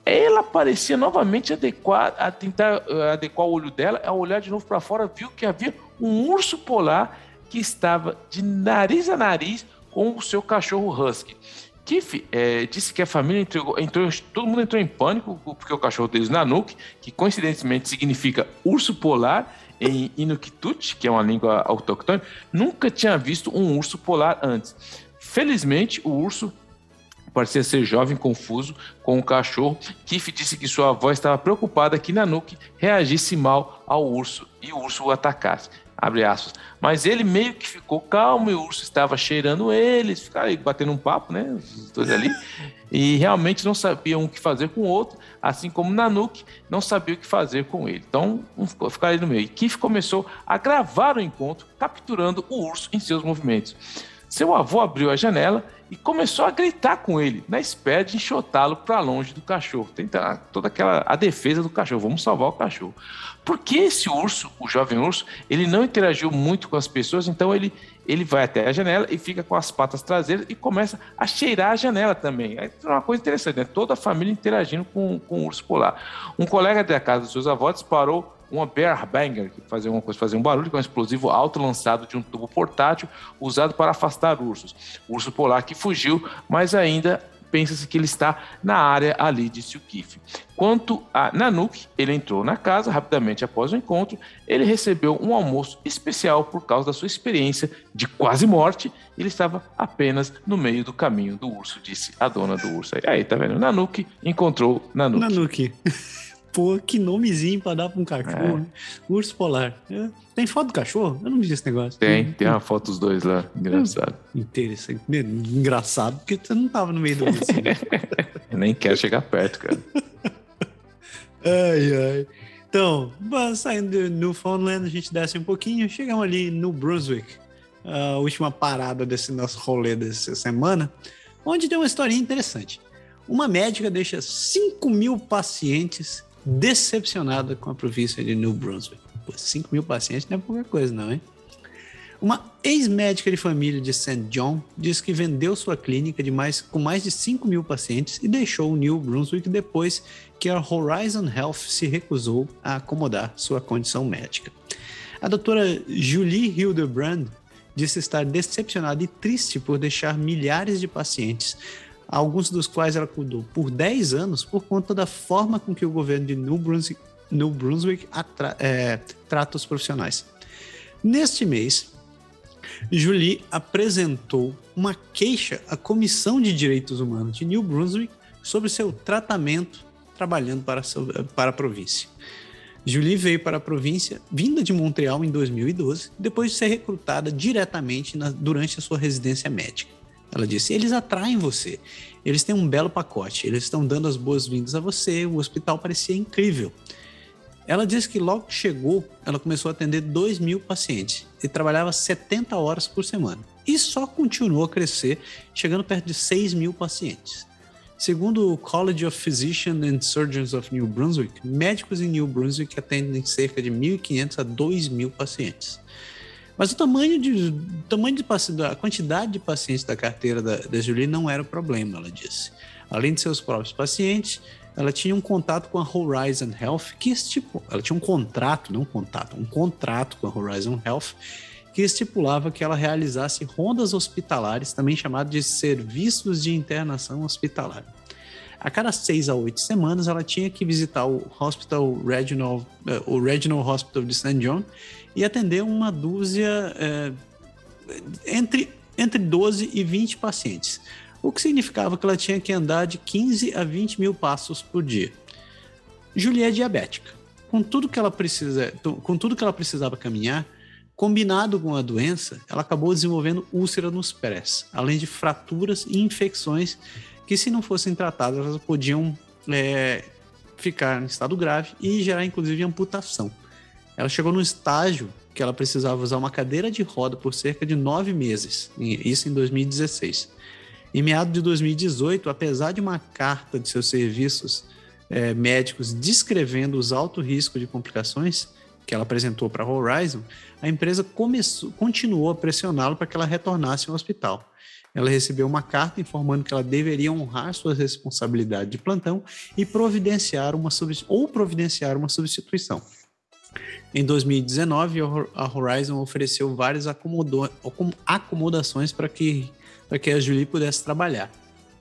ela parecia novamente adequar, a tentar uh, adequar o olho dela, ao olhar de novo para fora, viu que havia um urso polar que estava de nariz a nariz com o seu cachorro husky. Kiff é, disse que a família entregou, entrou, todo mundo entrou em pânico porque o cachorro deles, Nanook, que coincidentemente significa urso polar em Inuktitut, que é uma língua autóctone, nunca tinha visto um urso polar antes. Felizmente, o urso parecia ser jovem, confuso com o cachorro. Kiff disse que sua avó estava preocupada que Nanook reagisse mal ao urso e o urso o atacasse. Abre aspas. Mas ele meio que ficou calmo e o urso estava cheirando eles, ficaram batendo um papo, né? Os dois ali. E realmente não sabiam o que fazer com o outro, assim como Nanook não sabia o que fazer com ele. Então, um ficou, ficaram ali no meio. E Kiff começou a gravar o encontro, capturando o urso em seus movimentos. Seu avô abriu a janela e começou a gritar com ele, na espera de enxotá-lo para longe do cachorro. Tentar toda aquela a defesa do cachorro, vamos salvar o cachorro. Porque esse urso, o jovem urso, ele não interagiu muito com as pessoas, então ele, ele vai até a janela e fica com as patas traseiras e começa a cheirar a janela também. É uma coisa interessante, né? Toda a família interagindo com, com o urso polar. Um colega da casa dos seus avós disparou uma bear banger, que fazia uma coisa, fazia um barulho, que é um explosivo alto lançado de um tubo portátil usado para afastar ursos. O urso polar que fugiu, mas ainda pensa-se que ele está na área ali, disse o Kiff. Quanto a Nanook, ele entrou na casa rapidamente após o encontro. Ele recebeu um almoço especial por causa da sua experiência de quase morte. Ele estava apenas no meio do caminho do urso, disse a dona do urso. Aí, tá vendo? Nanook encontrou Nanook. Nanook. [LAUGHS] Pô, que nomezinho pra dar pra um cachorro. É. Urso polar. É. Tem foto do cachorro? Eu não vi esse negócio. Tem, tem uma foto dos dois lá. Engraçado. Interessante. Engraçado, porque você não tava no meio do urso. Né? [LAUGHS] Nem quero chegar perto, cara. [LAUGHS] ai, ai. Então, saindo de Newfoundland, a gente desce um pouquinho, chegamos ali no Brunswick, a última parada desse nosso rolê dessa semana, onde tem uma historinha interessante. Uma médica deixa 5 mil pacientes decepcionada com a província de New Brunswick. Pô, 5 mil pacientes não é pouca coisa, não, hein? Uma ex-médica de família de St. John diz que vendeu sua clínica de mais, com mais de 5 mil pacientes e deixou New Brunswick depois que a Horizon Health se recusou a acomodar sua condição médica. A doutora Julie Hildebrand disse estar decepcionada e triste por deixar milhares de pacientes alguns dos quais ela cuidou por 10 anos por conta da forma com que o governo de New Brunswick, New Brunswick é, trata os profissionais. Neste mês, Julie apresentou uma queixa à Comissão de Direitos Humanos de New Brunswick sobre seu tratamento trabalhando para, para a província. Julie veio para a província, vinda de Montreal em 2012, depois de ser recrutada diretamente na, durante a sua residência médica. Ela disse: eles atraem você. Eles têm um belo pacote. Eles estão dando as boas-vindas a você. O hospital parecia incrível. Ela disse que logo que chegou, ela começou a atender 2 mil pacientes e trabalhava 70 horas por semana. E só continuou a crescer, chegando perto de 6 mil pacientes. Segundo o College of Physicians and Surgeons of New Brunswick, médicos em New Brunswick atendem cerca de 1.500 a 2.000 pacientes. Mas o tamanho de, o tamanho de a quantidade de pacientes da carteira da, da Julie não era o problema, ela disse. Além de seus próprios pacientes, ela tinha um contato com a Horizon Health, que tipo, ela tinha um contrato, não um contato, um contrato com a Horizon Health, que estipulava que ela realizasse rondas hospitalares, também chamado de serviços de internação hospitalar. A cada seis a oito semanas, ela tinha que visitar o Hospital Regional, uh, o Regional Hospital de St. John e atender uma dúzia é, entre, entre 12 e 20 pacientes, o que significava que ela tinha que andar de 15 a 20 mil passos por dia. Julia é diabética. Com tudo que ela precisa, com tudo que ela precisava caminhar, Combinado com a doença, ela acabou desenvolvendo úlcera nos pés, além de fraturas e infecções que, se não fossem tratadas, elas podiam é, ficar em estado grave e gerar, inclusive, amputação. Ela chegou no estágio que ela precisava usar uma cadeira de roda por cerca de nove meses, isso em 2016. Em meados de 2018, apesar de uma carta de seus serviços é, médicos descrevendo os altos riscos de complicações que ela apresentou para a Horizon, a empresa começou, continuou a pressioná-lo para que ela retornasse ao hospital. Ela recebeu uma carta informando que ela deveria honrar suas responsabilidades de plantão e providenciar uma ou providenciar uma substituição. Em 2019, a Horizon ofereceu várias acomodações para que, que a Julie pudesse trabalhar.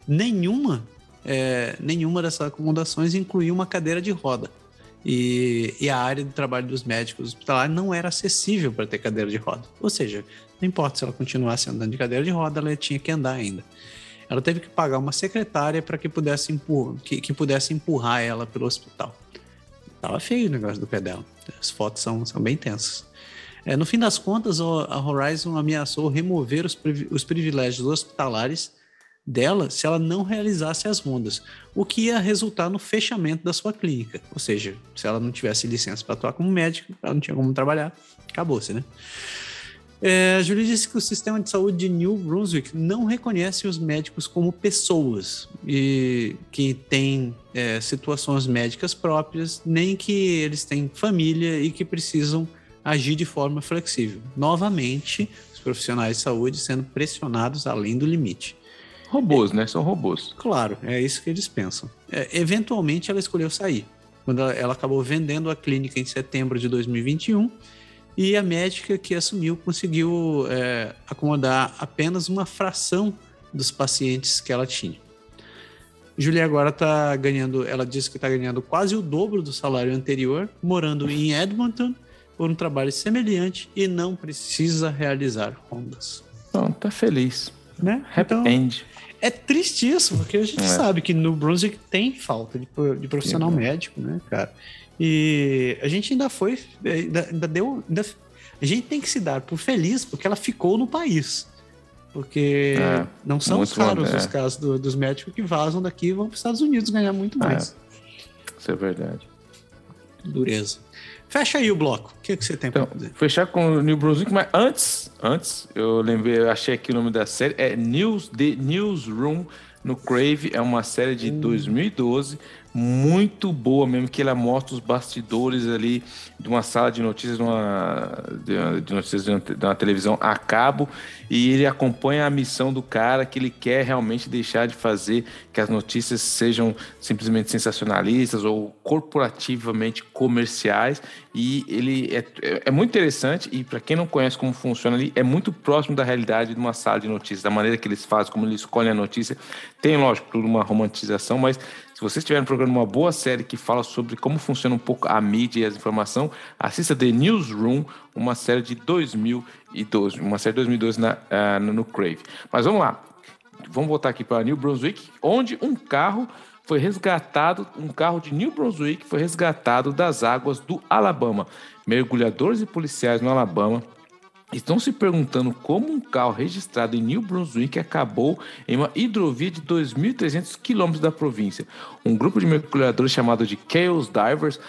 Nenhuma, é, nenhuma dessas acomodações incluía uma cadeira de roda. E, e, a área de trabalho dos médicos hospitalares não era acessível para ter cadeira de roda. Ou seja, não importa se ela continuasse andando de cadeira de roda, ela tinha que andar ainda. Ela teve que pagar uma secretária para que que, que pudesse empurrar ela pelo hospital. Tava feio o negócio do pé dela. As fotos são, são bem tensas. É, no fim das contas, a Horizon ameaçou remover os, os privilégios hospitalares dela se ela não realizasse as rondas, o que ia resultar no fechamento da sua clínica. Ou seja, se ela não tivesse licença para atuar como médico, ela não tinha como trabalhar, acabou-se, né? É, a Julie disse que o sistema de saúde de New Brunswick não reconhece os médicos como pessoas e que têm é, situações médicas próprias, nem que eles têm família e que precisam agir de forma flexível. Novamente, os profissionais de saúde sendo pressionados além do limite. Robôs, é, né? São robôs. Claro, é isso que eles pensam. É, eventualmente, ela escolheu sair. Quando ela, ela acabou vendendo a clínica em setembro de 2021 e a médica que assumiu conseguiu é, acomodar apenas uma fração dos pacientes que ela tinha. Julia agora está ganhando, ela disse que está ganhando quase o dobro do salário anterior, morando em Edmonton por um trabalho semelhante e não precisa realizar rondas. Então, tá feliz. Né? Happy então, end. É triste isso, porque a gente é. sabe que no Brunswick tem falta de, de profissional Sim, médico, né, cara? E a gente ainda foi, ainda, ainda deu. Ainda, a gente tem que se dar por feliz porque ela ficou no país. Porque é, não são raros bom, é. os casos do, dos médicos que vazam daqui e vão para os Estados Unidos ganhar muito é. mais. Isso é verdade. Dureza. Fecha aí o bloco. O que, é que você tem então, para dizer? Fechar com o New Brunswick, mas antes, antes, eu lembrei, eu achei aqui o nome da série, é News The Newsroom no Crave, é uma série de hum. 2012 muito boa mesmo, que ela mostra os bastidores ali de uma sala de notícias, de, uma, de, notícias de uma, de uma, televisão a cabo, e ele acompanha a missão do cara que ele quer realmente deixar de fazer que as notícias sejam simplesmente sensacionalistas ou corporativamente comerciais, e ele é, é muito interessante, e para quem não conhece como funciona ali, é muito próximo da realidade de uma sala de notícias, da maneira que eles fazem, como eles escolhem a notícia, tem, lógico, tudo uma romantização, mas se vocês estiverem procurando uma boa série que fala sobre como funciona um pouco a mídia e a informação, assista The Newsroom, uma série de 2012, uma série de 2012 na, uh, no Crave. Mas vamos lá, vamos voltar aqui para New Brunswick, onde um carro foi resgatado, um carro de New Brunswick foi resgatado das águas do Alabama. Mergulhadores e policiais no Alabama estão se perguntando como um carro registrado em New Brunswick acabou em uma hidrovia de 2.300 quilômetros da província. Um grupo de mergulhadores chamado de Chaos Divers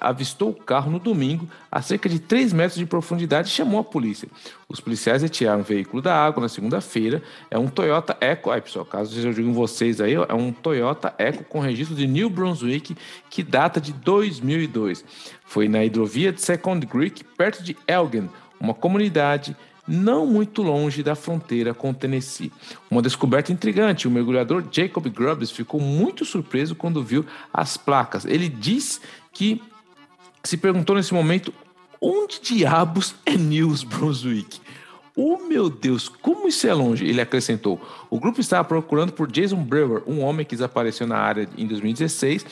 avistou o carro no domingo a cerca de 3 metros de profundidade e chamou a polícia. Os policiais retiraram o veículo da água na segunda-feira. É um Toyota Eco, aí pessoal, caso eu diga vocês aí, é um Toyota Eco com registro de New Brunswick que data de 2002. Foi na hidrovia de Second Creek, perto de Elgin, uma comunidade não muito longe da fronteira com Tennessee. Uma descoberta intrigante: o mergulhador Jacob Grubbs ficou muito surpreso quando viu as placas. Ele diz que se perguntou nesse momento onde diabos é News Brunswick. Oh meu Deus, como isso é longe? Ele acrescentou. O grupo estava procurando por Jason Brewer, um homem que desapareceu na área em 2016.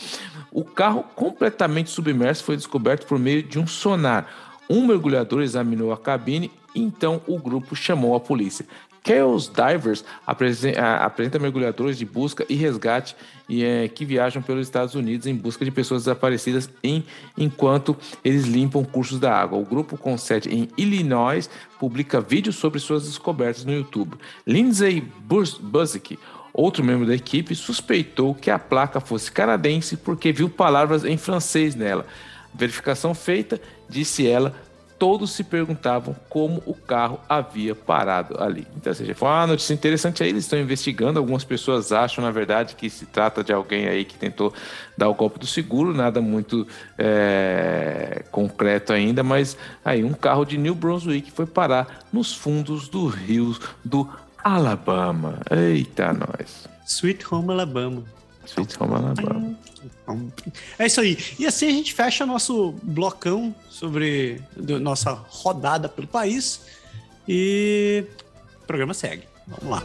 O carro completamente submerso foi descoberto por meio de um sonar. Um mergulhador examinou a cabine então o grupo chamou a polícia. Chaos Divers apresenta mergulhadores de busca e resgate é, que viajam pelos Estados Unidos em busca de pessoas desaparecidas em, enquanto eles limpam cursos da água. O grupo, com sede em Illinois, publica vídeos sobre suas descobertas no YouTube. Lindsay Buzik, outro membro da equipe, suspeitou que a placa fosse canadense porque viu palavras em francês nela. Verificação feita, disse ela, todos se perguntavam como o carro havia parado ali. Então, seja, foi uma notícia interessante aí, eles estão investigando, algumas pessoas acham, na verdade, que se trata de alguém aí que tentou dar o golpe do seguro, nada muito é, concreto ainda, mas aí um carro de New Brunswick foi parar nos fundos do rio do Alabama. Eita, nós. Sweet Home Alabama. É isso aí. E assim a gente fecha nosso blocão sobre nossa rodada pelo país. E o programa segue. Vamos lá.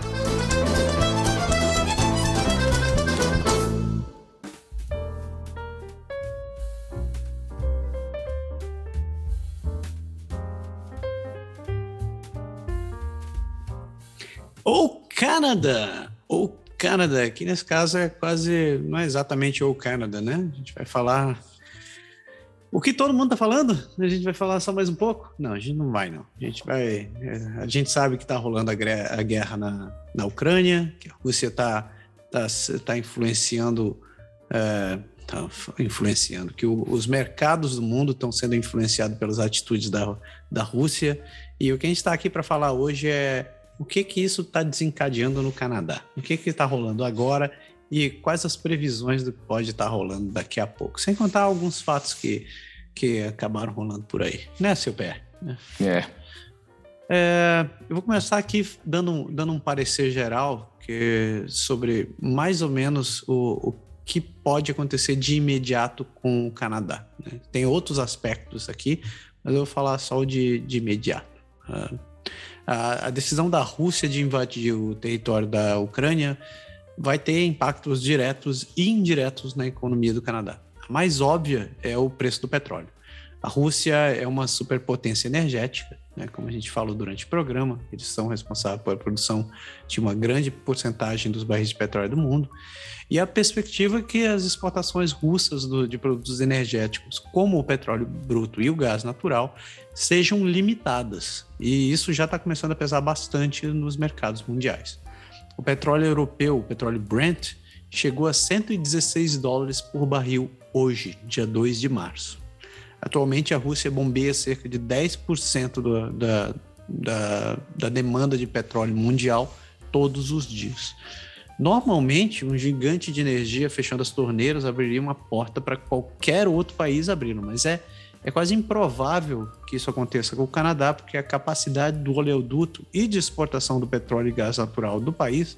O Canadá, o Canadá, que nesse caso é quase, não é exatamente o Canadá, né? A gente vai falar o que todo mundo tá falando? A gente vai falar só mais um pouco? Não, a gente não vai, não. A gente vai. É, a gente sabe que tá rolando a, guerra na, na Ucrânia, que a Rússia tá, tá, tá influenciando. É, tá influenciando, que o, os mercados do mundo estão sendo influenciados pelas atitudes da, da Rússia. E o que a gente está aqui para falar hoje é o que que isso está desencadeando no Canadá? O que que está rolando agora e quais as previsões do que pode estar tá rolando daqui a pouco? Sem contar alguns fatos que, que acabaram rolando por aí, né, seu pé? É. é. eu vou começar aqui dando, dando um parecer geral que, sobre mais ou menos o, o que pode acontecer de imediato com o Canadá. Né? Tem outros aspectos aqui, mas eu vou falar só o de, de imediato. Uh, a, a decisão da Rússia de invadir o território da Ucrânia vai ter impactos diretos e indiretos na economia do Canadá. A mais óbvia é o preço do petróleo. A Rússia é uma superpotência energética, né, como a gente falou durante o programa, eles são responsáveis pela produção de uma grande porcentagem dos barris de petróleo do mundo. E a perspectiva é que as exportações russas do, de produtos energéticos, como o petróleo bruto e o gás natural, sejam limitadas. E isso já está começando a pesar bastante nos mercados mundiais. O petróleo europeu, o petróleo Brent, chegou a 116 dólares por barril hoje, dia 2 de março. Atualmente, a Rússia bombeia cerca de 10% do, da, da, da demanda de petróleo mundial todos os dias. Normalmente, um gigante de energia fechando as torneiras abriria uma porta para qualquer outro país abrir, mas é é quase improvável que isso aconteça com o Canadá, porque a capacidade do oleoduto e de exportação do petróleo e gás natural do país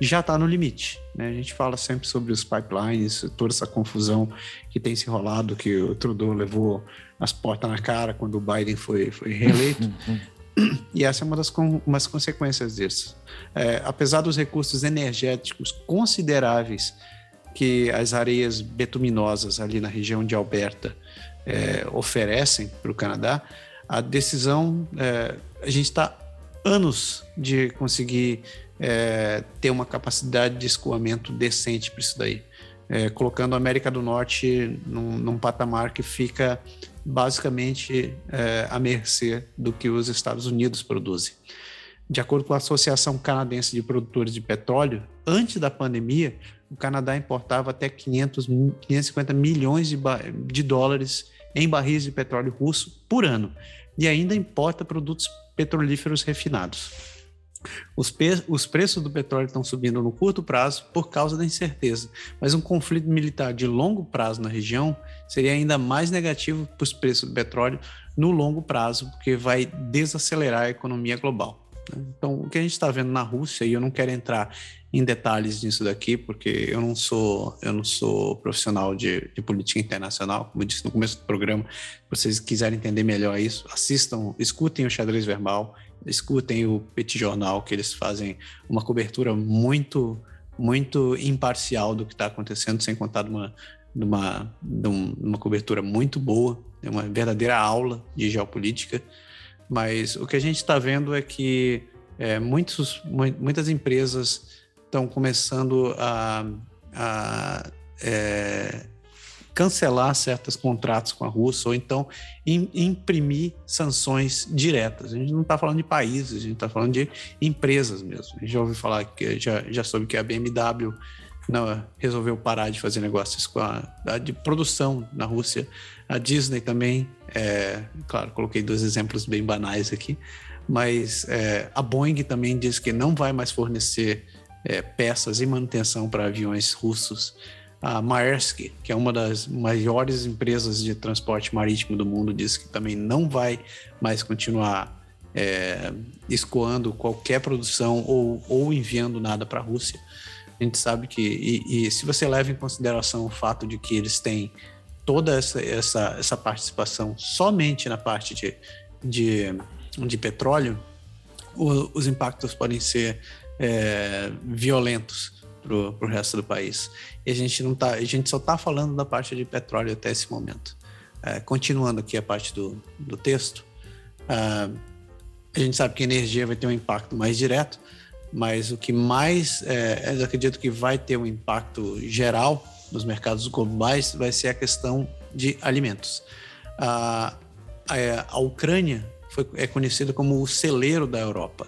já está no limite. Né? A gente fala sempre sobre os pipelines, toda essa confusão que tem se enrolado, que o Trudeau levou as portas na cara quando o Biden foi, foi reeleito. [LAUGHS] e essa é uma das umas consequências disso. É, apesar dos recursos energéticos consideráveis que as areias betuminosas ali na região de Alberta é, oferecem para o Canadá, a decisão, é, a gente está anos de conseguir é, ter uma capacidade de escoamento decente para isso daí, é, colocando a América do Norte num, num patamar que fica basicamente é, à mercê do que os Estados Unidos produzem. De acordo com a Associação Canadense de Produtores de Petróleo, antes da pandemia, o Canadá importava até 500, 550 milhões de, de dólares em barris de petróleo russo por ano e ainda importa produtos petrolíferos refinados. Os, os, preços do petróleo estão subindo no curto prazo por causa da incerteza, mas um conflito militar de longo prazo na região seria ainda mais negativo para os preços do petróleo no longo prazo, porque vai desacelerar a economia global. Então, o que a gente está vendo na Rússia, e eu não quero entrar em detalhes nisso daqui, porque eu não sou eu não sou profissional de, de política internacional, como eu disse no começo do programa. Se vocês quiserem entender melhor isso, assistam, escutem o Xadrez Verbal, escutem o Petit Jornal, que eles fazem uma cobertura muito muito imparcial do que está acontecendo, sem contar de uma, de uma, de uma cobertura muito boa, é uma verdadeira aula de geopolítica. Mas o que a gente está vendo é que é, muitos, muitas empresas estão começando a, a é, cancelar certos contratos com a Rússia ou então imprimir sanções diretas. A gente não está falando de países, a gente está falando de empresas mesmo. A gente já ouviu falar que já, já soube que a BMW não, resolveu parar de fazer negócios com a, a de produção na Rússia. A Disney também, é, claro, coloquei dois exemplos bem banais aqui, mas é, a Boeing também diz que não vai mais fornecer é, peças e manutenção para aviões russos a Maersk, que é uma das maiores empresas de transporte marítimo do mundo, disse que também não vai mais continuar é, escoando qualquer produção ou, ou enviando nada para a Rússia. A gente sabe que, e, e, se você leva em consideração o fato de que eles têm toda essa, essa, essa participação somente na parte de, de, de petróleo, o, os impactos podem ser é, violentos para o resto do país. E a gente não tá, a gente só está falando da parte de petróleo até esse momento. É, continuando aqui a parte do, do texto, uh, a gente sabe que a energia vai ter um impacto mais direto, mas o que mais é, eu acredito que vai ter um impacto geral nos mercados globais vai ser a questão de alimentos. Uh, a, a Ucrânia foi, é conhecida como o celeiro da Europa.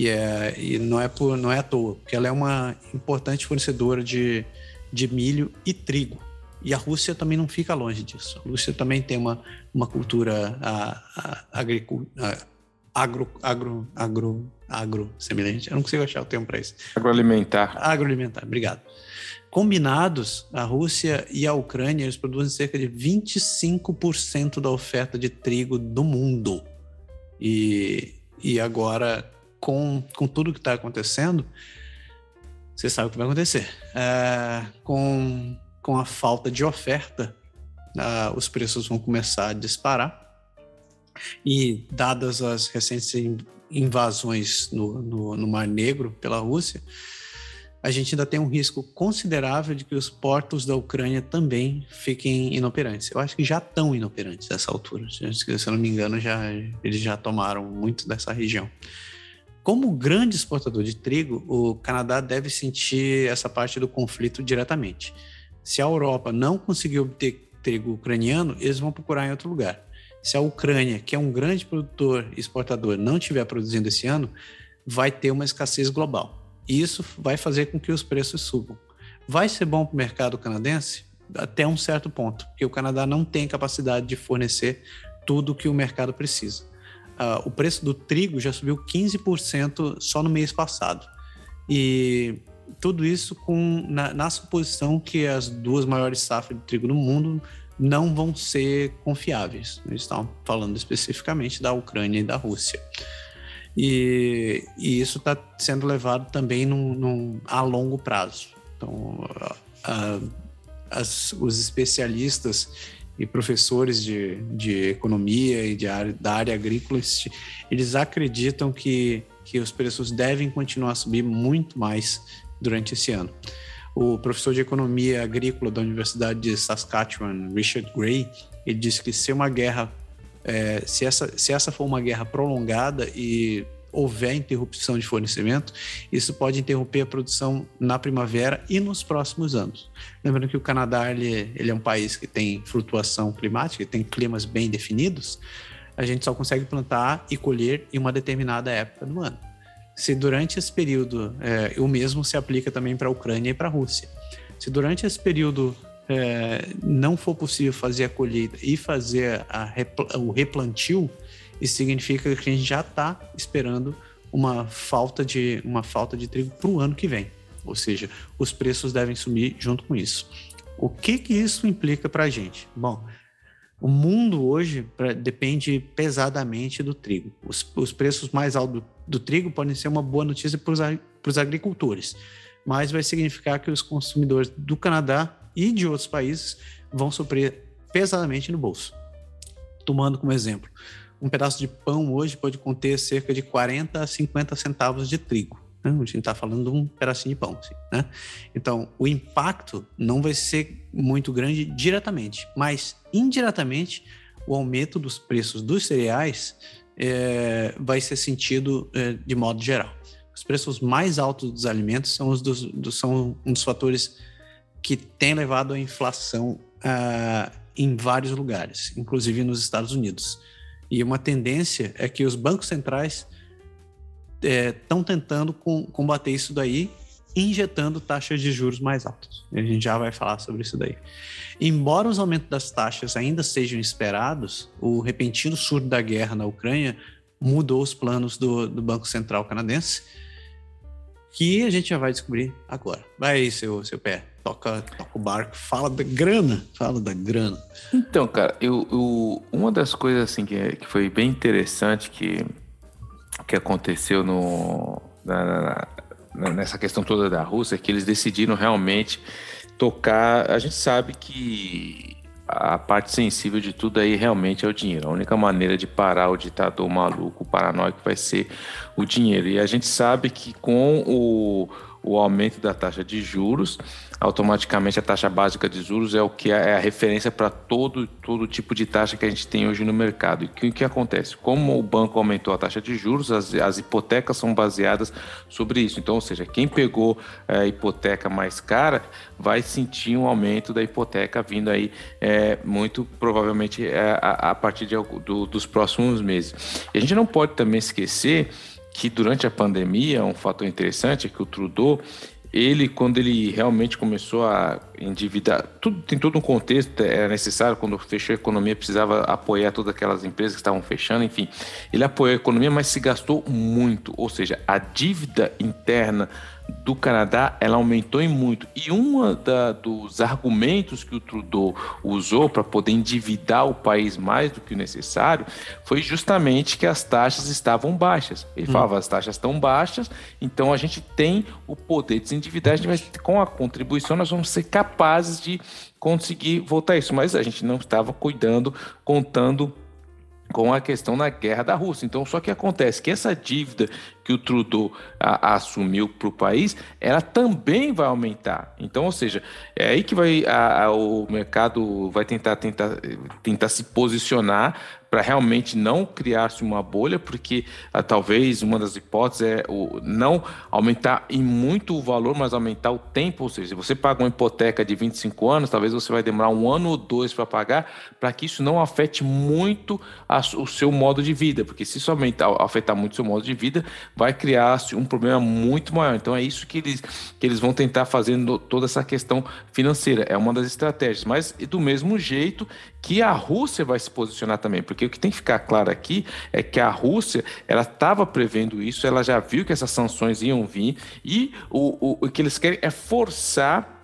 E, é, e não, é por, não é à toa, porque ela é uma importante fornecedora de, de milho e trigo. E a Rússia também não fica longe disso. A Rússia também tem uma, uma cultura a, a, agricu, a, agro, agro, agro, agro semelhante. Eu não consigo achar o termo para isso. Agroalimentar. Agroalimentar, obrigado. Combinados, a Rússia e a Ucrânia eles produzem cerca de 25% da oferta de trigo do mundo. E, e agora, com, com tudo que está acontecendo, você sabe o que vai acontecer. É, com, com a falta de oferta, uh, os preços vão começar a disparar. E, dadas as recentes invasões no, no, no Mar Negro pela Rússia, a gente ainda tem um risco considerável de que os portos da Ucrânia também fiquem inoperantes. Eu acho que já estão inoperantes nessa altura. Se eu não me engano, já, eles já tomaram muito dessa região. Como grande exportador de trigo, o Canadá deve sentir essa parte do conflito diretamente. Se a Europa não conseguir obter trigo ucraniano, eles vão procurar em outro lugar. Se a Ucrânia, que é um grande produtor e exportador, não estiver produzindo esse ano, vai ter uma escassez global. E isso vai fazer com que os preços subam. Vai ser bom para o mercado canadense? Até um certo ponto, porque o Canadá não tem capacidade de fornecer tudo o que o mercado precisa uh, o preço do trigo já subiu 15% só no mês passado. E tudo isso com na, na, suposição que as duas maiores safras de trigo no mundo não vão ser confiáveis. Eles estão falando especificamente da Ucrânia e da Rússia. E, e isso está sendo levado também num, num, a longo prazo. Então, as, os especialistas e professores de, de economia e de área, da área agrícola, eles acreditam que, que os preços devem continuar a subir muito mais durante esse ano. O professor de economia agrícola da Universidade de Saskatchewan, Richard Gray, ele disse que se uma guerra, é, se, essa, se essa for uma guerra prolongada e houver interrupção de fornecimento, isso pode interromper a produção na primavera e nos próximos anos. Lembrando que o Canadá ele, ele é um país que tem flutuação climática, tem climas bem definidos, a gente só consegue plantar e colher em uma determinada época do ano. Se durante esse período, é, o mesmo se aplica também para a Ucrânia e para a Rússia. Se durante esse período é, não for possível fazer a colheita e fazer a, o replantio, isso significa que a gente já está esperando uma falta de uma falta de trigo para o ano que vem. Ou seja, os preços devem subir junto com isso. O que que isso implica para a gente? Bom, o mundo hoje pra, depende pesadamente do trigo. Os, os preços mais altos do, do, trigo podem ser uma boa notícia para os agricultores, mas vai significar que os consumidores do Canadá e de outros países vão sofrer pesadamente no bolso. Tomando como exemplo, um pedaço de pão hoje pode conter cerca de 40 a 50 centavos de trigo. Né? A gente está falando de um pedacinho de pão. Assim, né? Então, o impacto não vai ser muito grande diretamente, mas indiretamente, o aumento dos preços dos cereais é, vai ser sentido é, de modo geral. Os preços mais altos dos alimentos são, os dos, dos são um dos fatores que tem levado à inflação uh, em vários lugares, inclusive nos Estados Unidos. E uma tendência é que os bancos centrais estão é, tentando com, combater isso daí, injetando taxas de juros mais altas. A gente já vai falar sobre isso daí. Embora os aumentos das taxas ainda sejam esperados, o repentino surto da guerra na Ucrânia mudou os planos do, do Banco Central canadense que a gente já vai descobrir agora. Vai aí, seu, seu pé. Toca, toca o barco, fala da grana, fala da grana. Então, cara, eu, eu uma das coisas assim que, que foi bem interessante que, que aconteceu no, na, na, nessa questão toda da Rússia é que eles decidiram realmente tocar. A gente sabe que a parte sensível de tudo aí realmente é o dinheiro. A única maneira de parar o ditador maluco, o paranoico, vai ser o dinheiro. E a gente sabe que com o, o aumento da taxa de juros, automaticamente a taxa básica de juros é o que é a referência para todo, todo tipo de taxa que a gente tem hoje no mercado. E o que, que, acontece? Como o banco aumentou a taxa de juros, as, as hipotecas são baseadas sobre isso. Então, ou seja, quem pegou a é, hipoteca mais cara vai sentir um aumento da hipoteca vindo aí é, muito provavelmente é, a, a, partir de, do, dos próximos meses. E a gente não pode também esquecer que durante a pandemia, um fator interessante é que o Trudeau ele, quando ele realmente começou a endividar, tudo, tem todo um contexto, era necessário, quando fechou a economia, precisava apoiar todas aquelas empresas que estavam fechando, enfim. Ele apoiou a economia, mas se gastou muito, ou seja, a dívida interna do Canadá ela aumentou em muito. E um dos argumentos que o Trudeau usou para poder endividar o país mais do que o necessário foi justamente que as taxas estavam baixas. Ele hum. falava: as taxas estão baixas, então a gente tem o poder de se endividar, a gente vai, com a contribuição nós vamos ser capazes de conseguir voltar isso. Mas a gente não estava cuidando, contando com a questão da guerra da Rússia. Então, só que acontece que essa dívida que o Trudeau a, a assumiu para o país, ela também vai aumentar. Então, ou seja, é aí que vai a, o mercado vai tentar, tentar, tentar se posicionar para realmente não criar-se uma bolha, porque ah, talvez uma das hipóteses é o, não aumentar em muito o valor, mas aumentar o tempo. Ou seja, se você paga uma hipoteca de 25 anos, talvez você vai demorar um ano ou dois para pagar, para que isso não afete muito a, o seu modo de vida, porque se isso aumentar, afetar muito o seu modo de vida, vai criar-se um problema muito maior. Então é isso que eles, que eles vão tentar fazer no, toda essa questão financeira. É uma das estratégias. Mas do mesmo jeito que a Rússia vai se posicionar também, porque o que tem que ficar claro aqui é que a Rússia ela estava prevendo isso, ela já viu que essas sanções iam vir e o, o, o que eles querem é forçar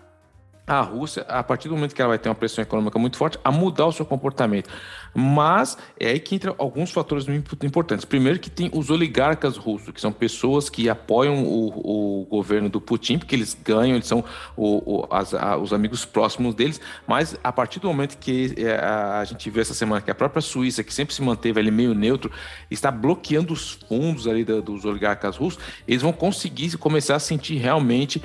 a Rússia, a partir do momento que ela vai ter uma pressão econômica muito forte, a mudar o seu comportamento. Mas é aí que entram alguns fatores muito importantes. Primeiro que tem os oligarcas russos, que são pessoas que apoiam o, o governo do Putin, porque eles ganham, eles são o, o, as, a, os amigos próximos deles, mas a partir do momento que é, a, a, gente viu essa semana que a própria Suíça, que sempre se manteve ali meio neutro, está bloqueando os fundos ali da, dos oligarcas russos, eles vão conseguir começar a sentir realmente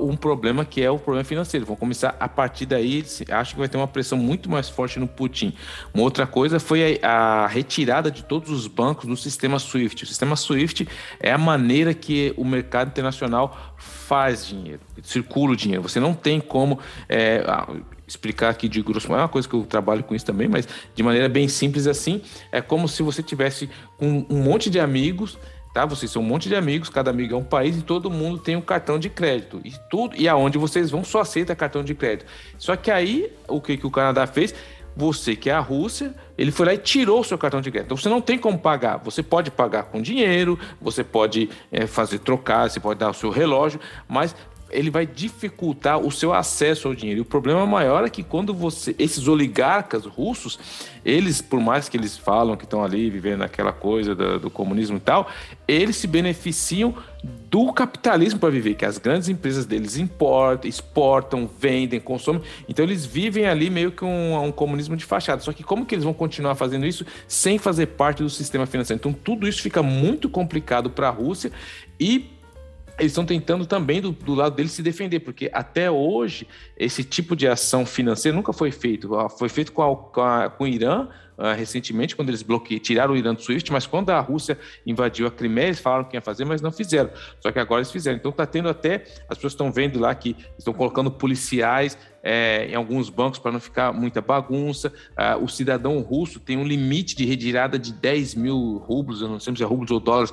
um problema que é o problema financeiro. Vão começar a partir daí, acham que vai ter uma pressão muito mais forte no Putin. Uma outra Outra coisa foi a, a, retirada de todos os bancos do sistema SWIFT. O sistema SWIFT é a maneira que o mercado internacional faz dinheiro, circula o dinheiro. Você não tem como é, explicar aqui de grosso modo, é uma coisa que eu trabalho com isso também, mas de maneira bem simples assim, é como se você tivesse um, um monte de amigos tá? Vocês são um monte de amigos, cada amigo é um país e todo mundo tem um cartão de crédito. E tudo e aonde vocês vão só aceita cartão de crédito. Só que aí o que, que o Canadá fez? você que é a Rússia, ele foi lá e tirou o seu cartão de crédito. Então você não tem como pagar. Você pode pagar com dinheiro, você pode é, fazer trocar, você pode dar o seu relógio, mas ele vai dificultar o seu acesso ao dinheiro. E o problema maior é que quando você, esses oligarcas russos, eles, por mais que eles falam que estão ali vivendo aquela coisa do, do comunismo e tal, eles se beneficiam do capitalismo para viver, que as grandes empresas deles importam, exportam, vendem, consomem. Então eles vivem ali meio que um, um comunismo de fachada. Só que como que eles vão continuar fazendo isso sem fazer parte do sistema financeiro? Então tudo isso fica muito complicado para a Rússia e eles estão tentando também do, do, lado deles se defender, porque até hoje esse tipo de ação financeira nunca foi feito. Ah, foi feito com, a, com, a, com o Irã uh, recentemente, quando eles bloquearam, tiraram o Irã do SWIFT, mas quando a Rússia invadiu a Crimeia, eles falaram que ia fazer, mas não fizeram. Só que agora eles fizeram. Então está tendo até, as pessoas estão vendo lá que estão colocando policiais é, em alguns bancos para não ficar muita bagunça. Uh, o cidadão russo tem um limite de retirada de 10 mil rublos, eu não sei se é rublos ou dólares,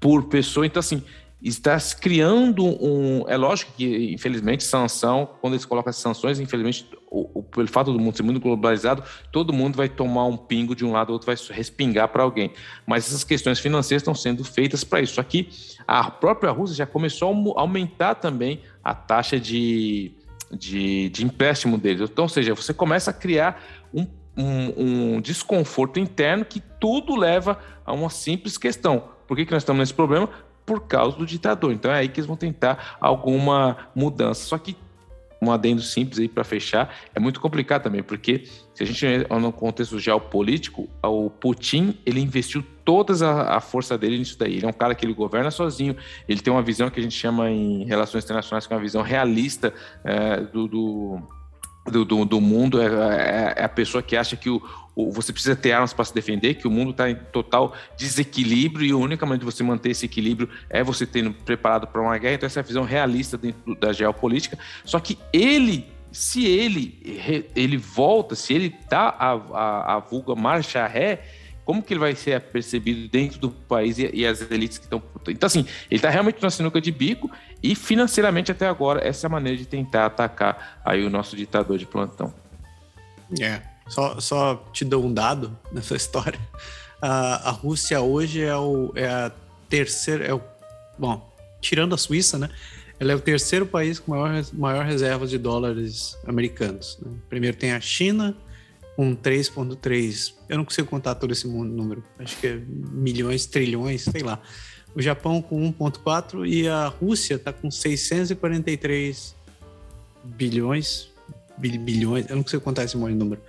por pessoa. Então, assim, está se criando um. É lógico que, infelizmente, sanção, quando eles colocam as sanções, infelizmente, o, o, pelo fato do mundo ser muito globalizado, todo mundo vai tomar um pingo de um lado, o outro vai respingar para alguém. Mas essas questões financeiras estão sendo feitas para isso. Aqui, a própria Rússia já começou a aumentar também a taxa de, de, de empréstimo deles. Então, ou seja, você começa a criar um, um, um desconforto interno que tudo leva a uma simples questão. Por que, que nós estamos nesse problema? Por causa do ditador. Então é aí que eles vão tentar alguma mudança. Só que um adendo simples aí para fechar, é muito complicado também, porque se a gente no contexto geopolítico, o Putin, ele investiu toda a, a, força dele nisso daí. Ele é um cara que ele governa sozinho, ele tem uma visão que a gente chama em relações internacionais, que é uma visão realista é, do, do do, do, do, mundo, é, é, é, a pessoa que acha que o você precisa ter armas para se defender, que o mundo está em total desequilíbrio e a única maneira de você manter esse equilíbrio é você tendo preparado para uma guerra. Então, essa é a visão realista dentro da geopolítica. Só que ele, se ele, ele volta, se ele dá a, a, a vulga marcha ré, como que ele vai ser percebido dentro do país e, e as elites que estão. Então, assim, ele está realmente numa sinuca de bico e financeiramente até agora essa é a maneira de tentar atacar aí o nosso ditador de plantão. É, só, só te dou um dado nessa [LAUGHS] história. A, a Rússia hoje é, o, é a terceira. É o, bom, tirando a Suíça, né? Ela é o terceiro país com maior, maior reserva de dólares americanos. Né? Primeiro tem a China, com 3,3. Eu não consigo contar todo esse número. Acho que é milhões, trilhões, sei lá. O Japão com 1,4 e a Rússia está com 643 bilhões. bilhões, eu não consigo contar esse monte de número.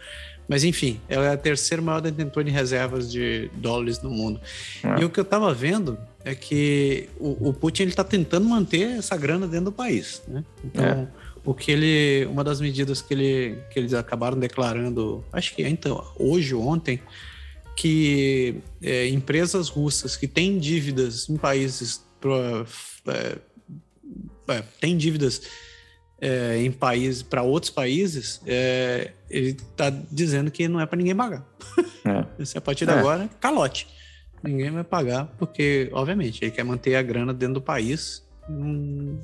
Mas enfim, ela é a terceira maior detentora de reservas de dólares no mundo. Ah. E o que eu estava vendo é que o, o Putin está tentando manter essa grana dentro do país. Né? Então, é o que ele, uma das medidas que, ele, que eles acabaram declarando, acho que então, hoje ou ontem, que é, empresas russas que têm dívidas em países é, é, têm dívidas é, em países para outros países, é, ele está dizendo que não é para ninguém pagar. [LAUGHS] É. a partir de agora, calote. Ninguém vai pagar, porque, obviamente, ele quer manter a grana dentro do país. Hum,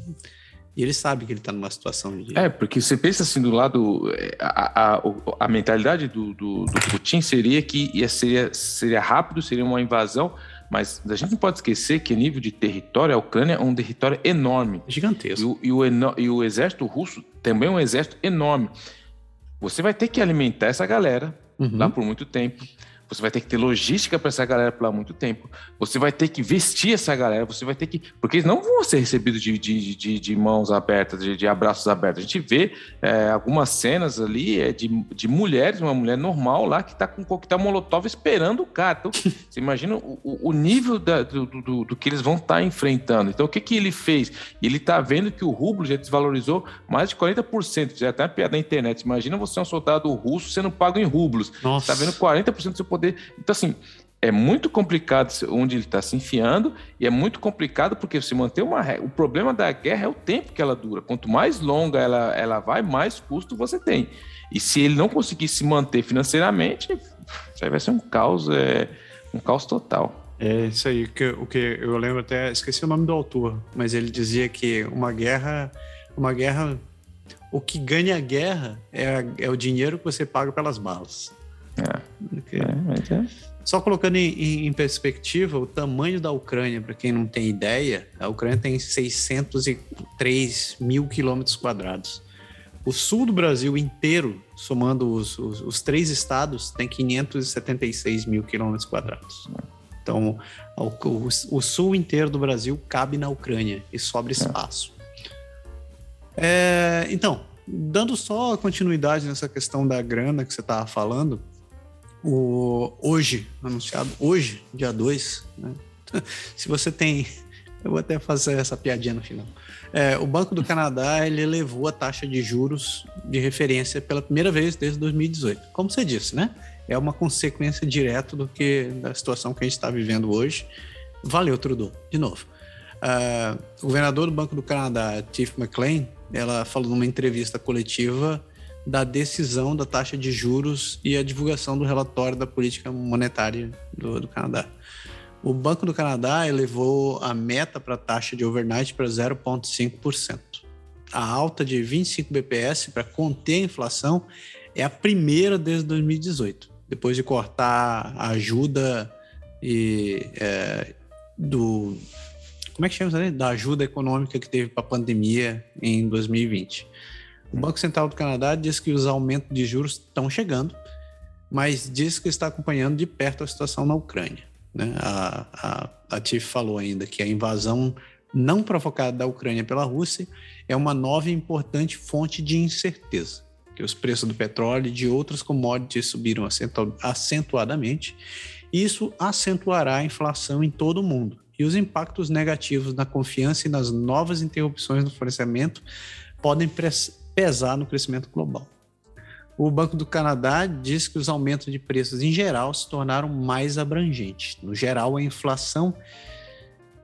e ele sabe que ele está numa situação de. É, porque você pensa assim do lado. É, a, a, a mentalidade do, do, do, Putin seria que ia, seria, seria rápido, seria uma invasão, mas a gente não pode esquecer que, a nível de território, a Ucrânia é um território enorme. Gigantesco. E o, e o, e o exército russo também é um exército enorme. Você vai ter que alimentar essa galera uhum. lá por muito tempo. Você vai ter que ter logística para essa galera por muito tempo. Você vai ter que vestir essa galera. Você vai ter que. Porque eles não vão ser recebidos de, de, de, de mãos abertas, de, de, abraços abertos. A gente vê é, algumas cenas ali é, de, de mulheres, uma mulher normal lá que está com um coquetel molotov esperando o cara. Então, [LAUGHS] você imagina o, o nível da, do, do, do, que eles vão estar tá enfrentando. Então, o que, que ele fez? Ele está vendo que o rublo já desvalorizou mais de 40%. Já até uma piada na internet. Imagina você é um soldado russo sendo pago em rublos. Está vendo 40% do seu poder. Então, assim, é muito complicado onde ele está se enfiando e é muito complicado porque se manter uma o problema da guerra é o tempo que ela dura. Quanto mais longa ela, ela vai, mais custo você tem. E se ele não conseguir se manter financeiramente, isso aí vai ser um caos, é, um caos total. É isso aí, que, o que eu lembro até, esqueci o nome do autor, mas ele dizia que uma guerra, uma guerra, o que ganha a guerra é, é o dinheiro que você paga pelas balas. É. É, é. Só colocando em, em, perspectiva o tamanho da Ucrânia, para quem não tem ideia, a Ucrânia tem 603 mil quilômetros quadrados. O sul do Brasil inteiro, somando os, os, os, três estados, tem 576 mil quilômetros quadrados. Então, o, o, o, sul inteiro do Brasil cabe na Ucrânia e sobra espaço. É, então, dando só continuidade nessa questão da grana que você estava falando, o, hoje, anunciado hoje, dia 2, né? [LAUGHS] se você tem Eu vou até fazer essa piadinha no final. É, o Banco do Canadá ele elevou a taxa de juros de referência pela primeira vez desde 2018. Como você disse, né? É uma consequência direta do que da situação que a gente está vivendo hoje. Valeu, Trudeau, de novo. Uh, o governador do Banco do Canadá, Tiff McLean, ela falou numa entrevista coletiva da decisão da taxa de juros e a divulgação do relatório da política monetária do, do Canadá. O Banco do Canadá elevou a meta para a taxa de overnight para 0,5%. A alta de 25 BPS para conter a inflação é a primeira desde 2018, depois de cortar a ajuda e, é, do. Como é que chama isso Da ajuda econômica que teve para a pandemia em 2020. O Banco Central do Canadá diz que os aumentos de juros estão chegando, mas diz que está acompanhando de perto a situação na Ucrânia. Né? A, a, a Tiff falou ainda que a invasão não provocada da Ucrânia pela Rússia é uma nova e importante fonte de incerteza, que os preços do petróleo e de outras commodities subiram acentu acentuadamente. Isso acentuará a inflação em todo o mundo e os impactos negativos na confiança e nas novas interrupções no fornecimento podem pesar no crescimento global. O Banco do Canadá diz que os aumentos de preços em geral se tornaram mais abrangentes. No geral, a inflação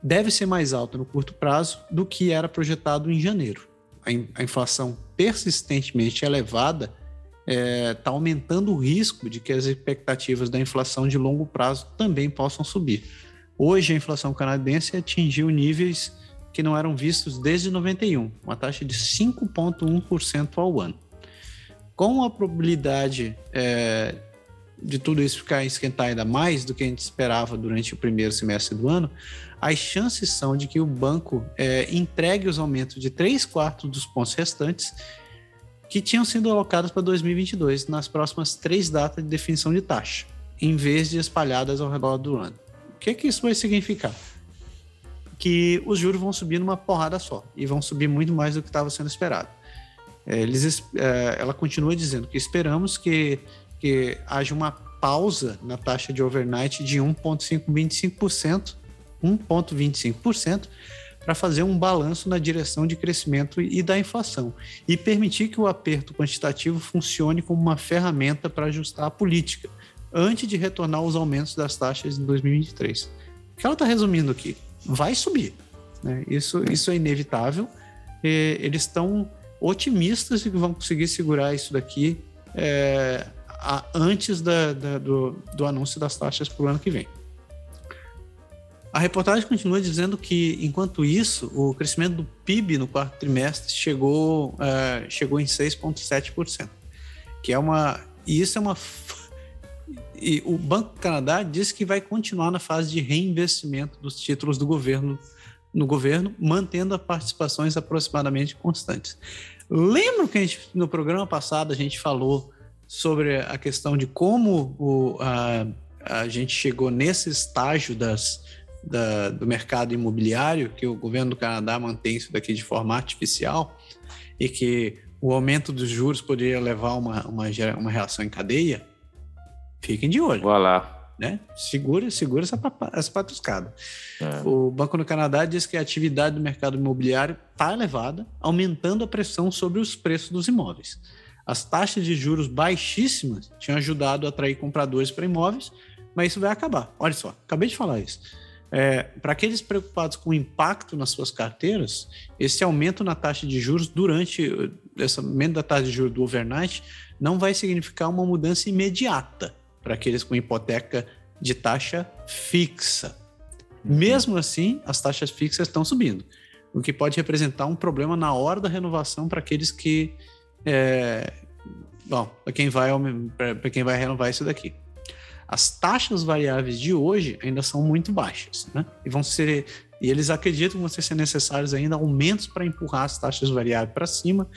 deve ser mais alta no curto prazo do que era projetado em janeiro. A, inflação persistentemente elevada está é, tá aumentando o risco de que as expectativas da inflação de longo prazo também possam subir. Hoje, a inflação canadense atingiu níveis que não eram vistos desde 91, uma taxa de 5,1% ao ano. Com a probabilidade é, de tudo isso ficar esquentar ainda mais do que a gente esperava durante o primeiro semestre do ano, as chances são de que o banco é, entregue os aumentos de 3 quartos dos pontos restantes que tinham sido alocados para 2022 nas próximas três datas de definição de taxa, em vez de espalhadas ao redor do ano. O que, que isso vai significar? Que os juros vão subir numa porrada só e vão subir muito mais do que estava sendo esperado. É, eles, é, ela continua dizendo que esperamos que, que haja uma pausa na taxa de overnight de 1,25%, 1,25% para fazer um balanço na direção de crescimento e da inflação e permitir que o aperto quantitativo funcione como uma ferramenta para ajustar a política antes de retornar aos aumentos das taxas em 2023. O que ela está resumindo aqui? Vai subir. Né? Isso, isso é inevitável. E eles estão otimistas de que vão conseguir segurar isso daqui é, a, antes da, da, do, do anúncio das taxas para o ano que vem. A reportagem continua dizendo que, enquanto isso, o crescimento do PIB no quarto trimestre chegou, uh, chegou em 6,7%, que é uma. E isso é uma e o Banco do Canadá diz que vai continuar na fase de reinvestimento dos títulos do governo no governo, mantendo as participações aproximadamente constantes. Lembro que a gente, no programa passado a gente falou sobre a questão de como o, a, a gente chegou nesse estágio das, da, do mercado imobiliário, que o governo do Canadá mantém isso daqui de forma artificial, e que o aumento dos juros poderia levar a uma, uma, uma reação em cadeia. Fiquem de olho. Vá lá. Né? Segura, segura essa, essa patuscada. É. O Banco do Canadá diz que a atividade do mercado imobiliário está elevada, aumentando a pressão sobre os preços dos imóveis. As taxas de juros baixíssimas tinham ajudado a atrair compradores para imóveis, mas isso vai acabar. Olha só, acabei de falar isso. É, para aqueles preocupados com o impacto nas suas carteiras, esse aumento na taxa de juros durante esse aumento da taxa de juros do overnight não vai significar uma mudança imediata para aqueles com hipoteca de taxa fixa. Uhum. Mesmo assim, as taxas fixas estão subindo, o que pode representar um problema na hora da renovação para aqueles que. É, bom, para quem, vai, quem vai renovar isso daqui. As taxas variáveis de hoje ainda são muito baixas, né? E vão ser. E eles acreditam que vão ser necessários ainda aumentos para empurrar as taxas variáveis para cima,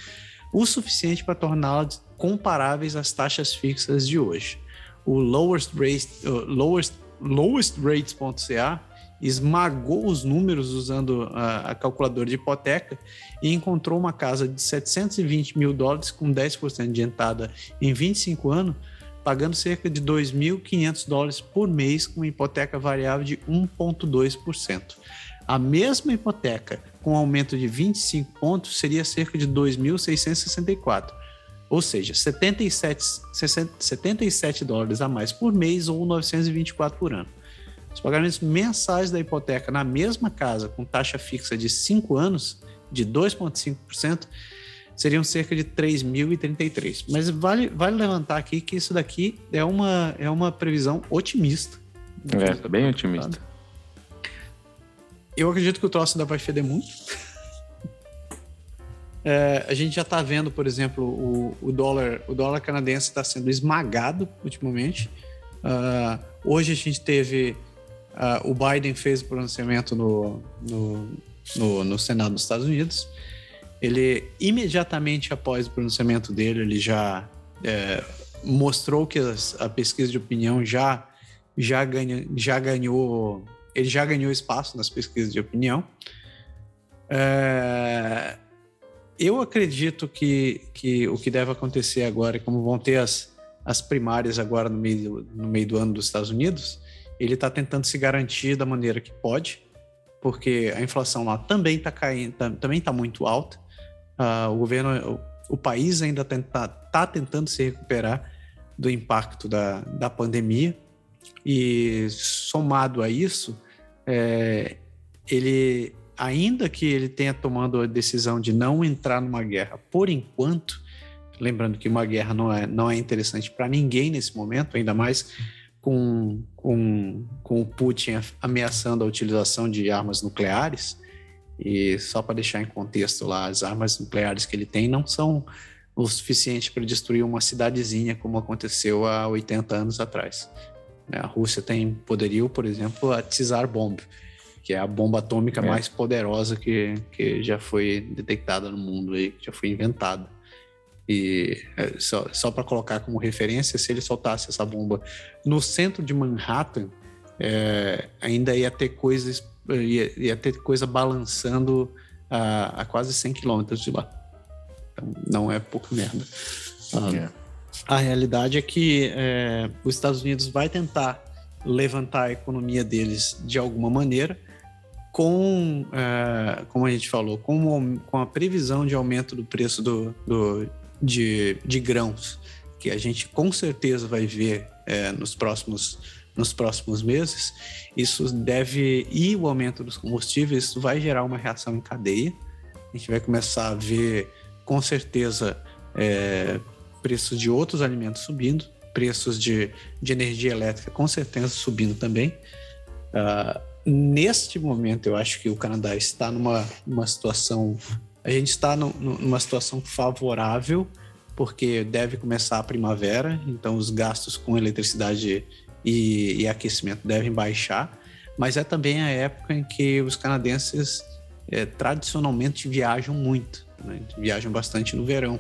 o suficiente para torná-las comparáveis às taxas fixas de hoje o lowest rate, uh, lowest, lowest rates.ca esmagou os números usando a, a, calculadora de hipoteca e encontrou uma casa de 720 mil dólares com 10% de entrada em 25 anos, pagando cerca de 2.500 dólares por mês com hipoteca variável de 1,2%. A mesma hipoteca com aumento de 25 pontos seria cerca de 2.664, ou seja, 77, 77 dólares a mais por mês ou 924 por ano. Os pagamentos mensais da hipoteca na mesma casa com taxa fixa de 5 anos, de 2,5%, seriam cerca de 3.033. Mas vale, vale levantar aqui que isso daqui é uma, é uma previsão otimista. É, bem otimista. Eu acredito que o troço ainda vai feder muito. É, a gente já está vendo, por exemplo, o, o, dólar, o dólar canadense está sendo esmagado ultimamente. Uh, hoje a gente teve uh, o Biden fez o pronunciamento no, no, no, no, Senado dos Estados Unidos. Ele imediatamente após o pronunciamento dele, ele já é, mostrou que as, a pesquisa de opinião já já, ganha, já ganhou ele já ganhou espaço nas pesquisas de opinião. É, eu acredito que, que o que deve acontecer agora, como vão ter as, as primárias agora no meio, no meio do ano dos Estados Unidos, ele está tentando se garantir da maneira que pode, porque a inflação lá também está caindo, também está muito alta. Uh, o governo, o, o país ainda está tá tentando se recuperar do impacto da, da pandemia. E somado a isso, é, ele, ainda que ele tenha tomado a decisão de não entrar numa guerra por enquanto, lembrando que uma guerra não é, não é interessante para ninguém nesse momento, ainda mais com, com, com o Putin ameaçando a utilização de armas nucleares. E só para deixar em contexto lá, as armas nucleares que ele tem não são o suficiente para destruir uma cidadezinha como aconteceu há 80 anos atrás. A Rússia tem poderio, por exemplo, a Tsar Bomb, que é a bomba atômica é. mais poderosa que, que já foi detectada no mundo, aí, que já foi inventada. E é, só, só para colocar como referência, se ele soltasse essa bomba no centro de Manhattan, é, ainda ia ter coisas, ia, ia, ter coisa balançando a, a quase 100 quilômetros de lá. Então, não é pouca merda. Ah, a realidade é que é, os Estados Unidos vai tentar levantar a economia deles de alguma maneira, com, é, como a gente falou, com, com a previsão de aumento do preço do, do de, de grãos, que a gente com certeza vai ver é, nos, próximos, nos próximos meses, isso deve, e o aumento dos combustíveis, isso vai gerar uma reação em cadeia. A gente vai começar a ver, com certeza, é, preços de outros alimentos subindo, preços de, de energia elétrica com certeza subindo também. Uh, neste momento, eu acho que o Canadá está numa, numa situação a gente está no, numa situação favorável, porque deve começar a primavera, então os gastos com eletricidade e, e aquecimento devem baixar, mas é também a época em que os canadenses é, tradicionalmente viajam muito, né? viajam bastante no verão.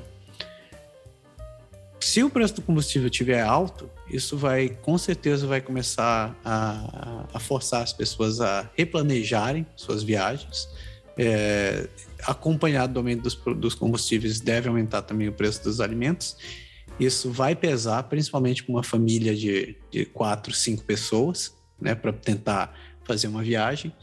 Se o preço do combustível estiver alto, isso vai, com certeza, vai começar a, a forçar as pessoas a replanejarem suas viagens, é, acompanhado do aumento dos, dos combustíveis, deve aumentar também o preço dos alimentos. Isso vai pesar, principalmente com uma família de, de quatro, cinco pessoas, né, para tentar fazer uma viagem.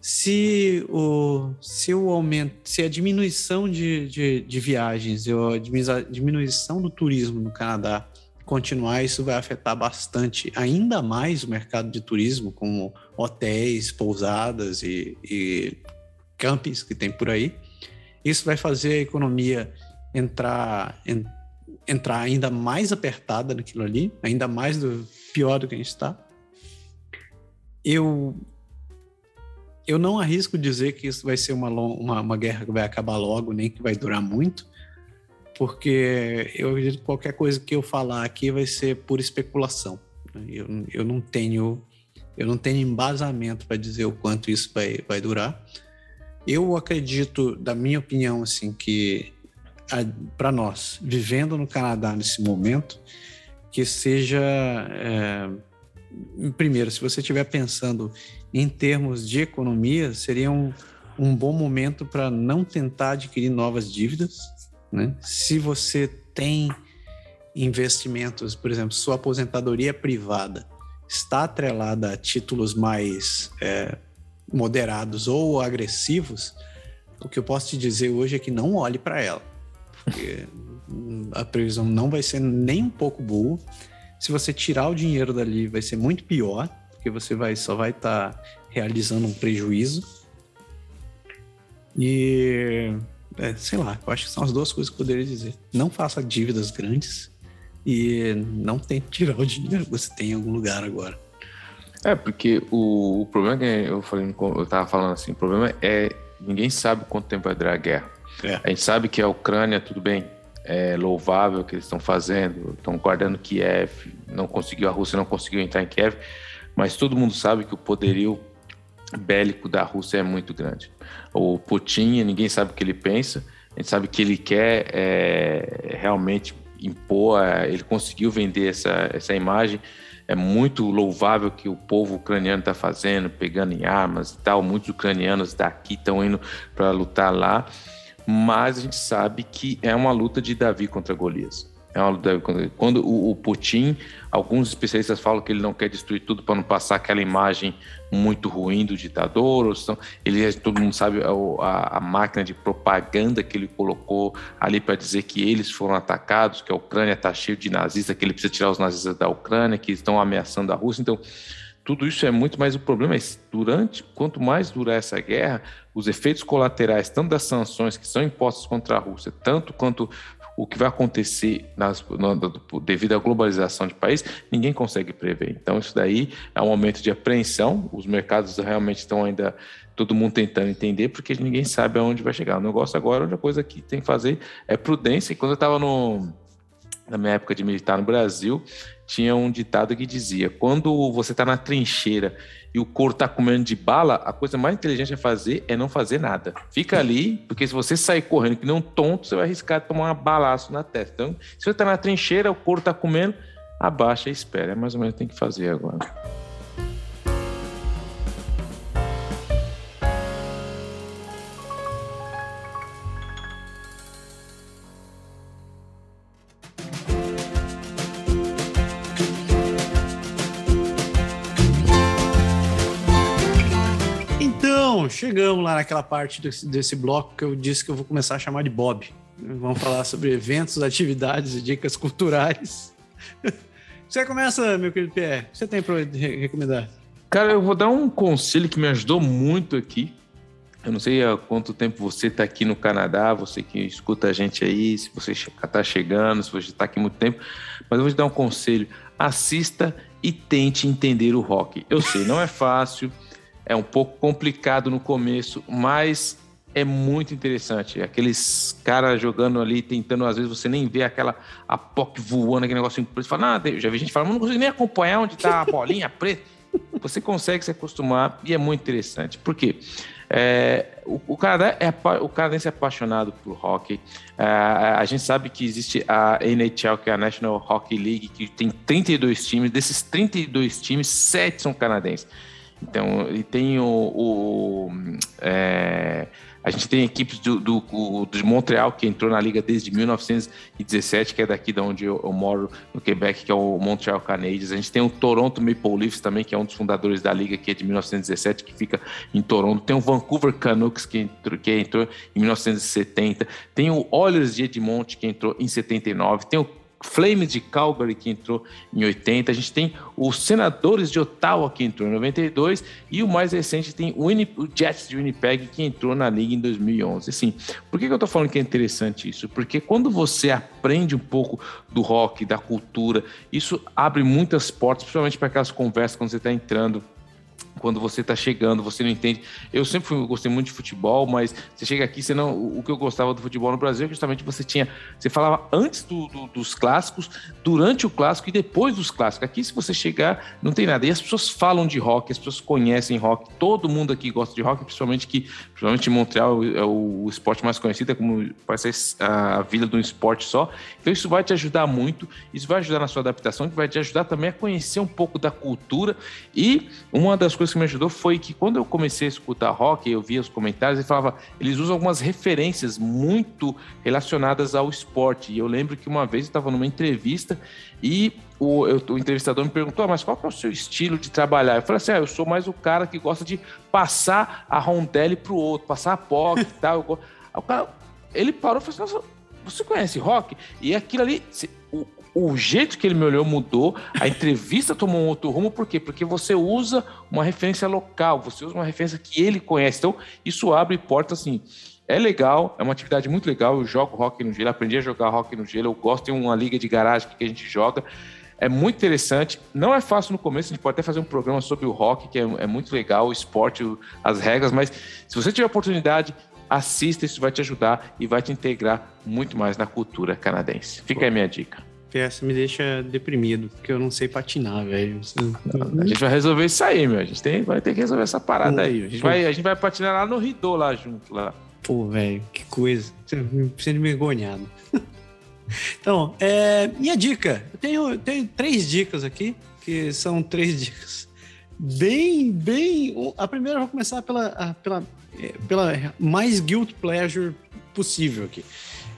Se o, se o aumento, se a diminuição de, de, de viagens, a diminuição do turismo no Canadá continuar, isso vai afetar bastante, ainda mais o mercado de turismo, como hotéis, pousadas e, e campings que tem por aí. Isso vai fazer a economia entrar, en, entrar ainda mais apertada naquilo ali, ainda mais do, pior do que a gente está. Eu, eu não arrisco dizer que isso vai ser uma, uma, uma guerra que vai acabar logo, nem que vai durar muito, porque eu acredito que qualquer coisa que eu falar aqui vai ser por especulação. Eu, eu não tenho eu não tenho embasamento para dizer o quanto isso vai, vai durar. Eu acredito, da minha opinião, assim, que para nós, vivendo no Canadá nesse momento, que seja. É, primeiro, se você estiver pensando em termos de economia, seria um, um bom momento para não tentar adquirir novas dívidas, né? Se você tem investimentos, por exemplo, sua aposentadoria privada está atrelada a títulos mais, é, moderados ou agressivos, o que eu posso te dizer hoje é que não olhe para ela, porque a previsão não vai ser nem um pouco boa. Se você tirar o dinheiro dali, vai ser muito pior, porque você vai, só vai estar tá realizando um prejuízo. E é, sei lá, eu acho que são as duas coisas que eu poderia dizer. Não faça dívidas grandes e não tente tirar o dinheiro que você tem em algum lugar agora. É, porque o, o problema que eu falei, eu tava falando assim, o problema é ninguém sabe quanto tempo vai durar a guerra. É. A gente sabe que a Ucrânia, tudo bem, é louvável o que eles estão fazendo, estão guardando Kiev, não conseguiu, a Rússia não conseguiu entrar em Kiev, mas todo mundo sabe que o poderio bélico da Rússia é muito grande. O Putin, ninguém sabe o que ele pensa, a gente sabe que ele quer é, realmente impor, é, ele conseguiu vender essa, essa imagem é muito louvável que o povo ucraniano está fazendo, pegando em armas e tal. Muitos ucranianos daqui estão indo para lutar lá, mas a gente sabe que é uma luta de Davi contra Golias. É quando o, Putin, alguns especialistas falam que ele não quer destruir tudo para não passar aquela imagem muito ruim do ditador. São, ele, todo mundo sabe a, a, máquina de propaganda que ele colocou ali para dizer que eles foram atacados, que a Ucrânia está cheia de nazistas, que ele precisa tirar os nazistas da Ucrânia, que estão ameaçando a Rússia. Então, tudo isso é muito, mas o problema é durante, quanto mais durar essa guerra, os efeitos colaterais, tanto das sanções que são impostas contra a Rússia, tanto quanto o que vai acontecer nas, no, devido à globalização de país, ninguém consegue prever. Então, isso daí é um momento de apreensão. Os mercados realmente estão ainda todo mundo tentando entender, porque ninguém sabe aonde vai chegar. O negócio agora, a coisa que tem que fazer é prudência. E quando eu estava na minha época de militar no Brasil, tinha um ditado que dizia: quando você está na trincheira e o couro está comendo de bala, a coisa mais inteligente a fazer é não fazer nada. Fica ali, porque se você sair correndo que nem um tonto, você vai arriscar tomar um balaço na testa. Então, se você está na trincheira, o couro está comendo, abaixa e espera. É mais ou menos o que tem que fazer agora. Chegamos lá naquela parte desse, desse bloco que eu disse que eu vou começar a chamar de Bob. Vamos falar sobre eventos, atividades e dicas culturais. [LAUGHS] Você começa, meu querido Pierre. Você tem para recomendar? Cara, eu vou dar um conselho que me ajudou muito aqui. Eu não sei há quanto tempo você está aqui no Canadá, você que escuta a gente aí, se você está chegando, se você está aqui muito tempo, mas eu vou te dar um conselho: assista e tente entender o rock. Eu sei, não é fácil, é um pouco complicado no começo, mas é muito interessante. Aqueles caras jogando ali, tentando, às vezes você nem vê aquela a POC voando, aquele negócio preto. Você fala, ah, já vi gente falando, não consigo nem acompanhar onde está a [LAUGHS] bolinha preta. Você consegue se acostumar e é muito interessante. Por quê? É, o, o, Canadá é, o canadense é apaixonado por hockey. É, a gente sabe que existe a NHL, que é a National Hockey League, que tem 32 times. Desses 32 times, 7 são canadenses. Então, e tem o. o é, a gente tem equipes do, do, do, de Montreal que entrou na liga desde 1917, que é daqui de onde eu, eu, moro, no Quebec, que é o Montreal Canadiens. A gente tem o Toronto Maple Leafs também, que é um dos fundadores da liga, que é de 1917, que fica em Toronto. Tem o Vancouver Canucks, que entrou, que entrou em 1970. Tem o Oilers de Edmonton, que entrou em 79. Tem o Flames de Calgary, que entrou em 80. A gente tem os Senadores de Ottawa, que entrou em 92. E o mais recente tem o, o Jets de Winnipeg, que entrou na liga em 2011. Assim, por que, que eu estou falando que é interessante isso? Porque quando você aprende um pouco do rock, da cultura, isso abre muitas portas, principalmente para aquelas conversas quando você está entrando quando você está chegando, você não entende. Eu sempre fui, gostei muito de futebol, mas você chega aqui, você não. O que eu gostava do futebol no Brasil é justamente você tinha. Você falava antes do, do, dos clássicos, durante o clássico e depois dos clássicos. Aqui, se você chegar, não tem nada. E as pessoas falam de rock, as pessoas conhecem rock. Todo mundo aqui gosta de rock, principalmente que, principalmente Montreal, é o, esporte mais conhecido, é como parece a, vila de um esporte só. Então, isso vai te ajudar muito, isso vai ajudar na sua adaptação, vai te ajudar também a conhecer um pouco da cultura. E uma das coisas coisas que me ajudou foi que quando eu comecei a escutar rock, eu via os comentários e falava, eles usam algumas referências muito relacionadas ao esporte. E eu lembro que uma vez eu estava numa entrevista e o, eu, o entrevistador me perguntou, ah, mas qual é o seu estilo de trabalhar? Eu falei assim, ah, eu sou mais o cara que gosta de passar a rondelle pro outro, passar a POC e tal. Eu, o cara, ele parou e falou assim, você conhece rock? E aquilo ali, o, o jeito que ele me olhou mudou, a entrevista tomou um outro rumo, por quê? Porque você usa uma referência local, você usa uma referência que ele conhece. Então, isso abre portas assim. É legal, é uma atividade muito legal. Eu jogo rock no gelo, aprendi a jogar rock no gelo. Eu gosto de uma liga de garagem que a gente joga. É muito interessante. Não é fácil no começo, a gente pode até fazer um programa sobre o rock, que é, é muito legal, o esporte, as regras, mas se você tiver oportunidade, assista, isso vai te ajudar e vai te integrar muito mais na cultura canadense. Fica aí minha dica. Essa me deixa deprimido, porque eu não sei patinar, velho. A gente vai resolver isso aí, meu. A gente tem, vai ter que resolver essa parada pô, aí. A gente, vai, a gente vai patinar lá no Ridô, lá junto, lá. Pô, velho, que coisa. Sendo envergonhado. [LAUGHS] então, é, minha dica. Eu tenho, tenho três dicas aqui, que são três dicas bem, bem. A primeira eu vou começar pela, pela, é, pela mais guilt pleasure possível aqui.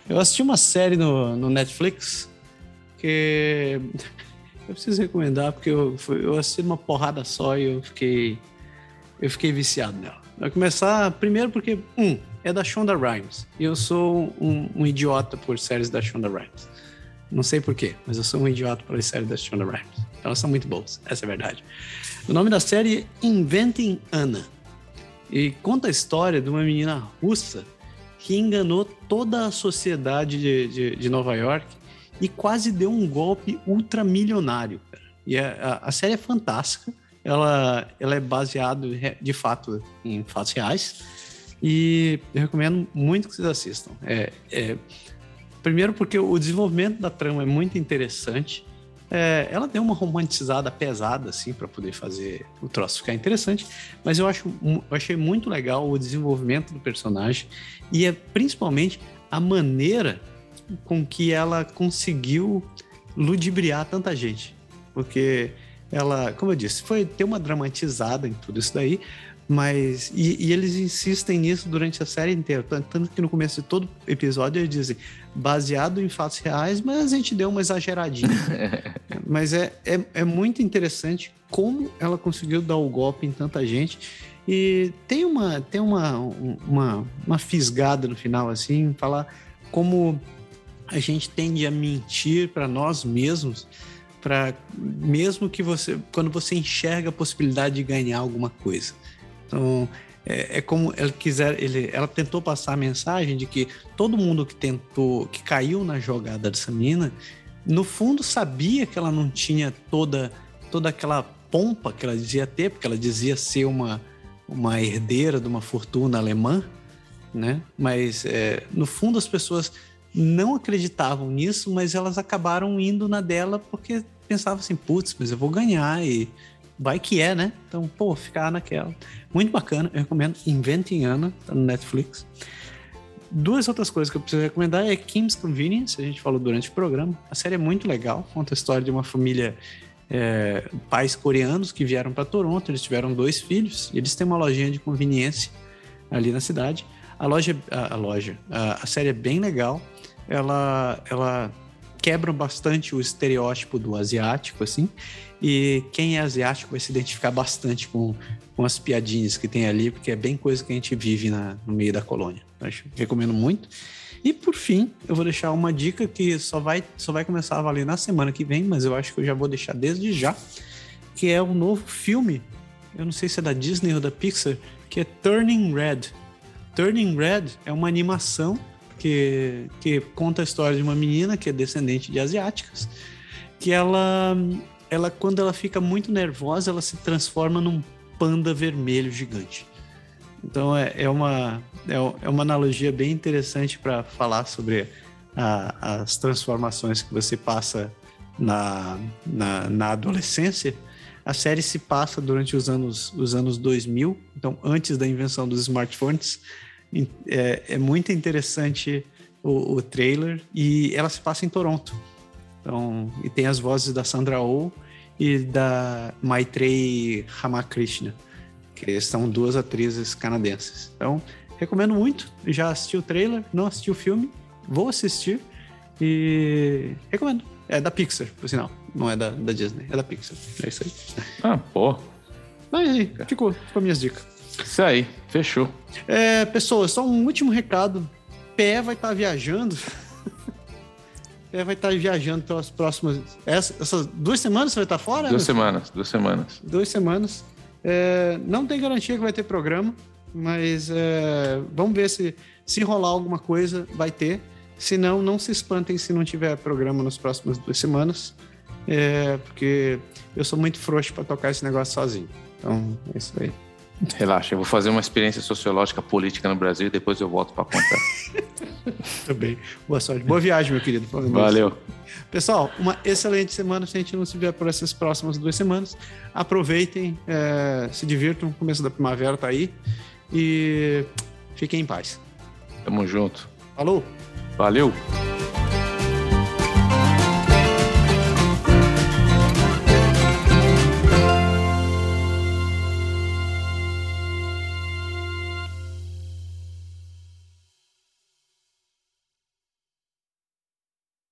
Eu assisti uma série no, no Netflix que [LAUGHS] eu preciso recomendar porque eu, eu assisti uma porrada só e eu fiquei eu fiquei viciado nela. Vai começar primeiro porque um é da Shonda Rhimes e eu sou um, um idiota por séries da Shonda Rhimes. Não sei porquê, mas eu sou um idiota por séries da Shonda Rhimes. Elas são muito boas, essa é a verdade. O nome da série é Inventing Anna e conta a história de uma menina russa que enganou toda a sociedade de, de, de Nova York e quase deu um golpe ultramilionário. E a, a, série é fantástica. Ela, ela é baseada, de fato, em fatos reais. E eu recomendo muito que vocês assistam. É, é, primeiro porque o desenvolvimento da trama é muito interessante. É, ela deu uma romantizada pesada, assim, para poder fazer o troço ficar interessante, mas eu, acho, eu achei muito legal o desenvolvimento do personagem e é principalmente a maneira com que ela conseguiu ludibriar tanta gente. Porque ela, como eu disse, foi ter uma dramatizada em tudo isso daí, mas. E, e, eles insistem nisso durante a série inteira. Tanto que no começo de todo episódio eles dizem baseado em fatos reais, mas a gente deu uma exageradinha. [LAUGHS] mas é, é, é muito interessante como ela conseguiu dar o golpe em tanta gente. E tem uma, tem uma, uma, uma fisgada no final, assim, falar como a gente tende a mentir para nós mesmos, para mesmo que você, quando você enxerga a possibilidade de ganhar alguma coisa. Então, é, é, como ela quiser, ele, ela tentou passar a mensagem de que todo mundo que tentou, que caiu na jogada dessa mina, no fundo sabia que ela não tinha toda, toda aquela pompa que ela dizia ter, porque ela dizia ser uma, uma herdeira de uma fortuna alemã, né? Mas é, no fundo as pessoas não acreditavam nisso, mas elas acabaram indo na dela porque pensavam assim, putz, mas eu vou ganhar e vai que é, né? Então, pô, ficar naquela. Muito bacana, eu recomendo Inventing Anna, tá no Netflix. Duas outras coisas que eu preciso recomendar é Kim's Convenience, a gente falou durante o programa. A série é muito legal, conta a história de uma família, é, pais coreanos que vieram para Toronto, eles tiveram dois filhos, eles têm uma lojinha de conveniência ali na cidade. A loja, a, a loja, a, a série é bem legal, ela, ela quebra bastante o estereótipo do asiático, assim, e quem é asiático vai se identificar bastante com, com as piadinhas que tem ali, porque é bem coisa que a gente vive na, no meio da colônia. Eu recomendo muito. E por fim, eu vou deixar uma dica que só vai, só vai começar a valer na semana que vem, mas eu acho que eu já vou deixar desde já, que é um novo filme. Eu não sei se é da Disney ou da Pixar, que é Turning Red. Turning Red é uma animação que, que conta a história de uma menina que é descendente de asiáticas, que ela ela quando ela fica muito nervosa, ela se transforma num panda vermelho gigante. Então é, é uma, é, é uma analogia bem interessante para falar sobre a, as transformações que você passa na, na, na, adolescência. A série se passa durante os anos, os anos 2000, então antes da invenção dos smartphones. É, é muito interessante o, o trailer e ela se passa em Toronto. Então, e tem as vozes da Sandra Oh e da Maitrey Ramakrishna. que são duas atrizes canadenses. Então, recomendo muito. Já assisti o trailer, não assisti o filme, vou assistir e recomendo. É da Pixar, por sinal. Não é da, da Disney, é da Pixar. É isso aí. Ah, pô. Mas aí, ficou, ficou minhas dicas. Isso aí, fechou. É, pessoas, só um último recado. Pé vai estar tá viajando. [LAUGHS] Pé vai estar tá viajando pelas próximas. Essas, essas, duas semanas você vai estar tá fora? Duas semanas, duas semanas. Duas semanas. É, não tem garantia que vai ter programa, mas é, vamos ver se, se rolar alguma coisa, vai ter. Se não, não se espantem se não tiver programa nas próximas duas semanas, é, porque eu sou muito frouxo para tocar esse negócio sozinho. Então, é isso aí. Relaxa, eu vou fazer uma experiência sociológica política no Brasil e depois eu volto para contar. [LAUGHS] Muito bem. Boa sorte. Boa viagem, meu querido. Valeu. Pessoal, uma excelente semana. Se a gente não se ver por essas próximas duas semanas, aproveitem, é, se divirtam. O começo da primavera tá aí. E fiquem em paz. Tamo junto. Falou. Valeu.